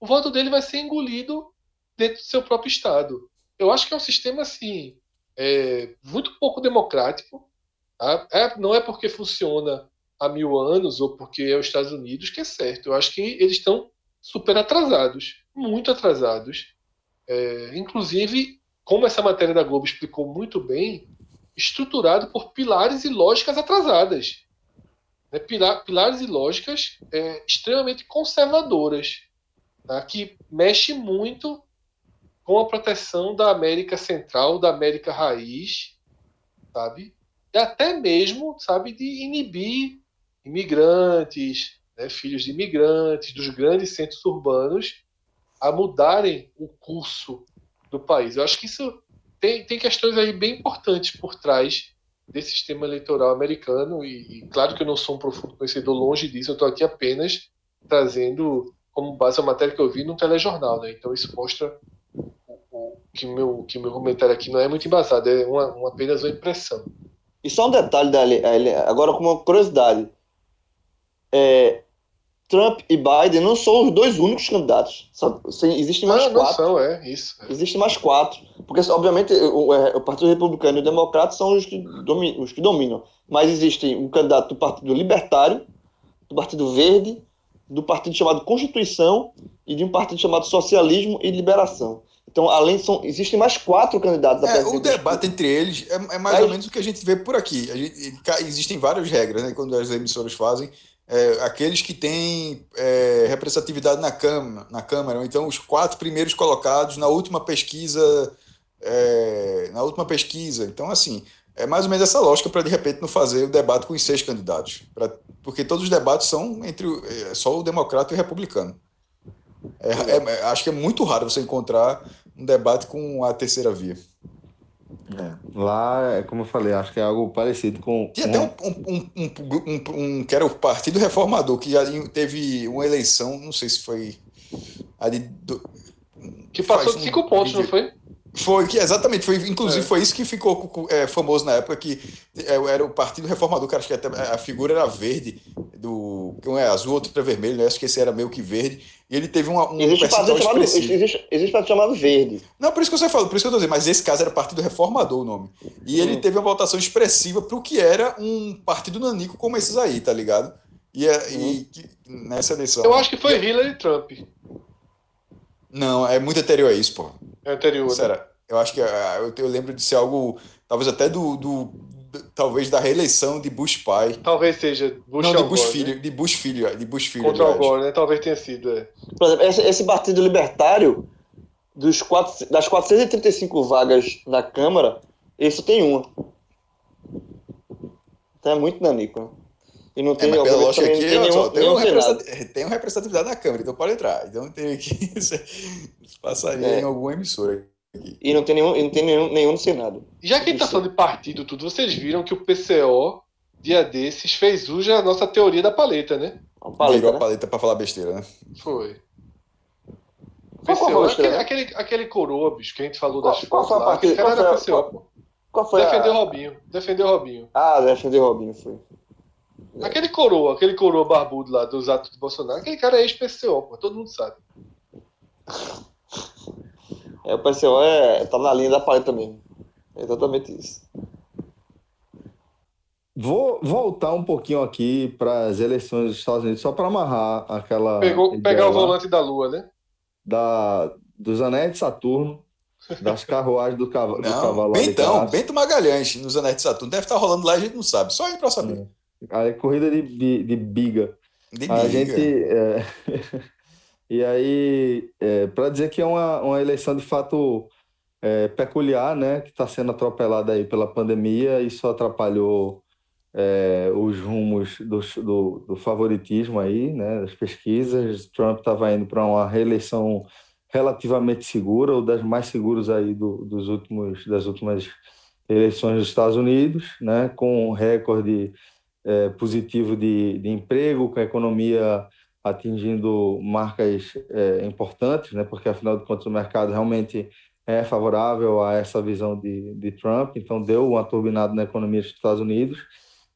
O voto dele vai ser engolido dentro do seu próprio Estado. Eu acho que é um sistema assim é, muito pouco democrático. tá? É, não é porque funciona há mil anos ou porque é os Estados Unidos que é certo. Eu acho que eles estão super atrasados, muito atrasados. É, inclusive, como essa matéria da Globo explicou muito bem, estruturado por pilares e lógicas atrasadas. Né? Pila- Pilares e lógicas é, extremamente conservadoras, tá? que mexe muito com a proteção da América Central, da América Raiz, sabe? E até mesmo, sabe, de inibir imigrantes, né, filhos de imigrantes, dos grandes centros urbanos, a mudarem o curso do país. Eu acho que isso tem, tem questões aí bem importantes por trás desse sistema eleitoral americano e, e claro que eu não sou um profundo conhecedor longe disso, eu estou aqui apenas trazendo como base a matéria que eu vi no telejornal, né? Então isso mostra o- o- que meu que meu comentário aqui não é muito embasado, é uma, uma- apenas uma impressão. E só um detalhe, agora com uma curiosidade. É, Trump e Biden não são os dois únicos candidatos. Só, existem mais Ah, não quatro. são, é isso. é. Existem mais quatro. Porque, obviamente, o, o- o Partido Republicano e o Democrata são os que, domi- os que dominam. Mas existem um candidato do Partido Libertário, do Partido Verde, do partido chamado Constituição e de um partido chamado Socialismo e Liberação. Então, além são, existem mais quatro candidatos a É, o debate entre eles é, é mais Aí- ou menos o que a gente vê por aqui. A gente- existem várias regras, né? Quando as emissoras fazem, é, aqueles que têm é, representatividade na Câmara, na Câmara, ou então os quatro primeiros colocados na última pesquisa é, na última pesquisa. Então, assim, é mais ou menos essa lógica para de repente não fazer o debate com os seis candidatos, pra, porque todos os debates são entre é, só o democrata e o republicano. É, é, acho que é muito raro você encontrar um debate com a terceira via. É. Lá, é como eu falei, acho que é algo parecido com. Tinha até um, um, um, um, um, que era o Partido Reformador, que já teve uma eleição, não sei se foi. A de, do, que passou de cinco pontos, não foi? Foi, que exatamente, foi, inclusive é. foi isso que ficou é, famoso na época, que é, era o Partido Reformador, que acho que até a figura era verde, do, um é azul, outro é vermelho, né? acho que esse era meio que verde, e ele teve uma, um existe partido chamado, existe, existe partido chamado verde. Não, por isso que você falou, por isso que eu tô dizendo, mas esse caso era Partido Reformador o nome. E ele teve uma votação expressiva para o que era um partido nanico como esses aí, tá ligado? E, é, e nessa eleição. Eu acho que foi Hillary e Trump. Não, é muito anterior a isso, pô. É anterior. Será? Né? Eu acho que ah, eu, eu lembro de ser algo, talvez até do, do, do, talvez da reeleição de Bush pai. Talvez seja Bush Não, de Bush Gore, filho, né? de Bush filho, de Bush filho. Contra o Gore, né? Talvez tenha sido. É. Por exemplo, esse, esse partido libertário dos quatro, das 435 vagas na Câmara, esse tem uma. Então é muito nanico, né? E não tem, é, pela lógica aqui, tem, nenhum, só, tem, [laughs] um representatividade, tem uma representatividade na Câmara, então pode entrar. Então tem que [laughs] passaria é. em alguma emissora. Aqui. E não tem nenhum, não tem nenhum, nenhum no Senado. Já que a gente tá falando de partido tudo, vocês viram que o PCO, dia desses, fez uso da nossa teoria da paleta, né? A paleta, Virou né? a paleta pra falar besteira, né? Foi. PCO, aquele, né? aquele, aquele coroa, bicho, que a gente falou qual, das fotos lá. Aquele cara era PCO, qual, qual foi Defendeu a... Robinho. Defendeu Robinho. Ah, defendeu Robinho, foi. Aquele coroa, aquele coroa barbudo lá dos atos do Bolsonaro, aquele cara é ex-PCO, pô, todo mundo sabe. É, o PCO é, tá na linha da paleta mesmo. É exatamente isso. Vou voltar um pouquinho aqui para as eleições dos Estados Unidos, só para amarrar aquela. Pegou, pegar o volante da Lua, né? Da, dos anéis de Saturno, das carruagens do, cavalo. Não, do cavalo Bentão, Bento Magalhães, nos anéis de Saturno. Deve estar rolando lá, a gente não sabe. Só ir para saber. É. A corrida de, de, de biga. De a biga. gente. É... [laughs] e aí, é, para dizer que é uma, uma eleição de fato é, peculiar, né? Que está sendo atropelada aí pela pandemia, isso atrapalhou é, os rumos do, do, do, favoritismo aí, né? Das pesquisas. Trump estava indo para uma reeleição relativamente segura, ou das mais seguras aí do, dos últimos, das últimas eleições dos Estados Unidos, né? Com um recorde é, positivo de, de emprego, com a economia atingindo marcas é, importantes, né, porque afinal de contas o mercado realmente é favorável a essa visão de, de Trump, então deu uma turbinada na economia dos Estados Unidos.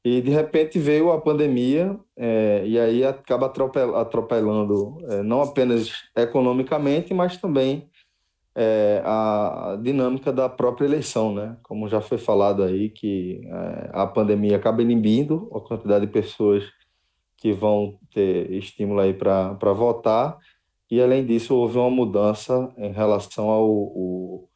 E de repente veio a pandemia é, e aí acaba atropelando não apenas economicamente, mas também é, a dinâmica da própria eleição, né? Como já foi falado aí, que é, a pandemia acaba inibindo a quantidade de pessoas que vão ter estímulo aí para votar, e além disso houve uma mudança em relação ao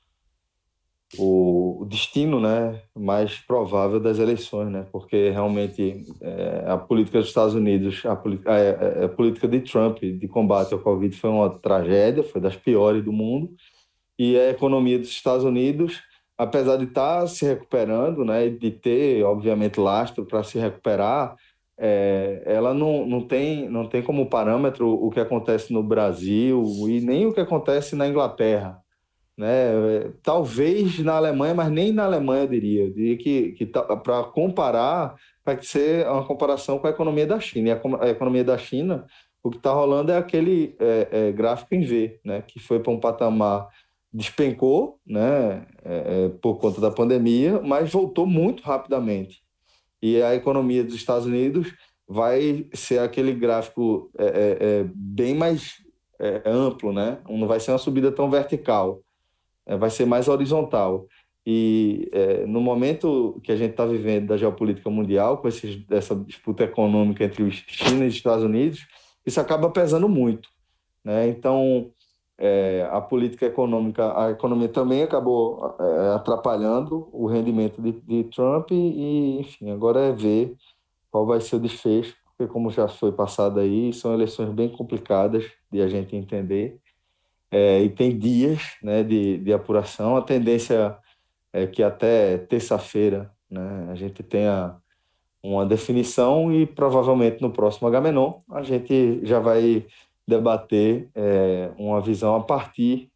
o, destino né, mais provável das eleições, né? porque realmente é, a política dos Estados Unidos, a, a, a política de Trump de combate ao Covid foi uma tragédia, foi das piores do mundo, e a economia dos Estados Unidos, apesar de estar tá se recuperando, né, de ter, obviamente, lastro para se recuperar, é, ela não, não, tem, não tem como parâmetro o que acontece no Brasil e nem o que acontece na Inglaterra. Né? Talvez na Alemanha, mas nem na Alemanha eu diria. Eu diria que, que tá, para comparar, vai ser uma comparação com a economia da China. E a, a economia da China, o que está rolando é aquele é, é, gráfico em V, né? que foi para um patamar despencou, né, é, é, por conta da pandemia, mas voltou muito rapidamente. E a economia dos Estados Unidos vai ser aquele gráfico é, é, é bem mais é, amplo, né? Não vai ser uma subida tão vertical, vai ser mais horizontal. E no momento que a gente está vivendo da geopolítica mundial, com essa disputa econômica entre China e os Estados Unidos, isso acaba pesando muito. Né? Então, é, a política econômica, a economia também acabou é, atrapalhando o rendimento de, de, Trump e, enfim, agora é ver qual vai ser o desfecho, porque como já foi passado aí, são eleições bem complicadas de a gente entender é, e tem dias né, de, de apuração. A tendência é que até terça-feira né, a gente tenha uma definição e provavelmente no próximo Agamenon a gente já vai debater é, uma visão a partir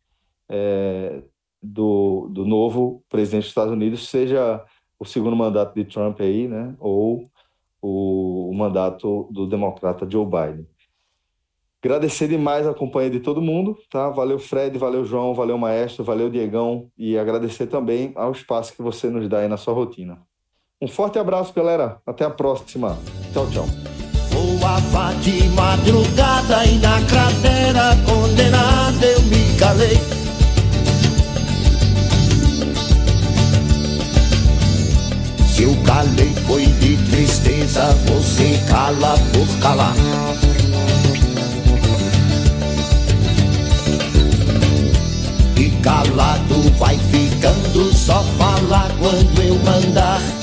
é, do, do novo presidente dos Estados Unidos, seja o segundo mandato de Trump aí, né, ou o, o mandato do democrata Joe Biden. Agradecer demais a companhia de todo mundo, tá? Valeu Fred, valeu João, valeu Maestro, valeu Diegão e agradecer também ao espaço que você nos dá aí na sua rotina. Um forte abraço, galera. Até a próxima. Tchau, tchau. Voava de madrugada e na cratera condenada eu me calei. Se eu calei foi de tristeza, você cala por calar. E calado vai ficando, só falar quando eu mandar.